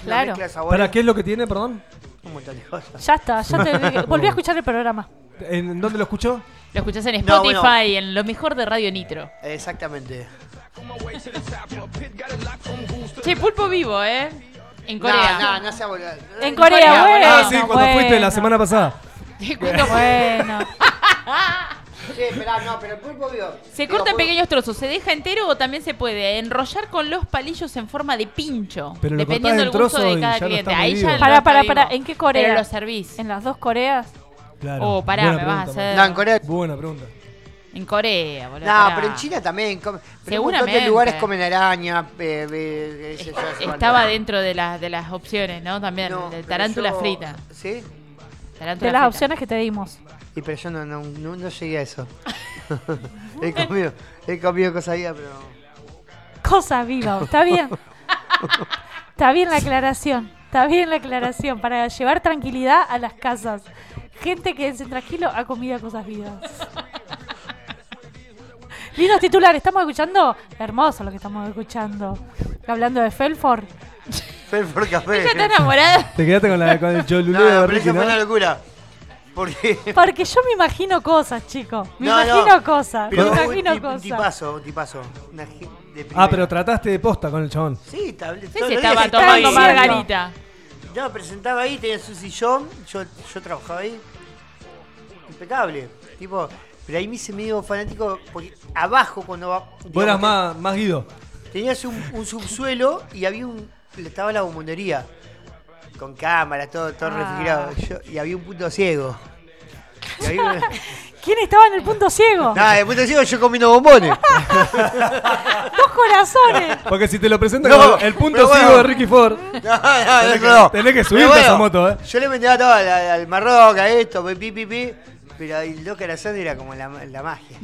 Claro. mezcla de sabores. ¿Para qué es lo que tiene, perdón? Un montón de cosas. Ya está, ya te volví a escuchar el programa. ¿En dónde lo escuchó? Lo escuchás en No, Spotify, bueno. en lo mejor de Radio Nitro. Exactamente. Che, pulpo vivo, ¿eh? En Corea. No, no, no sea boludo. En Corea, Corea, bueno. ah, sí, cuando fuiste la semana pasada. Bueno. Sí, esperá, no, pero el pulpo vivo. ¿Se Digo, corta en pequeños trozos? ¿Se deja entero o también se puede enrollar con los palillos en forma de pincho? Pero dependiendo del gusto de cada no cliente. Ahí ya no Para, para, para, ¿en qué Corea? Pero lo servís. ¿En las dos Coreas? Claro. Oh, pará, Buena me vas a pregunta, hacer- No, en Corea. Buena pregunta. En Corea, boludo. No, pará. pero en China también. come- pero un montón Seguramente. de lugares comen araña. eh, eh, qué sé yo, hace cuánto. Estaba dentro de, las de las opciones, ¿no? También, No, de pero tarántula yo- frita. ¿Sí? Tarántula De las frita. opciones que te dimos. Y pero yo no, no, no, no llegué a eso. he comido, he comido cosas vivas, pero. Cosa viva, ¿está bien? Está bien la aclaración. Está bien la aclaración. Para llevar tranquilidad a las casas. Gente que en tranquilo ha comido cosas vivas. Lindos titulares, ¿estamos escuchando? Hermoso lo que estamos escuchando. Hablando de Felford. Felford Café. Ella está enamorada. Te quedaste con, la, con el cholulé No, de pero Ricky, fue ¿no? una locura. Porque. Porque yo me imagino cosas, chicos. Me No, no, imagino cosas. Pero me un imagino un cosas. tipazo, un tipazo. Una gen- de Ah, pero trataste de posta con el chabón. Sí, tab- Sí, todos se los estaba tomando diciendo. margarita. No, presentaba ahí, tenía su sillón, yo, yo trabajaba ahí. Impecable. Tipo, pero ahí me hice medio fanático porque abajo cuando va. Vos eras más, más Guido. Tenías un, un subsuelo y había un. Estaba la bombonería. Con cámara, todo, todo Ah. refrigerado. Yo- y había un punto ciego. Y ¿Quién estaba en el punto ciego? Nada, el punto ciego yo comiendo bombones. Dos corazones. Porque si te lo presentan No, como el punto bueno. ciego de Ricky Ford, No, no, Tenés que- no. tenés que subirte a esa moto, ¿eh? Yo le metía todo al, al Marroca, esto, pi, pi, pi. Pero el loco corazón era como la, la magia.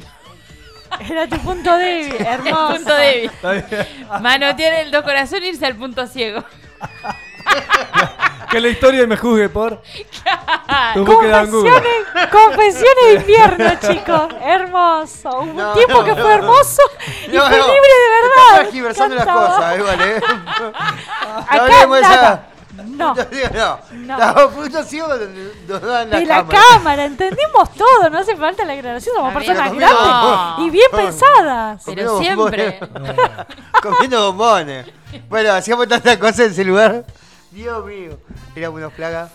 Era tu punto débil, hermoso. Punto débil. Manotear el dos corazones e irse al punto ciego. que la historia me juzgue por tu búsqueda en Google. Confesiones, confesiones de invierno, chicos. Hermoso. Hubo un No, tiempo no, que no. fue hermoso y fue no, libre de Estás verdad. tergiversando las cosas, igual, ¿eh? Acá nada. No. No, digo, no. No. Los puntos ciegos nos dan la De la cámara. cámara, entendimos todo, no hace falta la aclaración, somos Amigo, personas grandes y bien pensadas. Pero Comiendo siempre. bombones. Comiendo bombones. Bueno, hacíamos tantas cosas en ese lugar. Dios mío. Éramos unos plagas.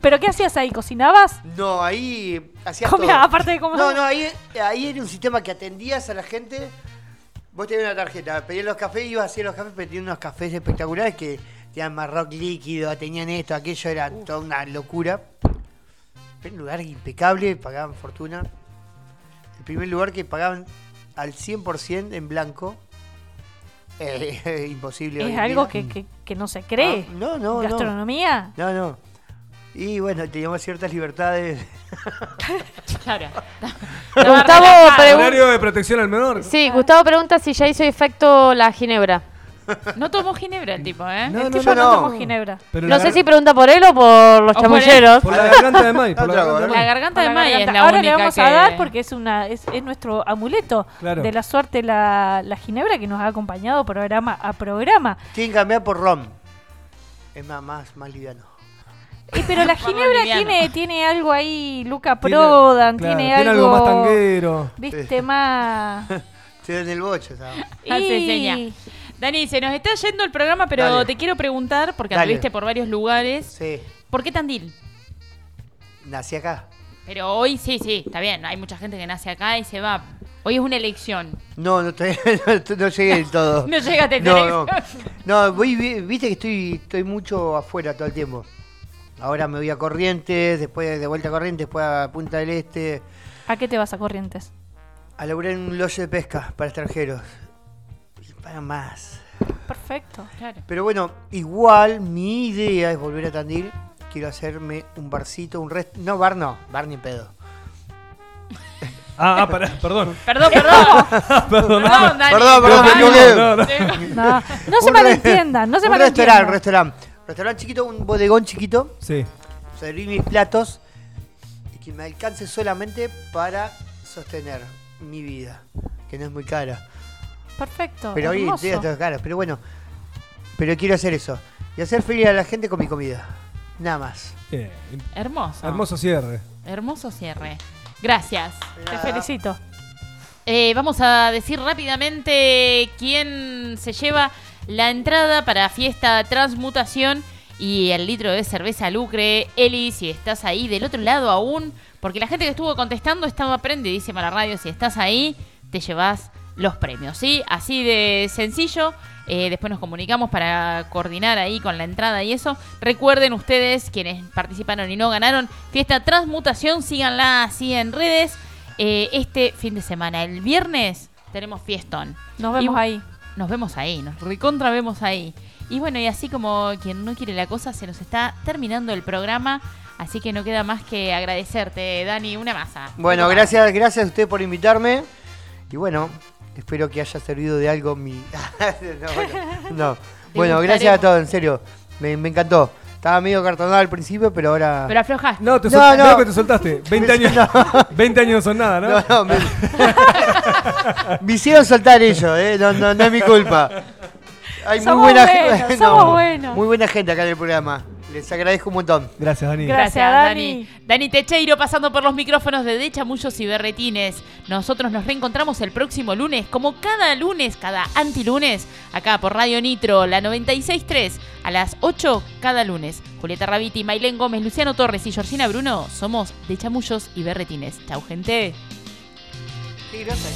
¿Pero qué hacías ahí? ¿Cocinabas? No, ahí hacías Comía, todo. aparte de comer. No, no, ahí, ahí era un sistema que atendías a la gente. Vos tenías una tarjeta, pedías los cafés, ibas a hacer los cafés, pero tenían unos cafés espectaculares que tenían marroc líquido, tenían esto, aquello, era toda una locura. Era un lugar impecable, pagaban fortuna. El primer lugar que pagaban al 100% en blanco. Eh, imposible. Es algo que, que, que no se cree. Ah, no, no, no. ¿Gastronomía? No, no. Y bueno, teníamos ciertas libertades. Claro. Gustavo pregunta. De protección al menor. Sí, Gustavo pregunta si ya hizo efecto la ginebra. No tomó ginebra el tipo, ¿eh? No, el no, yo no no. tomó ginebra. Pero No la sé gar- si pregunta por él o por los O por él. chamulleros. Por la garganta de May. Por la garganta de. La garganta de la May es garganta. la Ahora única le vamos que... a dar porque es una es, es nuestro amuleto Claro. de la suerte la, la ginebra que nos ha acompañado programa a programa. Tienen que cambiar por rom. Es más, más, más liviano. Eh, pero la ginebra liviano. tiene, tiene algo ahí, Luca Tiene- Prodan, claro, tiene, tiene algo más tanguero. Viste, más... Estoy en el bocho, ¿sabes? Hace Y- seña. Dani, se nos está yendo el programa, pero Dale. te quiero preguntar, porque Dale. anduviste por varios lugares, Sí. ¿por qué Tandil? Nací acá. Pero hoy sí, sí, está bien. Hay mucha gente que nace acá y se va. Hoy es una elección. No, no, todavía no, no llegué del todo. No llegaste a no, no. elección. No, voy, vi- viste que estoy, estoy mucho afuera todo el tiempo. Ahora me voy a Corrientes, después de vuelta a Corrientes, después a Punta del Este, ¿A qué te vas a Corrientes? a laburar en un loyo de pesca para extranjeros. Para más. Perfecto. Pero bueno, igual mi idea es volver a Tandil. Quiero hacerme un barcito, un rest... No, bar no, bar ni pedo. Ah, ah, pará, perdón. Perdón, perdón. Perdón, Perdón, Dani. Perdón, perdón, equivoqué. No, no. No, no se malentiendan, no se un restaurante, malentiendan. restaurante. Restaurante chiquito, un bodegón chiquito. Sí. Servir mis platos y que me alcance solamente para sostener mi vida, que no es muy cara. Perfecto. Pero hoy hermoso. pero bueno. Pero quiero hacer eso. Y hacer feliz a la gente con mi comida. Nada más. Bien. Hermoso. Hermoso cierre. Hermoso cierre. Gracias. Te felicito. Eh, vamos a decir rápidamente quién se lleva la entrada para fiesta Transmutación y el litro de cerveza Lucre. Eli, si estás ahí del otro lado aún, porque la gente que estuvo contestando estaba prendidísima a la radio. Si estás ahí, te llevas los premios, ¿sí? Así de sencillo. Eh, después nos comunicamos para coordinar ahí con la entrada y eso. Recuerden ustedes, quienes participaron y no ganaron, Fiesta Transmutación, síganla así en redes. Eh, este fin de semana, el viernes, tenemos fiestón. Nos vemos Y- ahí. Nos vemos ahí, nos recontra vemos ahí. Y bueno, y así como quien no quiere la cosa, se nos está terminando el programa. Así que no queda más que agradecerte, Dani, una masa. Bueno, gracias, gracias a usted por invitarme. Y bueno, espero que haya servido de algo mi. no, bueno, no. Bueno, gracias a todos, en serio. Me, me encantó. Estaba medio cartonado al principio, pero ahora. Pero aflojaste. No, te No, sol- no. que te soltaste. 20 años, 20 años no son nada, ¿no? No, no, me... me hicieron soltar ellos, ¿eh? no, no, no es mi culpa. Hay muy Somos buena buenos, gente. somos buenos. Muy buena gente acá en el programa. Les agradezco un montón. Gracias, Dani. Gracias, Dani. Dani Techeiro pasando por los micrófonos de De Chamullos y Berretines. Nosotros nos reencontramos el próximo lunes, como cada lunes, cada antilunes, acá por Radio Nitro, la 96.3, a las 8 cada lunes. Julieta Rabiti, Mailén Gómez, Luciano Torres y Georgina Bruno somos De Chamullos y Berretines. Chau, gente. Qué grosa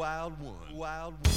wild one. Wild one.